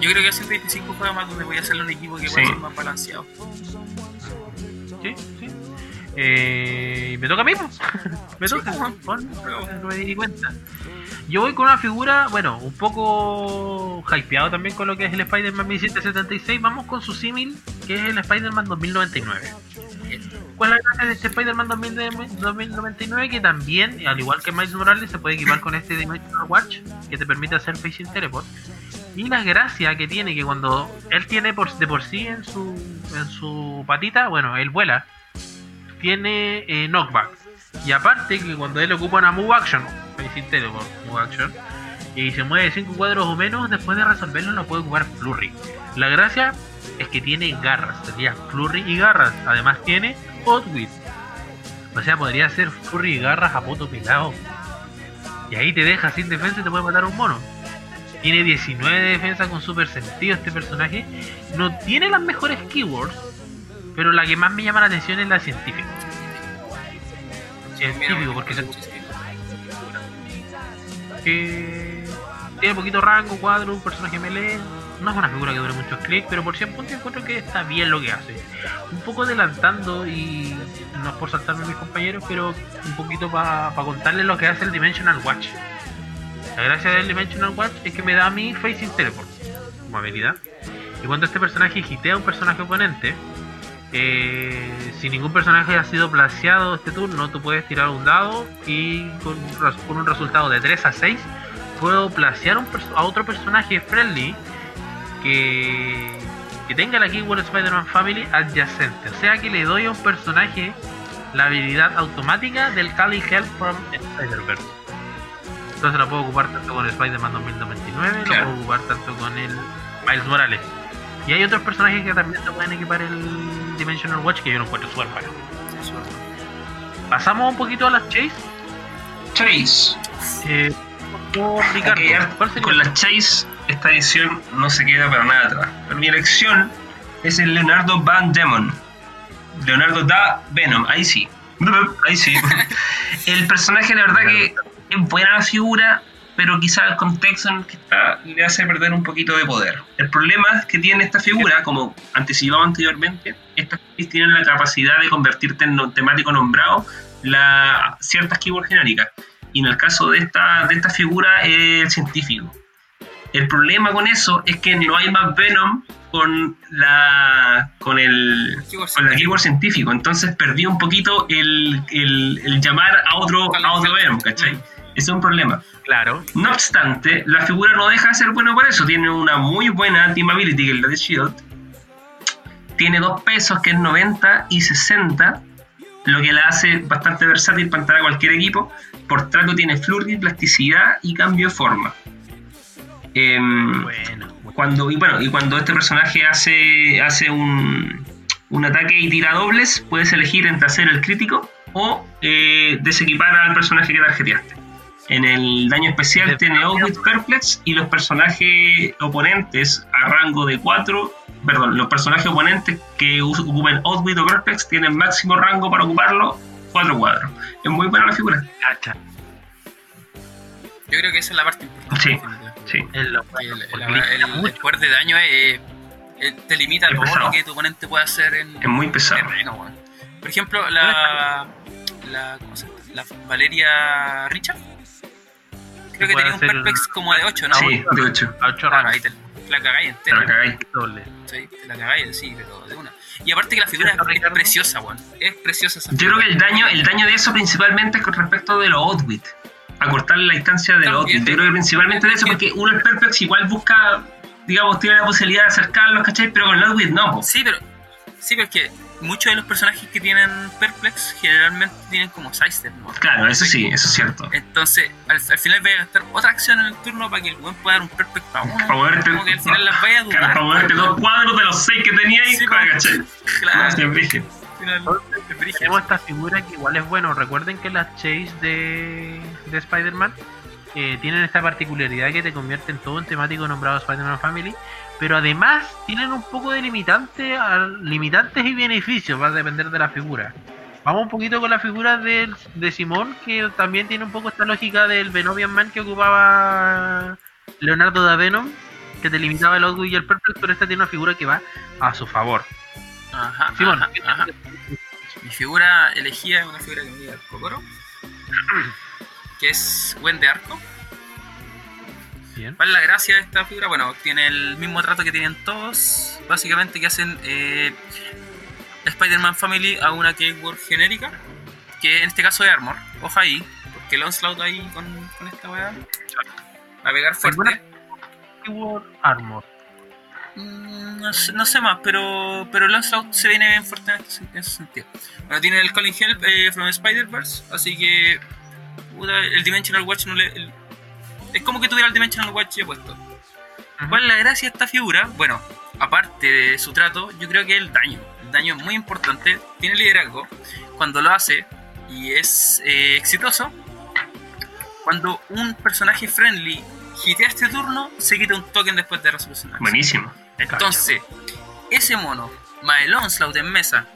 yo creo que a 125 juega más donde voy a hacerle un equipo que puede Sí. ser más balanceado. Sí. Eh, me toca a mí, me toca. No me di cuenta. Yo voy con una figura, bueno, un poco hypeado también con lo que es el Spider-Man 1776. Vamos con su símil, que es el Spider-Man 2099. ¿Cuál es la gracia de este Spider-Man 2099? Que también, al igual que Miles Morales, se puede equipar con este Dimensional Watch, que te permite hacer Facing Teleport. Y la gracia que tiene, que cuando él tiene por, de por sí en su, en su patita, bueno, él vuela. Tiene eh, knockback. Y aparte que cuando él ocupa una move action, move action, y se mueve 5 cuadros o menos, después de resolverlo no puede ocupar Flurry. La gracia es que tiene garras, sería Flurry y garras. Además tiene Hotwit. O sea, podría ser Flurry y garras a poto pelado. Y ahí te deja sin defensa y te puede matar un mono. Tiene 19 de defensa con super sentido este personaje. No tiene las mejores keywords, pero la que más me llama la atención es la científica. Científico, porque se que tiene poquito rango, cuadro, un personaje melee. No es una figura que dure muchos clics, pero por 100 puntos encuentro que está bien lo que hace. Un poco adelantando y no es por saltarme a mis compañeros, pero un poquito para contarles lo que hace el Dimensional Watch. La gracia del Dimensional Watch es que me da a mí Facing Teleport como habilidad. Y cuando este personaje hitea a un personaje oponente, eh, si ningún personaje ha sido placeado este turno, tú puedes tirar un dado y con, un resultado de 3 a 6 puedo un perso- a otro personaje friendly que, que tenga la keyword Spider-Man Family adyacente. O sea que le doy a un personaje la habilidad automática del Cali Help from Spider-Verse. Entonces lo puedo ocupar tanto con Spider-Man 2099, Claro. lo puedo ocupar tanto con el Miles Morales. Y hay otros personajes que también se pueden equipar el Dimensional Watch que yo lo encuentro súper bueno. Pasamos un poquito a las Chase. Chase. Eh, con la Chase, esta edición no se queda para nada atrás. Pero mi elección es el Leonardo Van Demon. Leonardo da Venom, ahí sí. Ahí sí. El personaje, la verdad que es buena la figura, pero quizá el contexto en el que está le hace perder un poquito de poder. El problema es que tiene esta figura, como anticipaba anteriormente, estas tienen la capacidad de convertirte en no- temático nombrado la, ciertas keywords genéricas. Y en el caso de esta, de esta figura es el científico. El problema con eso es que no hay más Venom con la con el Keyword con la keyword científico. Entonces perdí un poquito el, el- el llamar a otro, a otro Venom, ¿cachai? Ese es un problema. Claro, No obstante, la figura no deja de ser bueno por eso. Tiene una muy buena team ability, que es la de Shield. Tiene dos pesos, que es 90 y 60, lo que la hace bastante versátil para entrar a cualquier equipo. Por trato tiene flurry, plasticidad y cambio de forma. Em, bueno. cuando, y bueno, y cuando este personaje hace, hace un, un ataque y tira dobles, puedes elegir entre hacer el crítico o eh, desequipar al personaje que tarjeteaste. En el daño especial De- tiene Outwit Perplex y los personajes oponentes a rango de 4, perdón, los personajes oponentes que ocupen Outwit o Perplex tienen máximo rango para ocuparlo 4 cuadros. Es muy buena la figura. Cacha. Yo creo que esa es la parte importante. Sí. Sí. El, el- poder de daño es, eh, te limita Es todo pesado. lo que tu oponente puede hacer en Es muy pesado. terreno. Por ejemplo, la, la, ¿cómo se llama? la Valeria Richard. Creo que tenía un perplex como de 8, ¿no? Sí, de 8. a ocho Claro, rangos, ahí te, la cagáis Te la entera. cagáis. doble. ¿sí? Te la cagáis, sí, pero de una. Y aparte que la figura es, preciosa, weón. Es preciosa esa Yo creo que el daño, el daño de eso principalmente es con respecto de los Outwit. Acortarle la distancia de los. Outwit. Yo creo que principalmente de eso, porque uno el Perplex igual busca, digamos, tiene la posibilidad de acercarlos, ¿cachai? Pero con el Outwit no. po. Sí, pero sí, pero es que muchos de los personajes que tienen perplex generalmente tienen como sidestep, ¿no? Claro, eso sí, eso es cierto. Entonces, al, al final voy a gastar otra acción en el turno para que el buen pueda dar un perfect para uno. Para moverte- como que al final las vaya a Claro, dudar. para moverte dos cuadros de los seis que tenía ahí, Sí, ¿cachai? Claro, Sí, brígido. al final es brígido. Tenemos esta figura que igual es bueno. Recuerden que las Chase de, de Spider-Man eh, tienen esta particularidad que te convierten todo en temático nombrado Spider-Man Family. Pero además tienen un poco de limitante, limitantes y beneficios, va a depender de la figura. Vamos un poquito con la figura del- de Simón, que también tiene un poco esta lógica del Venovian Man que ocupaba Leonardo da Venom, que te limitaba el Outwit y el Perplex, pero esta tiene una figura que va a su favor. Ajá, Simón, ajá, ajá. Mi figura elegida es una figura que me diga Kokoro, que es buen de arco. Bien. ¿Cuál es la gracia de esta figura? Bueno, tiene el mismo trato que tienen todos, básicamente que hacen eh, Spider-Man Family a una keyword genérica, que en este caso es Armor. Ojo ahí, porque el Onslaught ahí con, con esta weá a pegar fuerte. Keyword Armor. Mm, No sé, no sé más, pero, pero el Onslaught se viene bien fuerte en, este- en ese sentido. Bueno, tiene el Calling Help eh, from Spider-Verse, así que el Dimensional Watch no le. el- es como que tuviera el Dimensional Watch puesto. ¿Cuál es la gracia de esta figura? Bueno, aparte de su trato, yo creo que el daño. El daño es muy importante, tiene liderazgo. Cuando lo hace y es eh, exitoso, cuando un personaje friendly hitea este turno, se quita un token después de resolución. Buenísimo. Entonces, ese mono, más el Onslaught en mesa,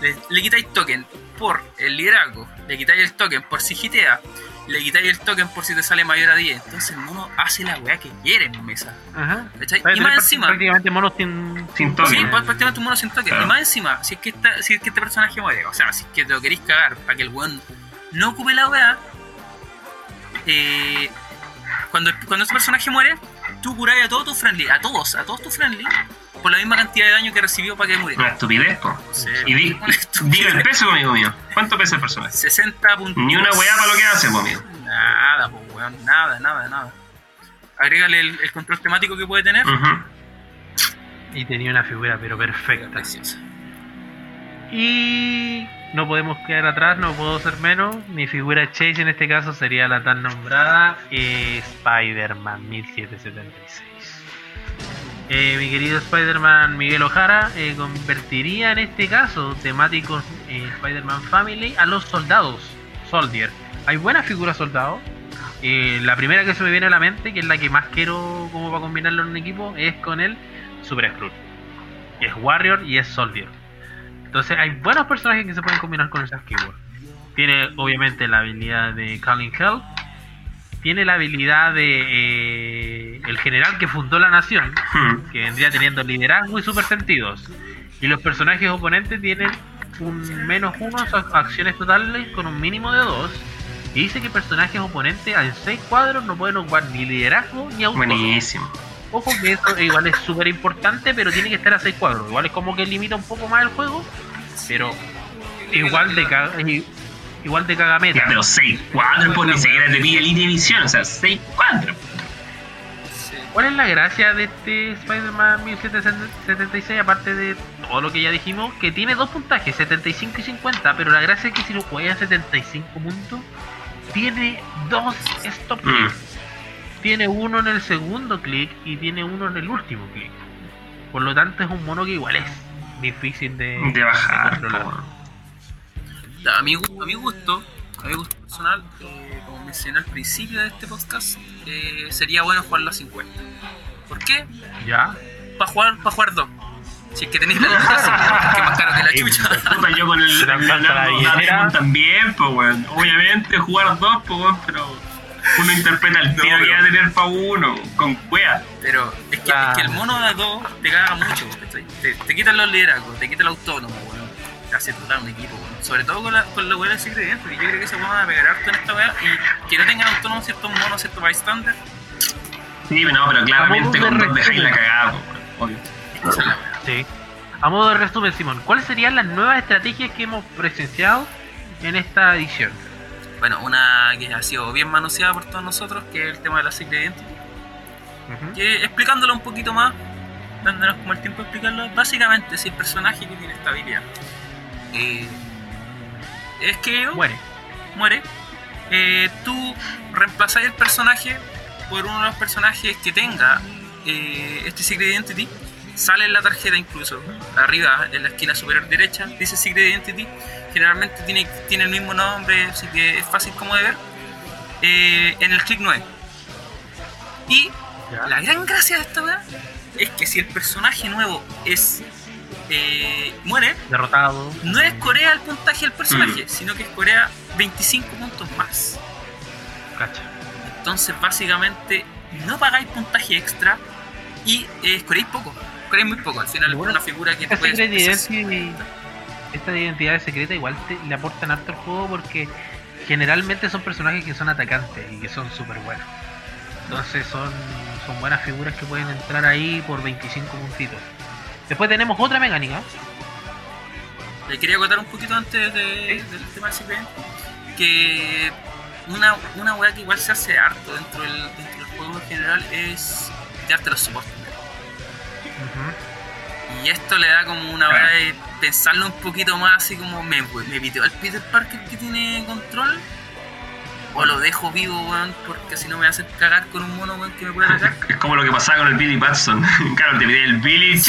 le, le quitáis token por el liderazgo, le quitáis el token por si hitea, le quitáis el token por si te sale mayor a 10. Entonces el mono hace la weá que quiere en mesa. Ajá. Y más encima, Prácticamente monos sin. Sin toque. Sí, prácticamente un mono sin toque. Claro. Y más encima, si es, que esta- si es que este personaje muere, o sea, si es que te lo queréis cagar para que el weón no ocupe la weá, eh, cuando, cuando este personaje muere, tú curáis a todos tus friendly, a todos, a todos tus friendly, por la misma cantidad de daño que recibió para que Una muriera. estupidez, po. Sí, Y di, una diga el peso, amigo mío. ¿Cuánto pesa el personaje? 60 puntos. Ni una weá para lo que hace, po, amigo. Nada, pues weón, nada, nada, nada. Agrégale el, el control temático que puede tener. Y tenía una figura, pero perfecta. Preciosa. Y no podemos quedar atrás, no puedo ser menos. Mi figura Chase en este caso sería la tan nombrada eh, Spider-Man 1776. Eh, mi querido Spider-Man Miguel Ojara eh, convertiría en este caso temático eh, Spider-Man Family a los soldados, Soldier. Hay buenas figuras soldados. Eh, la primera que se me viene a la mente, que es la que más quiero como para combinarlo en un equipo, es con el Super Skrull. Es Warrior y es Soldier. Entonces hay buenos personajes que se pueden combinar con esas keywords. Tiene obviamente la habilidad de Calling Help. Tiene la habilidad de el general que fundó la nación, Hmm. que vendría teniendo liderazgo y super sentidos. Y los personajes oponentes tienen un menos uno a acciones totales con un mínimo de dos. Y dice que personajes oponentes en seis cuadros no pueden ocupar ni liderazgo ni auto. Buenísimo. Ojo que eso igual es súper importante, pero tiene que estar a 6 cuadros. Igual es como que limita un poco más el juego, pero igual de igual de cagameta. Ya, pero 6 cuadros, pues ni siquiera te pide línea de visión. O sea, 6 cuadros. ¿Cuál es la gracia de este Spider-Man 1776? Aparte de todo lo que ya dijimos, que tiene dos puntajes, 75 y 50, pero la gracia es que si lo juegas a 75 puntos, tiene dos stop Mm. tiene uno en el segundo clic y tiene uno en el último clic. Por lo tanto es un mono que igual es difícil de, De bajar, controlar. A mi, a mi gusto, a mi gusto personal, eh, mencioné al principio de este podcast, eh, sería bueno jugarlo a 50. ¿Por qué? ¿Ya? Para jugar, para jugar dos. Si es que tenéis la limitación, que es más caro que la chucha. Puta, yo con el, te el Leonardo también, pues, weón. Obviamente, jugar dos, pues, weón, pero uno interpreta el No, tiro que pero- va a tener para uno, con wea. Pero es que, Ah. es que el mono de dos te caga mucho, te, te quitan los liderazgos, te quita el autónomo, weón. Te hace total un equipo, weón. Sobre todo con, la, con los weones ingredientes, porque yo creo que se van a pegar harto en esta weá y que no tengan autónomo ciertos monos, ciertos bystander, Sí, pero no, pero claramente con de dos dejáis la cagada, pues, obvio. esa es la weá. Sí. A modo de resumen, Simón, ¿cuáles serían las nuevas estrategias que hemos presenciado en esta edición? Bueno, una que ha sido bien manoseada por todos nosotros, que es el tema de la Secret Identity. Que explicándolo un poquito más, dándonos como el tiempo de explicarlo, básicamente si el personaje que tiene esta habilidad eh, es que Muere. muere, eh, tú reemplazas el personaje por uno de los personajes que tenga eh, este Secret Identity. Sale en la tarjeta incluso, arriba en la esquina superior derecha, dice Secret Identity. Generalmente tiene, tiene el mismo nombre, así que es fácil como de ver. eh, en el clic 9. Y la gran gracia de esta weá es que si el personaje nuevo es eh, muere, Derrotado. no es Corea el puntaje del personaje, sino que es Corea 25 puntos más. Cacha. Entonces, básicamente, no pagáis puntaje extra y eh, escoréis poco. Escoréis muy poco. Al final, es Bueno, una figura que Esta puede estas identidades secretas igual te, le aportan harto al juego porque generalmente son personajes que son atacantes y que son súper buenos. Entonces son, son buenas figuras que pueden entrar ahí por 25 puntitos. Después tenemos otra mecánica. Le quería acotar un poquito antes de- del tema del que una, una weá que igual se hace harto dentro del, dentro del juego en general es darte los soportes. Y esto le da como una hora de pensarlo un poquito más, así como me, me piteo al Peter Parker que tiene control. O lo dejo vivo, weón, porque si no me hacen cagar con un mono, weón, que me puede atacar. Es como lo que pasaba con el Billy Batson. claro, te pide el Billy y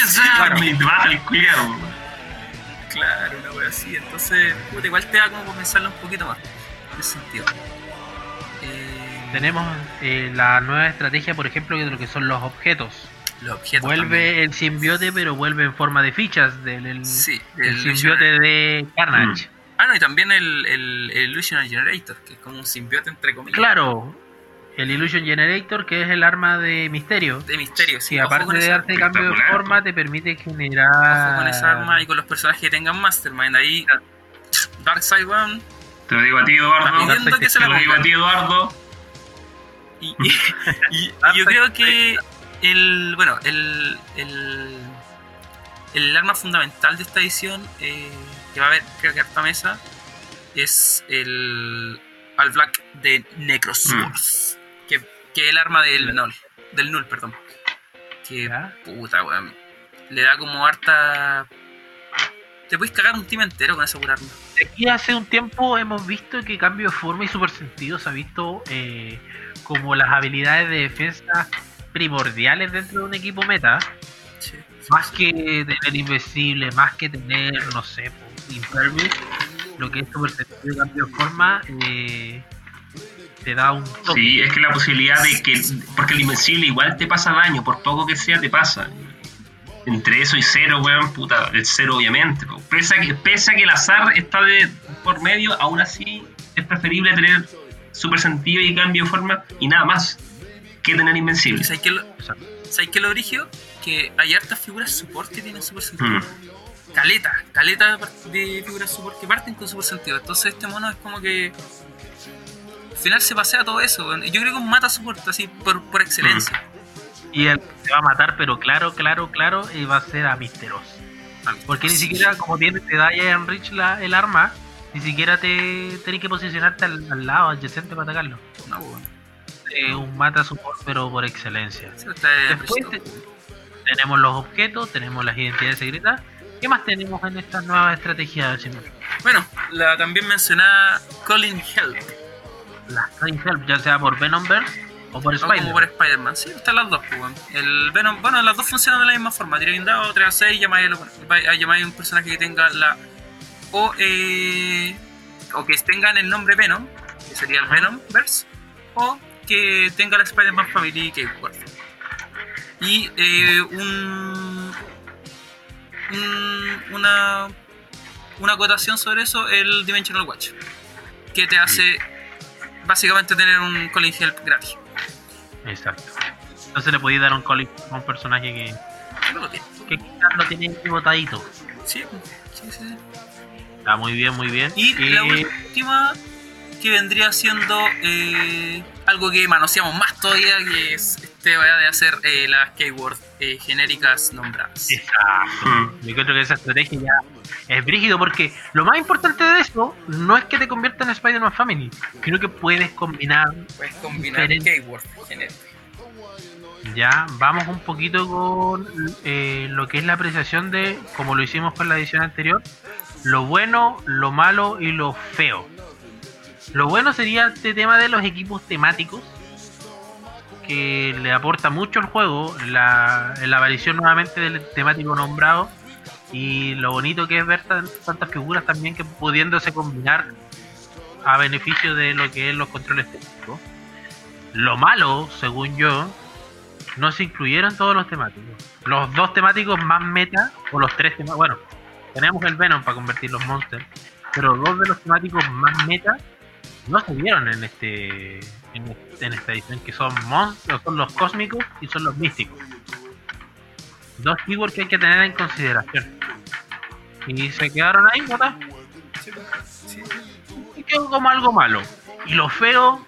te baja el culiado. weón. Claro, una wea así. Entonces, puta, igual te da como pensarlo un poquito más. En ese sentido. Eh, Tenemos eh, la nueva estrategia, por ejemplo, de lo que son los objetos. los objetos. Vuelve el simbiote, pero vuelve en forma de fichas del el. Sí, el el simbiote de Carnage. Ah, no, y también el, el, el Illusional Generator, que es como un simbiote entre comillas. Claro, el Illusion Generator, que es el arma de misterio. De misterio, sí. ojo aparte de darte cambio de forma, te permite generar. Ojo con esa arma y con los personajes que tengan Mastermind. Ahí, Darkseid, weón. Te lo digo a ti, Eduardo. Que se Te lo digo a ti, Eduardo. Y, y- y- y yo creo que el. Bueno, el. El, el arma fundamental de esta edición, eh, que va a haber, creo que harta mesa, es el. Al Black de Necroswords. Que, que es el arma del Null. Del Null, perdón. Que puta, weón. Le da como harta. Te puedes cagar un team entero con esa pura arma. Aquí hace un tiempo hemos visto que cambio de forma y super sentido se ha visto eh, como las habilidades de defensa primordiales dentro de un equipo meta. Sí. Más que tener invencible, más que tener, no sé, impervious, lo que es super sentido y cambio de forma, eh, te da un toque. Sí, es que la posibilidad de que. Porque el invencible igual te pasa daño, por poco que sea, te pasa. Entre eso y cero, weón, puta, el cero obviamente. Pese a que, pese a que el azar está de por medio, aún así es preferible tener super sentido y cambio de forma y nada más que tener invencible. ¿Y sabes qué lo, sabes qué lo brigio? Que hay hartas figuras support que tienen super sentido. Mm. Caleta, caleta de figuras support que parten con super sentido. Entonces este mono es como que. Al final se pasea todo eso. Y Yo creo que un mata support así por, por excelencia. Y que te va a matar, pero claro, claro, claro, eh, va a ser a Misteros. Porque ni siquiera, como tiene, te da ya en Rich la, el arma, ni siquiera te tenés que posicionarte al, al lado adyacente para atacarlo. No. Eh, un mata support, pero por excelencia. Después te- tenemos los objetos, tenemos las identidades secretas. ¿Qué más tenemos en esta nueva estrategia, señor? Bueno, la también mencionada Colin Help. Las Time Help, ya sea por Venomverse o por O Spider. como por Spider-Man, sí, están las dos, pues. El Venom, bueno, las dos funcionan de la misma forma. Tiráis un dado, 3 a 6, llamáis, a- un personaje que tenga la. O, eh, o que tenga en el nombre Venom, que sería el Venomverse, o que tenga la Spider-Man Family que Y eh, un, un- una, una acotación sobre eso, el Dimensional Watch, que te hace básicamente tener un Colin Help gratis. Exacto. Entonces le podéis dar un colic a un personaje que, No lo tiene. que quizás lo tiene ahí botadito. Sí, sí, sí. sí. Está muy bien, muy bien. Y Eh, la última que vendría siendo eh, algo que manoseamos más todavía, que es este vaya de hacer eh, las keyword eh, genéricas nombradas. Exacto. Mm. Yo creo que esa estrategia ya es brígido porque lo más importante de eso no es que te convierta en Spider-Man Family, sino que puedes combinar. Puedes combinar Diferente. keyword genérica. Ya, vamos un poquito con eh, lo que es la apreciación de, como lo hicimos con la edición anterior, lo bueno, lo malo y lo feo. Lo bueno sería este tema de los equipos temáticos, que le aporta mucho al juego, la, la aparición nuevamente del temático nombrado y lo bonito que es ver tan- tantas figuras también que pudiéndose combinar a beneficio de lo que es los controles técnicos. Lo malo, según yo, no se incluyeron todos los temáticos. Los dos temáticos más meta, o los tres temáticos, bueno, tenemos el Venom para convertir los monsters, pero dos de los temáticos más meta no se vieron en este en, este- en esta edición, que son monstruos, son los cósmicos y son los místicos. Dos keywords que hay que tener en consideración. Y se quedaron ahí, ¿verdad? Y quedó como algo malo. Y lo feo,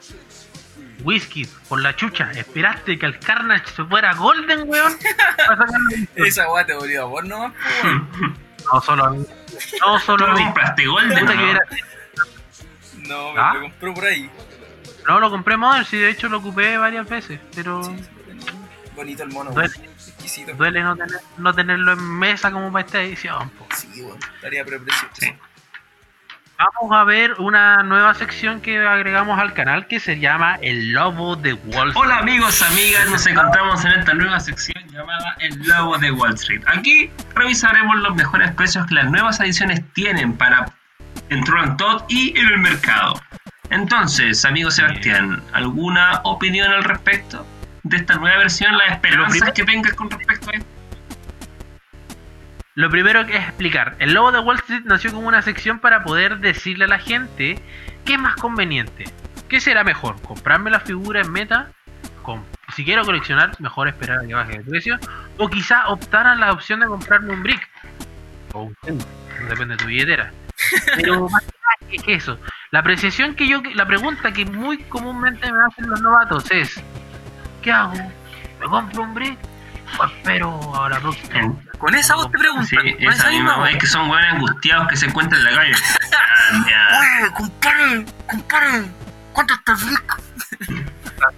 Whisky, por la chucha, esperaste que el Carnage se fuera Golden, weón. Esa weá te volvió a vos nomás. No solo a mí. No ¿Tú solo a mí. compraste Golden? No? ¿Ah? me lo compró por ahí. No, lo compré Modern, sí, de hecho lo ocupé varias veces, pero Bonito el mono, Duele. Exquisito. Duele no, tener, no tenerlo en mesa como para esta edición. po. Sí, weón. Estaría precioso. Sí. Vamos a ver una nueva sección que agregamos al canal que se llama El Lobo de Wall Street. Hola amigos, amigas, nos encontramos en esta nueva sección llamada El Lobo de Wall Street. Aquí revisaremos los mejores precios que las nuevas ediciones tienen para en Tron Todd y en el mercado. Entonces, amigo Sebastián, ¿alguna opinión al respecto de esta nueva versión? ¿Las esperanzas que tengas con respecto a esto? Lo primero que es explicar, el Lobo de Wall Street nació como una sección para poder decirle a la gente qué es más conveniente, qué será mejor, comprarme la figura en meta, con, si quiero coleccionar, mejor esperar a que baje de precio, o quizá optar a la opción de comprarme un brick, o un depende de tu billetera. Pero más que nada, ¿qué es eso? La apreciación que yo, la pregunta que muy comúnmente me hacen los novatos es, ¿qué hago? ¿Me compro un brick? ¿O espero a la próxima? Con esa voz te preguntan. Sí, con esa misma, voz. es que son buenos angustiados que se encuentran en la calle. Oye, compadre, compadre, ¿cuánto está el brick?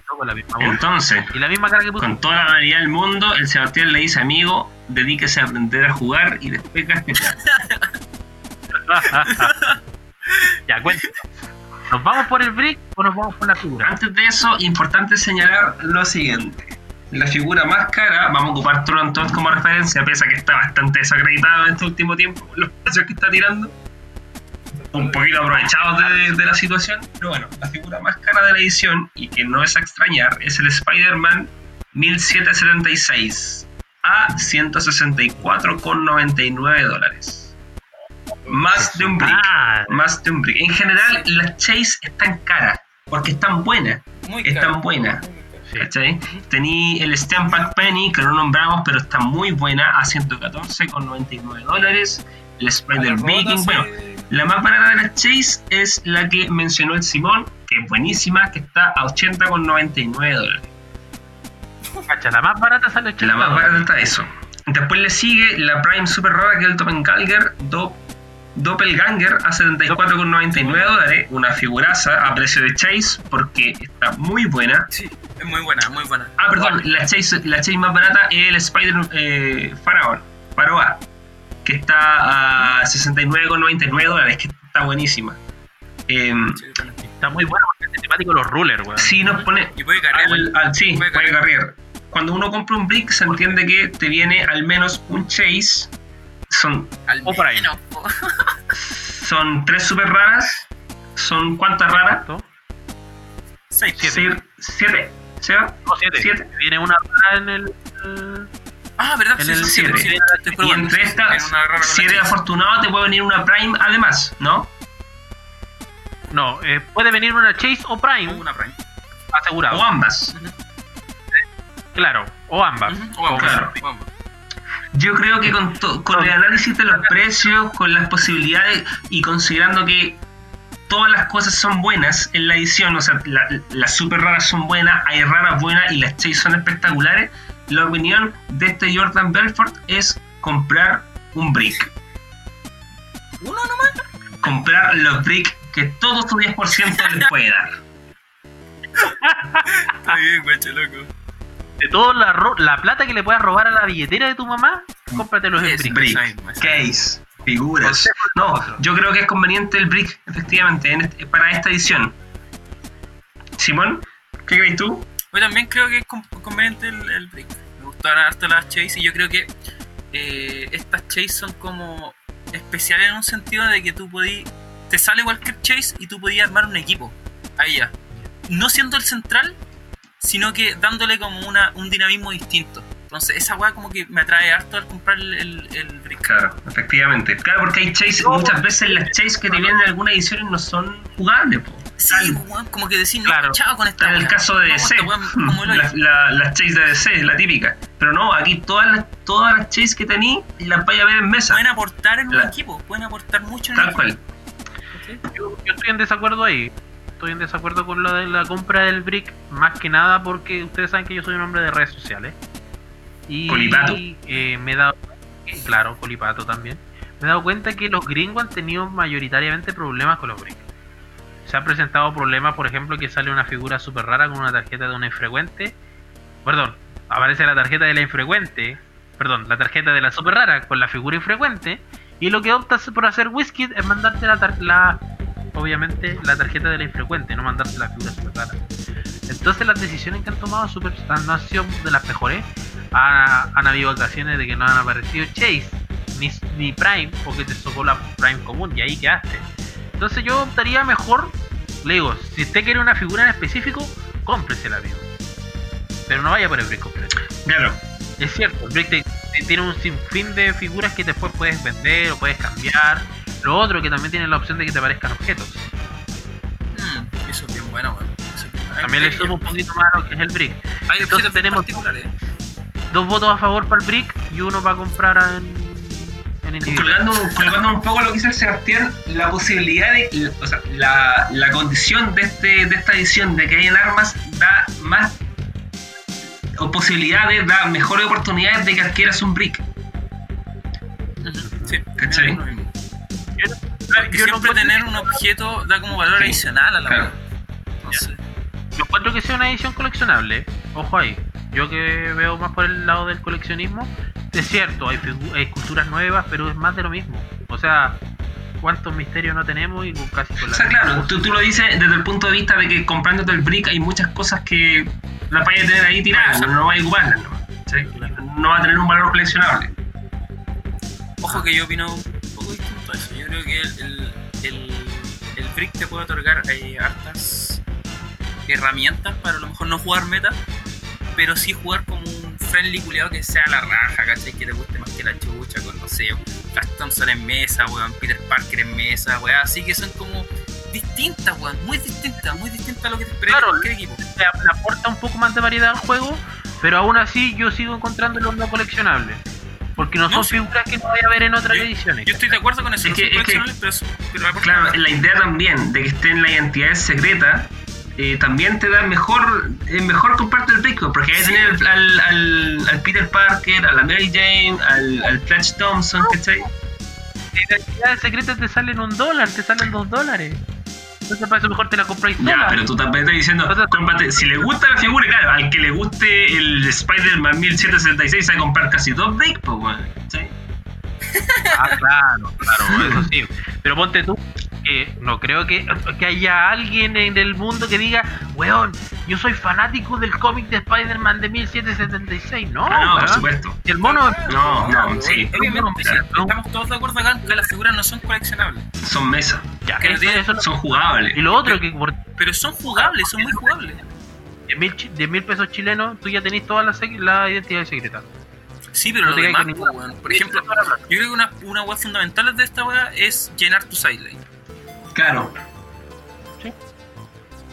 Con la misma voz. Entonces, Y la misma cara que puso. Con toda la variedad del mundo, el Sebastián le dice, amigo, dedíquese a aprender a jugar y después gaste plata". ya, cuéntanos. ¿Nos vamos por el brick o nos vamos por la figura? Antes de eso, importante señalar lo siguiente. La figura más cara, vamos a ocupar Tron Todd como referencia, pese a que está bastante desacreditado en este último tiempo, los precios que está tirando. Un poquito aprovechados de, de la situación. Pero bueno, la figura más cara de la edición, y que no es a extrañar, es el Spider-Man 1776 a 164,99 dólares. Más de un brick. Ah, Más de un brick. En general, las Chase están caras, porque están buenas. Muy Es caro. tan buena. sí. ¿Cachai? Tení el Stamp Penny, que no nombramos, pero está muy buena, a 114,99 dólares. El Spider Viking, bueno, la más barata de las Chase es la que mencionó el Simón, que es buenísima, que está a 80,99 dólares. Cacha, la más barata sale 80 La más barata está eso. Después le sigue la Prime super rara, que es el Doppelganger, Do- Doppelganger a 74,99 dólares. Una figuraza a precio de Chase, porque está muy buena. Sí, es muy buena, muy buena. Ah, perdón, la Chase, la Chase más barata es el Spider eh, Pharaoh, que está a 69,99 dólares, que está buenísima. Em, Sí. Está muy bueno porque es temático los rulers, weón. si nos pone Y puede cargar. al, al- sí, Puede cargar. Cuando uno compra un brick se entiende que te viene al menos un Chase. Son, Al o por ahí. menos, son tres super raras. ¿Son cuántas raras? Seis. Siete. Siete. No, siete. Siete. Viene una rara en el. Ah, ¿verdad? En Sí, el siete. siete. sí, estoy Y entre estas, si eres afortunado, te puede venir una Prime además, ¿no? No, eh, puede venir una Chase o Prime Una Prime. asegurado. O ambas. Claro, o ambas. Como- vamos, claro. vamos. Yo creo que con, to- con el análisis de los precios, con las posibilidades y considerando que todas las cosas son buenas en la edición, o sea, la- las super raras son buenas, hay raras buenas y las chase son espectaculares, la opinión de este Jordan Belfort es comprar un brick. Uno nomás. Comprar los brick que todo tu 10% les puede dar. Está bien, guacho, loco. De toda la, ro- la plata que le puedas robar a la billetera de tu mamá, cómpratelos en Es brick. case, figuras. No, yo creo que es conveniente el brick, efectivamente, en este- para esta edición. Simón, ¿qué crees tú? Yo también creo que es con- conveniente el, el brick. Me gustaron harto las chase y yo creo que eh, estas chase son como especiales en un sentido de que tú podí te sale cualquier chase y tú podías armar un equipo a ella. No siendo el central, sino que dándole como una, un dinamismo distinto. Entonces esa weá como que me atrae harto al comprar el, el, el brick. Claro, efectivamente. Claro, porque hay chase, muchas veces las chase que te vienen en algunas ediciones no son jugables. po. Sí, weón, como que decir, Claro. no, chao con esta Está en el caso de DC, hoyo. la- la- chase de DC, la típica. Pero no, aquí todas las, todas las chase que tení las vais a ver en mesa. Pueden aportar en un La- equipo, pueden aportar mucho en Tal el cual. equipo. Yo, yo estoy en desacuerdo ahí. Estoy en desacuerdo con lo de la compra del brick, más que nada porque ustedes saben que yo soy un hombre de redes sociales. Y Colipato. eh, me he dado, claro, colipato también. Me he dado cuenta que los gringos han tenido mayoritariamente problemas con los bricks. Se han presentado problemas, por ejemplo, que sale una figura súper rara con una tarjeta de una infrecuente. Perdón, aparece la tarjeta de la infrecuente, perdón, la tarjeta de la super rara con la figura infrecuente, y lo que optas por hacer Whisky es mandarte la, la obviamente la tarjeta de la infrecuente, no mandarte la figura super rara. Entonces las decisiones que han tomado Super no han sido de las mejores. Ha- han habido ocasiones de que no han aparecido Chase ni, ni Prime, porque te tocó la Prime común y ahí quedaste. Entonces yo optaría mejor, le digo, si usted quiere una figura en específico, cómpresela, amigo. Pero no vaya por el brick completo. Claro. Es cierto, el brick te- te- tiene un sinfín de figuras que después puedes vender o puedes cambiar. Lo otro que también tiene la opción de que te aparezcan objetos. Mm, eso es bien bueno, bueno. También le sumo un poquito más a lo que es el brick. Hay Entonces objetos tenemos-. Dos votos a favor para el brick y uno para comprar en, en individual. Colgando, colgando un poco lo que dice el Sebastián, la posibilidad de. O sea, la, la condición de, este, de esta edición de que hayan armas da más. O posibilidades, da mejores oportunidades de que adquieras un brick. Sí, ¿Cachai? Yo- no siempre tener un objeto da como valor Sí. adicional a la Claro. Entonces, Yo encuentro que sea una edición coleccionable. Ojo ahí. Yo que veo más por el lado del coleccionismo. Es cierto, hay, hay esculturas nuevas, pero es más de lo mismo. O sea, ¿cuántos misterios no tenemos? Y casi con O la sea, misma claro, tú, tú lo dices desde el punto de vista de que comprándote el brick hay muchas cosas que las vayas a tener ahí tiradas, no, no vas a ocuparlas. ¿no? ¿Sí? No va a tener un valor coleccionable. ojo que yo opino eso. Yo creo que el, el, el, Brick te puede otorgar eh, hartas herramientas para a lo mejor no jugar meta, pero sí jugar como un friendly culiado que sea la raja, ¿cachai? Que te guste más que la chucha, con no sé, Flash Thompson en mesa, weón, Peter Parker en mesa, weón, así que son como distintas, weón, muy distintas, muy distintas a lo que te esperas Claro, cualquier equipo. le ap- le aporta un poco más de variedad al juego, pero aún así yo sigo encontrando los no coleccionables. Porque no, No, son sí. figuras que a ver en otras Yo- ediciones. Yo estoy de acuerdo con eso, Es no que- son es que- pero, pero Claro, la idea también de que estén las identidades secretas eh, también te da mejor eh, mejor comprarte el brick, porque hay que tener al, al, al- al Peter Parker, a la Mary Jane, al, al Flash Thompson, ¿cachai? Las identidades secretas te salen un dólar, te salen dos dólares. Entonces para eso mejor te la compráis Ya, sola. pero tú también estás diciendo, cómprate, si le gusta la figura, claro, al que le guste el Spider-Man 1766 se va a comprar casi dos bricks, pues, weón, ¿cachai? Ah, claro, claro, eso sí. Pero ponte tú, que no creo que, que haya alguien en el mundo que diga, weón, yo soy fanático del cómic de Spider-Man de 1776. No, Ah, no, por supuesto. El mono No, no, sí, Obviamente, sí, no. estamos todos de acuerdo acá que las figuras no son coleccionables. son mesas, ya, que no son jugables. y lo otro que por Pero son jugables, son muy jugables. 10 mil, 10 mil pesos chilenos, tú ya tenés todas las sec- las identidades secretas. Sí, pero No lo te demás, ninguna. weón. por ejemplo, yo creo que una, una weá fundamental de esta weá es llenar tu sideline. Claro,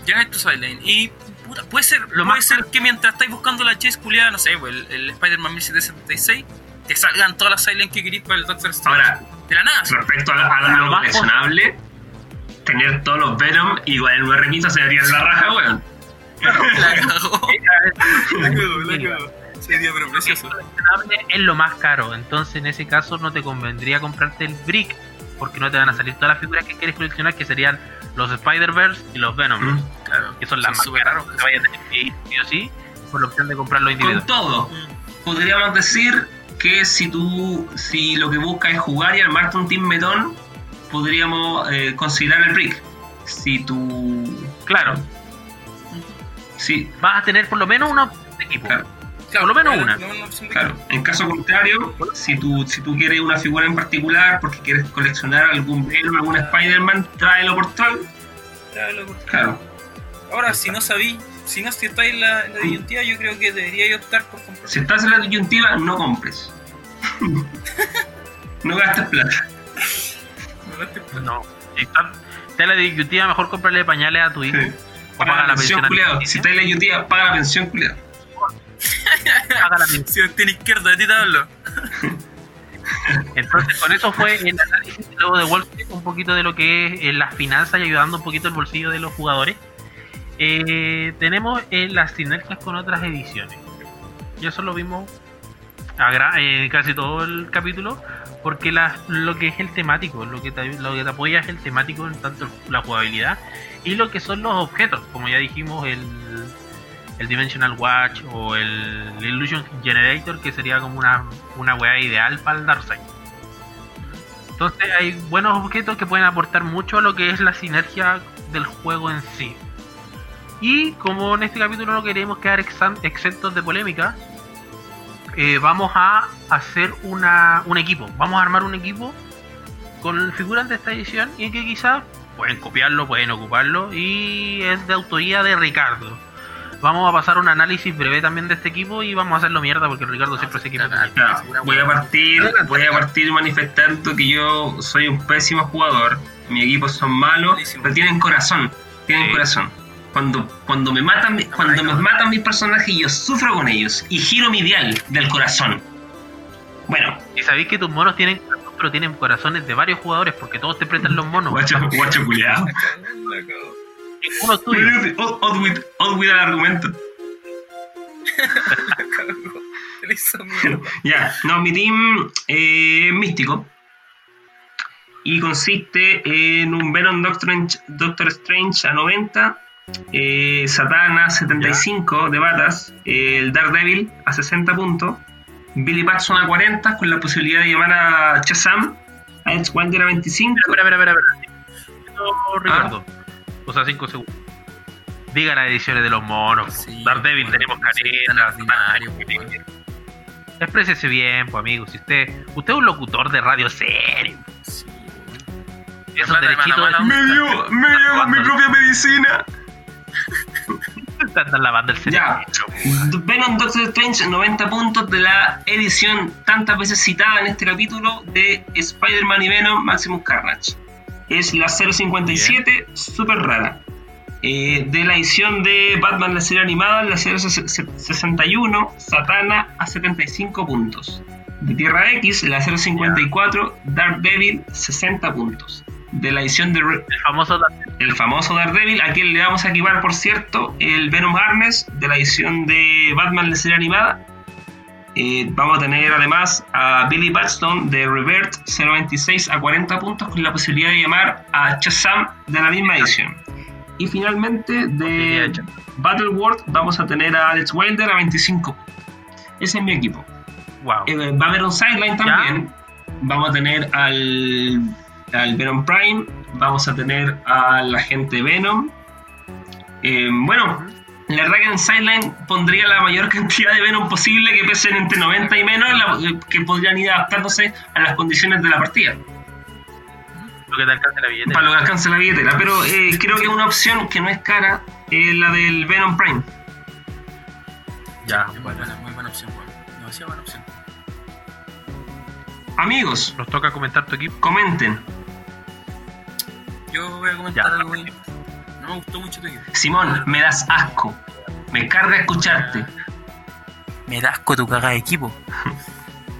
Llenar tu sideline. Y puta, puede ser, Lo puede más- ser que mientras estáis buscando la chase culiada, no sé, pues, el, el Spider-Man 1776, te salgan todas las sidelines que queréis para el Doctor Strange. Ahora, de la nada. sí. respecto a, la- a lo Lo más coleccionable, tener todos los Venom igual en una remisa se en la raja, weón. La cagó. La cagó, la cagó. Sería pero precioso. es lo más caro. Entonces, en ese caso, no te convendría comprarte el Brick. Porque no te van a salir todas las figuras que quieres coleccionar, que serían los Spider-Verse y los Venom. Mm. Claro, Que son las más caras. Que vaya a tener que ir sí o sí, por la opción de comprarlo Con individual. todo, podríamos decir que si tú, si lo que buscas es jugar y armarte un team metón, podríamos eh, considerar el brick. Si tú, Claro, sí, vas a tener por lo menos uno de equipo. claro, Por lo menos claro, una. no, no, claro. En caso contrario, si tú, si tú quieres una figura en particular porque quieres coleccionar algún Venom, algún Spider-Man, tráelo por tal. Claro, por- Claro. Ahora, si no sabí, si no si estáis en la, en la disyuntiva, yo creo que debería optar por comprar. Si estás en la disyuntiva, no compres. no gastes plata. No. Si está, está en la disyuntiva, mejor comprarle pañales a tu hijo. Sí. O Paga la pensión, culiado. alimenticia. Si estás en la disyuntiva, paga la pensión, culiado. Paga la. Si tiene izquierda, de ti te hablo. Entonces, con eso fue el análisis luego de Wall Street, un poquito de lo que es eh, las finanzas y ayudando un poquito el bolsillo de los jugadores. Eh, tenemos eh, las sinergias con otras ediciones. Y eso lo vimos gra- eh, casi todo el capítulo, porque la- lo que es el temático, lo que, te, lo que te apoya es el temático en tanto la jugabilidad y lo que son los objetos, como ya dijimos, el, el Dimensional Watch o el Illusion Generator, que sería como una, una weá ideal para el Darkseid. Entonces hay buenos objetos que pueden aportar mucho a lo que es la sinergia del juego en sí. Y como en este capítulo no queremos quedar exentos de polémica, eh, vamos a hacer una, un equipo. Vamos a armar un equipo con figuras de esta edición y que quizás pueden copiarlo, pueden ocuparlo y es de autoría de Ricardo. Vamos a pasar un análisis breve también de este equipo y vamos a hacerlo mierda porque Ricardo siempre se equipo. Claro. Voy a partir, voy a partir manifestando que yo soy un pésimo jugador. Mi equipo son malos, Malísimo. pero tienen corazón. Tienen Sí. corazón. Cuando, cuando me matan, cuando me matan mis personajes, yo sufro con ellos y giro mi dial del corazón. Bueno, Y sabéis que tus monos tienen corazón, pero tienen corazones de varios jugadores porque todos te prestan los monos. guacho, guacho culiado. Uno tuyo. Odd, with, el argumento. Ya, no, mi team eh, es místico. Y consiste en un Venom Doctor, Doctor Strange a 90, eh, Satana a 75 de batas, el Daredevil a 60 puntos, Billy Batson a 40 con la posibilidad de llamar a Shazam, a Edge a 25. Espera, espera, espera, espera. No, Ricardo. O sea, 5 segundos. Diga las ediciones de los monos. Sí, Daredevil bueno, tenemos caretas. Exprésese bien, pues amigo. Si usted, usted es un locutor de radio serio. Sí, Esos Mala, derechitos mala, mala. Me dio, me dio mi propia medicina. andan lavando el cerebro. Ya. Venom Doctor Strange, 90 puntos de la edición tantas veces citada en este capítulo de Spider-Man y Venom Maximus Carnage. Es la 057, súper rara. Eh, de la edición de Batman, la serie animada, la 061, Satana a 75 puntos. De Tierra X, la 054, Dark Devil, 60 puntos. De la edición de Re- El famoso el famoso Daredevil, a quien le vamos a equipar, por cierto, el Venom Harness de la edición de Batman, la serie animada. Eh, vamos a tener además a Billy Batson de Revert 026 a 40 puntos con la posibilidad de llamar a Shazam de la misma edición. Y finalmente de Battleworld vamos a tener a Alex Wilder a 25 puntos. Ese es mi equipo. Wow. Eh, va a haber un sideline también. Vamos a tener al, al Venom Prime. Vamos a tener al agente Venom. Eh, bueno, la verdad que en sideline pondría la mayor cantidad de Venom posible que pesen entre 90 y menos, la- eh, que podrían ir adaptándose a las condiciones de la partida. Lo que te alcance la billetera. Para lo que alcance la billetera. Pero eh, creo que una opción que no es cara es la del Venom Prime. Ya, Muy bueno. buena, muy buena opción, weón. Demasiado buena opción. Amigos, Nos toca comentar tu equipo. comenten. Yo voy a comentar Ya. algo. No me gustó mucho tu equipo. Simón, me das asco. Me carga escucharte. Me das con tu cagada de equipo.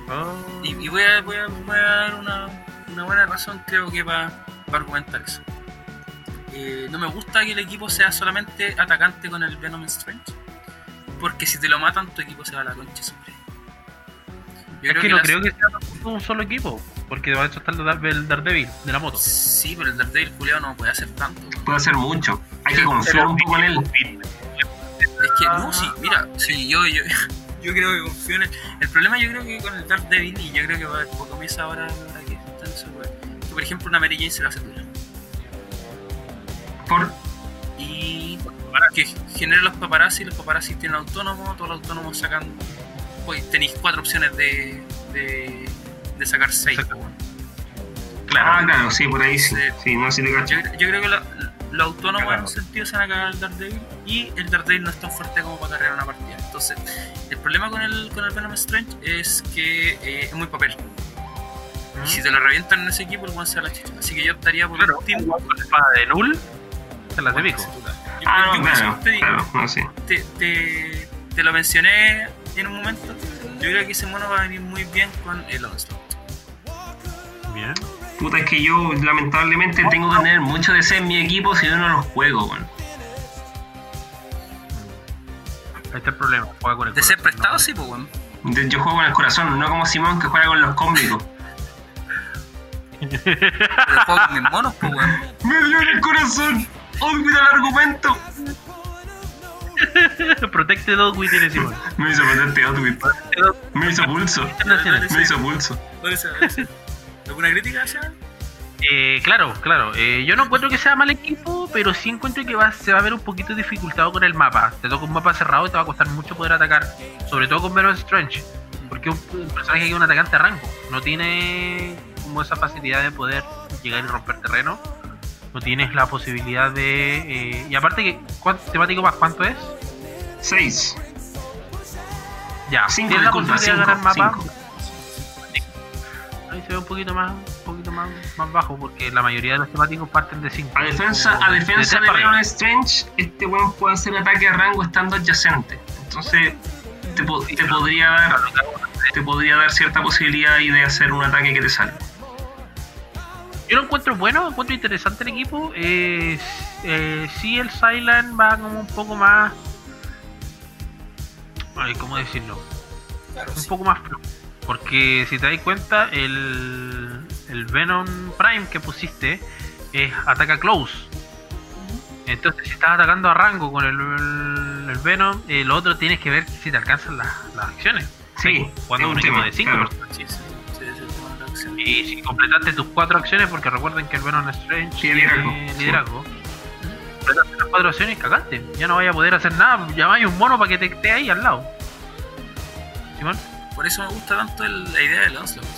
Oh. Y, y voy, a, voy, a, voy a dar una, una buena razón, creo que, para argumentar eso. Eh, no me gusta que el equipo sea solamente atacante con el Venom Strange. Porque si te lo matan, tu equipo se va a la concha, hombre. Yo Es que no las- creo que sea un solo equipo. Porque de hecho está el Dar- el Daredevil de la moto. Sí, pero el Daredevil culiao no puede hacer tanto. Puede hacer mucho. Hay que confiar un poco en él. Es que no, sí, mira, sí, yo, yo, yo creo que confío en él. El problema yo creo que con el Daredevil, y yo creo que va a comienza ahora, ahora que está en su que por ejemplo una Mary Jane se la hace dura. Por Y que genera los paparazzi, los paparazzi tienen autónomos, todos los autónomos sacan, pues tenéis cuatro opciones de, de, de sacar seis. Saca- weón. Ah, claro, sí, por ahí sí. Sí. Sí, no te cacho. Yo, yo creo que lo- los autónomos en Claro. un sentido se van a cagar al Daredevil y el Daredevil no es tan fuerte como para cargar una partida. Entonces, el problema con el, con el Venom Strange es que eh, es muy papel. Y si te lo revientan en ese equipo, el one se la chicha. Así que yo optaría por Claro, un team. con la espada de Null, se las de pico. Ah, yo no, claro, te, digo, claro, no te, te- te lo mencioné en un momento. Yo creo que ese mono va a venir muy bien con el Onslaught. Puta, es que yo lamentablemente tengo que tener mucho de ese en mi equipo si yo no los juego, weón. Ahí está el problema. Juega con el De ser corazón, prestado, ¿no? sí, pues, weón. Yo juego con el corazón, no como Simón que juega con los cómicos. Pero juego con mis monos, pues, weón. ¡Me dio en el corazón! ¡Olvida el argumento! Protected Dog with Simón. Me hizo potente Outwit. Me hizo pulso. Me hizo pulso. ¿Dónde se dónde se- ¿Alguna crítica ya? Eh, claro, claro. Eh, yo no encuentro que sea mal equipo, pero sí encuentro que va, se va a ver un poquito dificultado con el mapa. Te toca un mapa cerrado y te va a costar mucho poder atacar. Sobre todo con Venom Strange. Porque un, un personaje que es un atacante a rango. No tiene como esa facilidad de poder llegar y romper terreno. No tienes la posibilidad de... eh, y aparte que... ¿cuánto, temático más cuánto es? 6. Ya. 5, tienes la disculpa, posibilidad de ganar 5. mapa. Ahí se ve un poquito más, un poquito más, más bajo porque la mayoría de los temáticos parten de 5. A defensa, a defensa de Venom Strange, este weón puede hacer ataque a rango estando adyacente. Entonces, te, po- te podría dar te podría dar cierta posibilidad ahí de hacer un ataque que te salve. Yo lo encuentro bueno, encuentro interesante el equipo. Eh, eh, sí, el Silent va como un poco más. Ay, ¿cómo decirlo? Claro, Un sí. poco más flojo. Porque si te das cuenta, el, el Venom Prime que pusiste es ataca close. Entonces, si estás atacando a rango con el, el, el Venom, el otro tienes que ver si te alcanzan las, las acciones. Sí, cuando un equipo de 5 claro. Sí, sí. Y si completaste tus cuatro acciones, porque recuerden que el Venom Strange Tiene liderazgo, liderazgo. Completaste las cuatro acciones, cagaste. Ya no vaya a poder hacer nada. Llamáis un mono para que te esté ahí al lado. Simón, Por eso me gusta tanto la idea del Onslaught.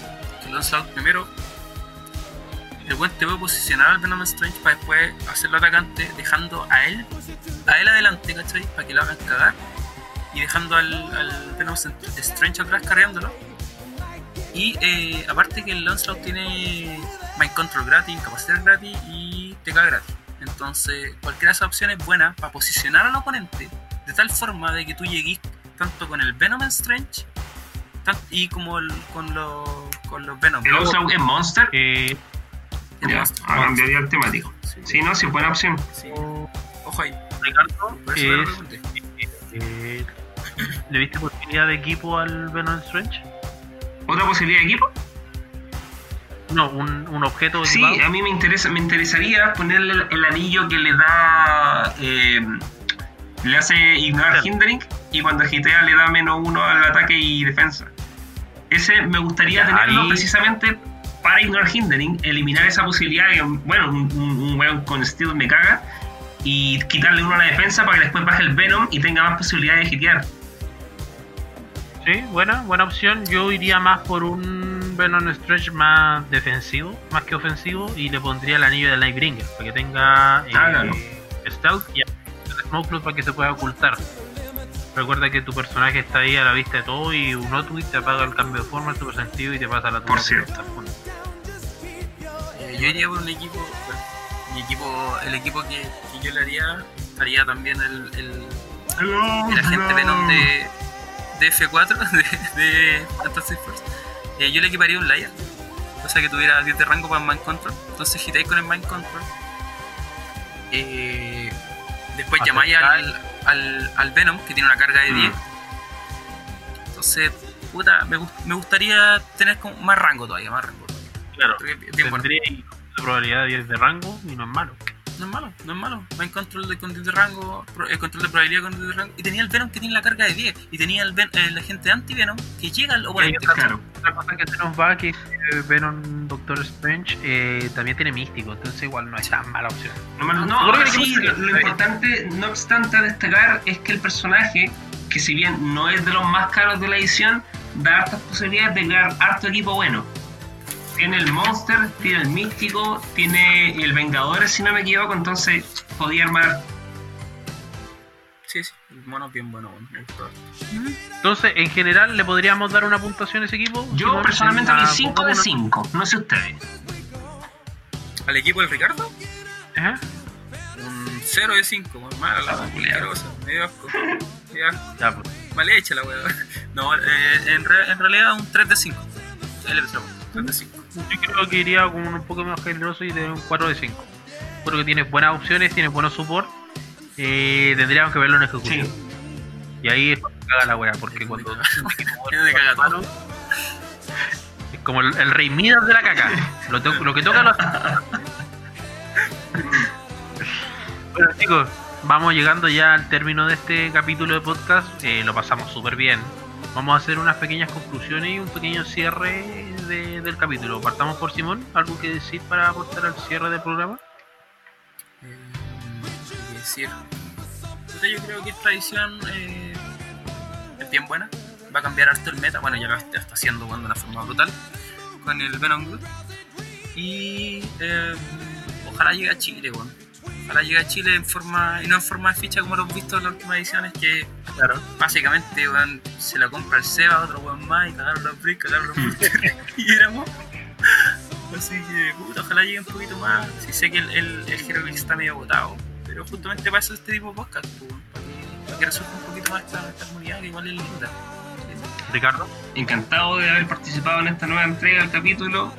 Que el Onslaught primero, el buen te puede posicionar al Venom Strange para después hacerlo atacante, dejando a él, a él adelante, ¿cachai? Para que lo hagan cagar. Y dejando al, al Venom Strange atrás cargándolo. Y eh, aparte que el Onslaught tiene Mind Control gratis, capacidad gratis y TK gratis. Entonces, cualquiera de esas opciones es buena para posicionar al oponente de tal forma de que tú llegues tanto con el Venom Strange y como el- con, los, con los Venom. El es Monster. eh, El Ya, ah, cambiaría el temático. Sí, Sí, no, sí, buena opción. sí. Ojo ahí. Ricardo, Por eso lo es, pregunté. eh, ¿le viste posibilidad de equipo al Venom Strange? ¿Otra posibilidad de equipo? No, un, un objeto Sí, equipado. a mí me interesa, me interesaría ponerle el, el anillo que le da. eh, le hace ignorar hindering y cuando agitea le da menos uno al ataque y defensa. Ese me gustaría Ya, tenerlo ahí- precisamente para ignorar hindering, eliminar esa posibilidad de que, bueno, un, weón con steel me caga y quitarle uno a la defensa para que después baje el Venom y tenga más posibilidad de hitear. Sí, buena, buena opción. Yo iría más por un Venom Strange más defensivo, más que ofensivo, y le pondría el anillo del Nightbringer, para que tenga eh, Hágalo. stealth y el Smoke para que se pueda ocultar. Recuerda que tu personaje está ahí a la vista de todo y un Outwit te apaga el cambio de forma, el super sentido y te pasa la Por tuya cierto. está junto. Eh, yo iría por un equipo. mi equipo, el equipo que, que yo le haría, haría también el, el, el agente Venom de, de F4 de, de Fantastic Force. Eh, yo le equiparía un Laia, cosa que tuviera 10 de rango para Mind Control. Entonces gitáis con el Mind Control. Eh, después llamáis al, al, al Venom, que tiene una carga de 10. Mm. Entonces, puta, me, me gustaría tener como más rango todavía, más rango. Claro, bueno. tendría la probabilidad de 10 de rango y no es malo. No es malo, no es malo. Va en control de, con 10 de rango, pro- eh, control de probabilidad con 10 de rango. Y tenía el Venom que tiene la carga de 10. Y tenía el, Ven- el agente anti-Venom que llega al oponente. Claro. Otra cosa que se nos va que eh, Venom Doctor Strange eh, también tiene místico, entonces igual no es tan mala opción. No, no, no, Seguro que sí, le lo, equipo- lo importante, no obstante, a destacar es que el personaje, que si bien no es de los más caros de la edición, da hartas posibilidades de crear harto equipo bueno. Tiene el Monster, tiene el Místico, tiene el Vengadores, si no me equivoco, entonces podía armar. Sí, sí, el mono es bien bueno. Entonces, en general, ¿le podríamos dar una puntuación a ese equipo? Yo Simón, personalmente doy la 5 de pongo una- 5, no sé ustedes. Al equipo del Ricardo, Ajá. un 0 de 5. Muy mala la asquerosa, medio asco. asco. Ya, pues. Mal hecha la weá. No, eh, en, re- en realidad un 3 de 5. Ahí le pensamos, 3 de 5. Yo creo que iría con un poco más generoso y de un 4 de 5. Creo que tiene buenas opciones, tiene buenos support. Eh, tendríamos que verlo en ejecución. Sí. Y ahí es cuando caga la wea, porque cuando caga es como el, el rey Midas de la caca. Lo, to- lo que toca lo. Bueno chicos, vamos llegando ya al término de este capítulo de podcast. Eh, lo pasamos súper bien. Vamos a hacer unas pequeñas conclusiones y un pequeño cierre de- del capítulo. Partamos por Simón. ¿Algo que decir para aportar al cierre del programa? Eh, ¿qué decir? Yo creo que esta edición eh, es bien buena. Va a cambiar harto el meta. Bueno, ya lo está está haciendo bueno, de una forma brutal con el Venom Good. Y eh, ojalá llegue a Chile, bueno. Ojalá llegue a Chile en forma, y no en forma de ficha como lo hemos visto en las últimas ediciones, que Claro. básicamente weón, se la compra el Seba, otro weón más, y cagaron los bricks, cagaron los boosters, y éramos. Así que, puta, ojalá llegue un poquito más. Sí sé que el, el, el está medio agotado, pero justamente para eso este tipo de podcast, pues, para que, para que resuelva un poquito más esta, esta comunidad que igual es linda. Ricardo. Encantado de haber participado en esta nueva entrega del capítulo.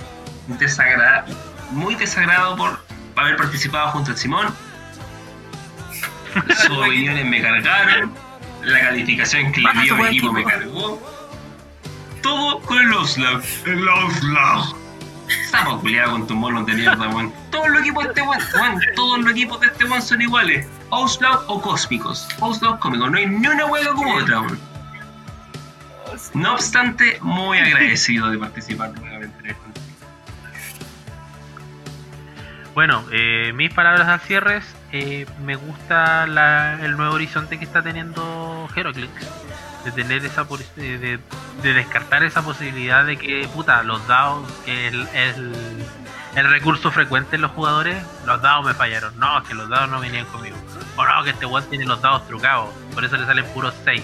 Desagrada, muy desagradado por haber participado junto al Simón. Sus opiniones me cargaron. La calificación que le dio el equipo me cargó. Todo con el Oslag. El Oslag. Estamos culiado con tu mono de mierda, weón. Todos los equipos de este weón, todos los equipos de este weón son iguales. Oslag o cósmicos. Oslag cósmicos. No hay ni una hueá como otra, weón. No obstante, muy agradecido de participar nuevamente Bueno, eh, mis palabras al cierre. eh, me gusta la- el nuevo horizonte que está teniendo Heroclix. De tener esa de, de- de descartar esa posibilidad de que, puta, los dados, que el, el, recurso frecuente en los jugadores, los dados me fallaron. No, que los dados no venían conmigo. O no, que este weón tiene los dados trucados. Por eso le salen puros 6.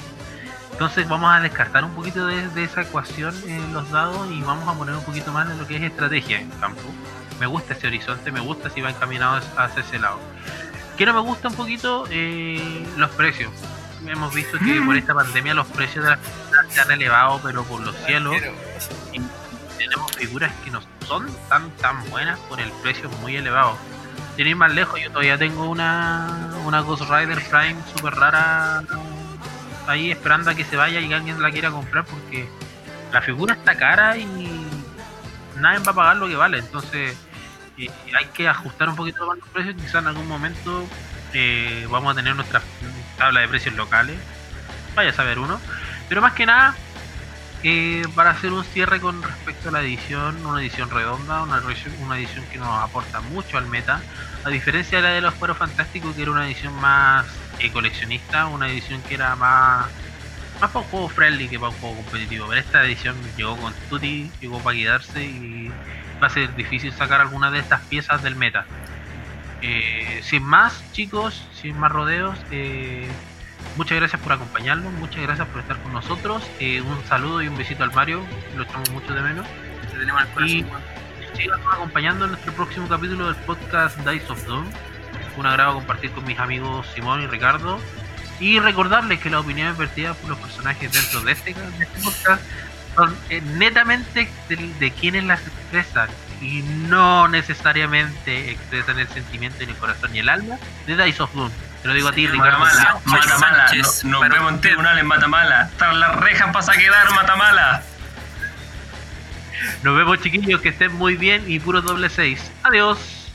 Entonces vamos a descartar un poquito de, de esa ecuación en los dados y vamos a poner un poquito más en lo que es estrategia en campo. Me gusta ese horizonte, me gusta si va encaminado hacia ese lado. Que no me gusta un poquito eh, los precios. Hemos visto que por esta pandemia los precios de las figuras se han elevado, pero por los cielos. Y tenemos figuras que no son tan tan buenas por el precio muy elevado. Sin ir más lejos, yo todavía tengo una, una Ghost Rider Prime super rara ahí esperando a que se vaya y alguien la quiera comprar porque la figura está cara y nadie va a pagar lo que vale. Entonces eh, hay que ajustar un poquito más los precios. Quizás en algún momento eh, vamos a tener nuestra tabla de precios locales. Vaya a saber uno. Pero más que nada, eh, para hacer un cierre con respecto a la edición, una edición redonda, una, una edición que nos aporta mucho al meta, a diferencia de la de los Fueros Fantásticos, que era una edición más coleccionista, una edición que era más más para un juego friendly que para un juego competitivo. Pero esta edición llegó con Tutti, llegó para quedarse y va a ser difícil sacar alguna de estas piezas del meta. Eh, sin más, chicos, sin más rodeos, eh, muchas gracias por acompañarnos, muchas gracias por estar con nosotros. Eh, un saludo y un besito al Mario, lo echamos mucho de menos. Te tenemos corazón, Y-. Síganos acompañando en nuestro próximo capítulo del podcast Dice of Doom. Un agrado compartir con mis amigos Simón y Ricardo. Y recordarles que las opiniones vertidas por los personajes dentro de este, de este podcast son eh, netamente de, de quienes las expresan y no necesariamente expresan el sentimiento en el corazón y el alma de Dice of Doom. Te lo digo a ti, Ricardo. Matamala, Matamala, Sánchez, no- nos para vemos en usted. tribunales Matamala. Están las rejas para quedar Matamala. Nos vemos, chiquillos, que estén muy bien y puro doble 6. Adiós.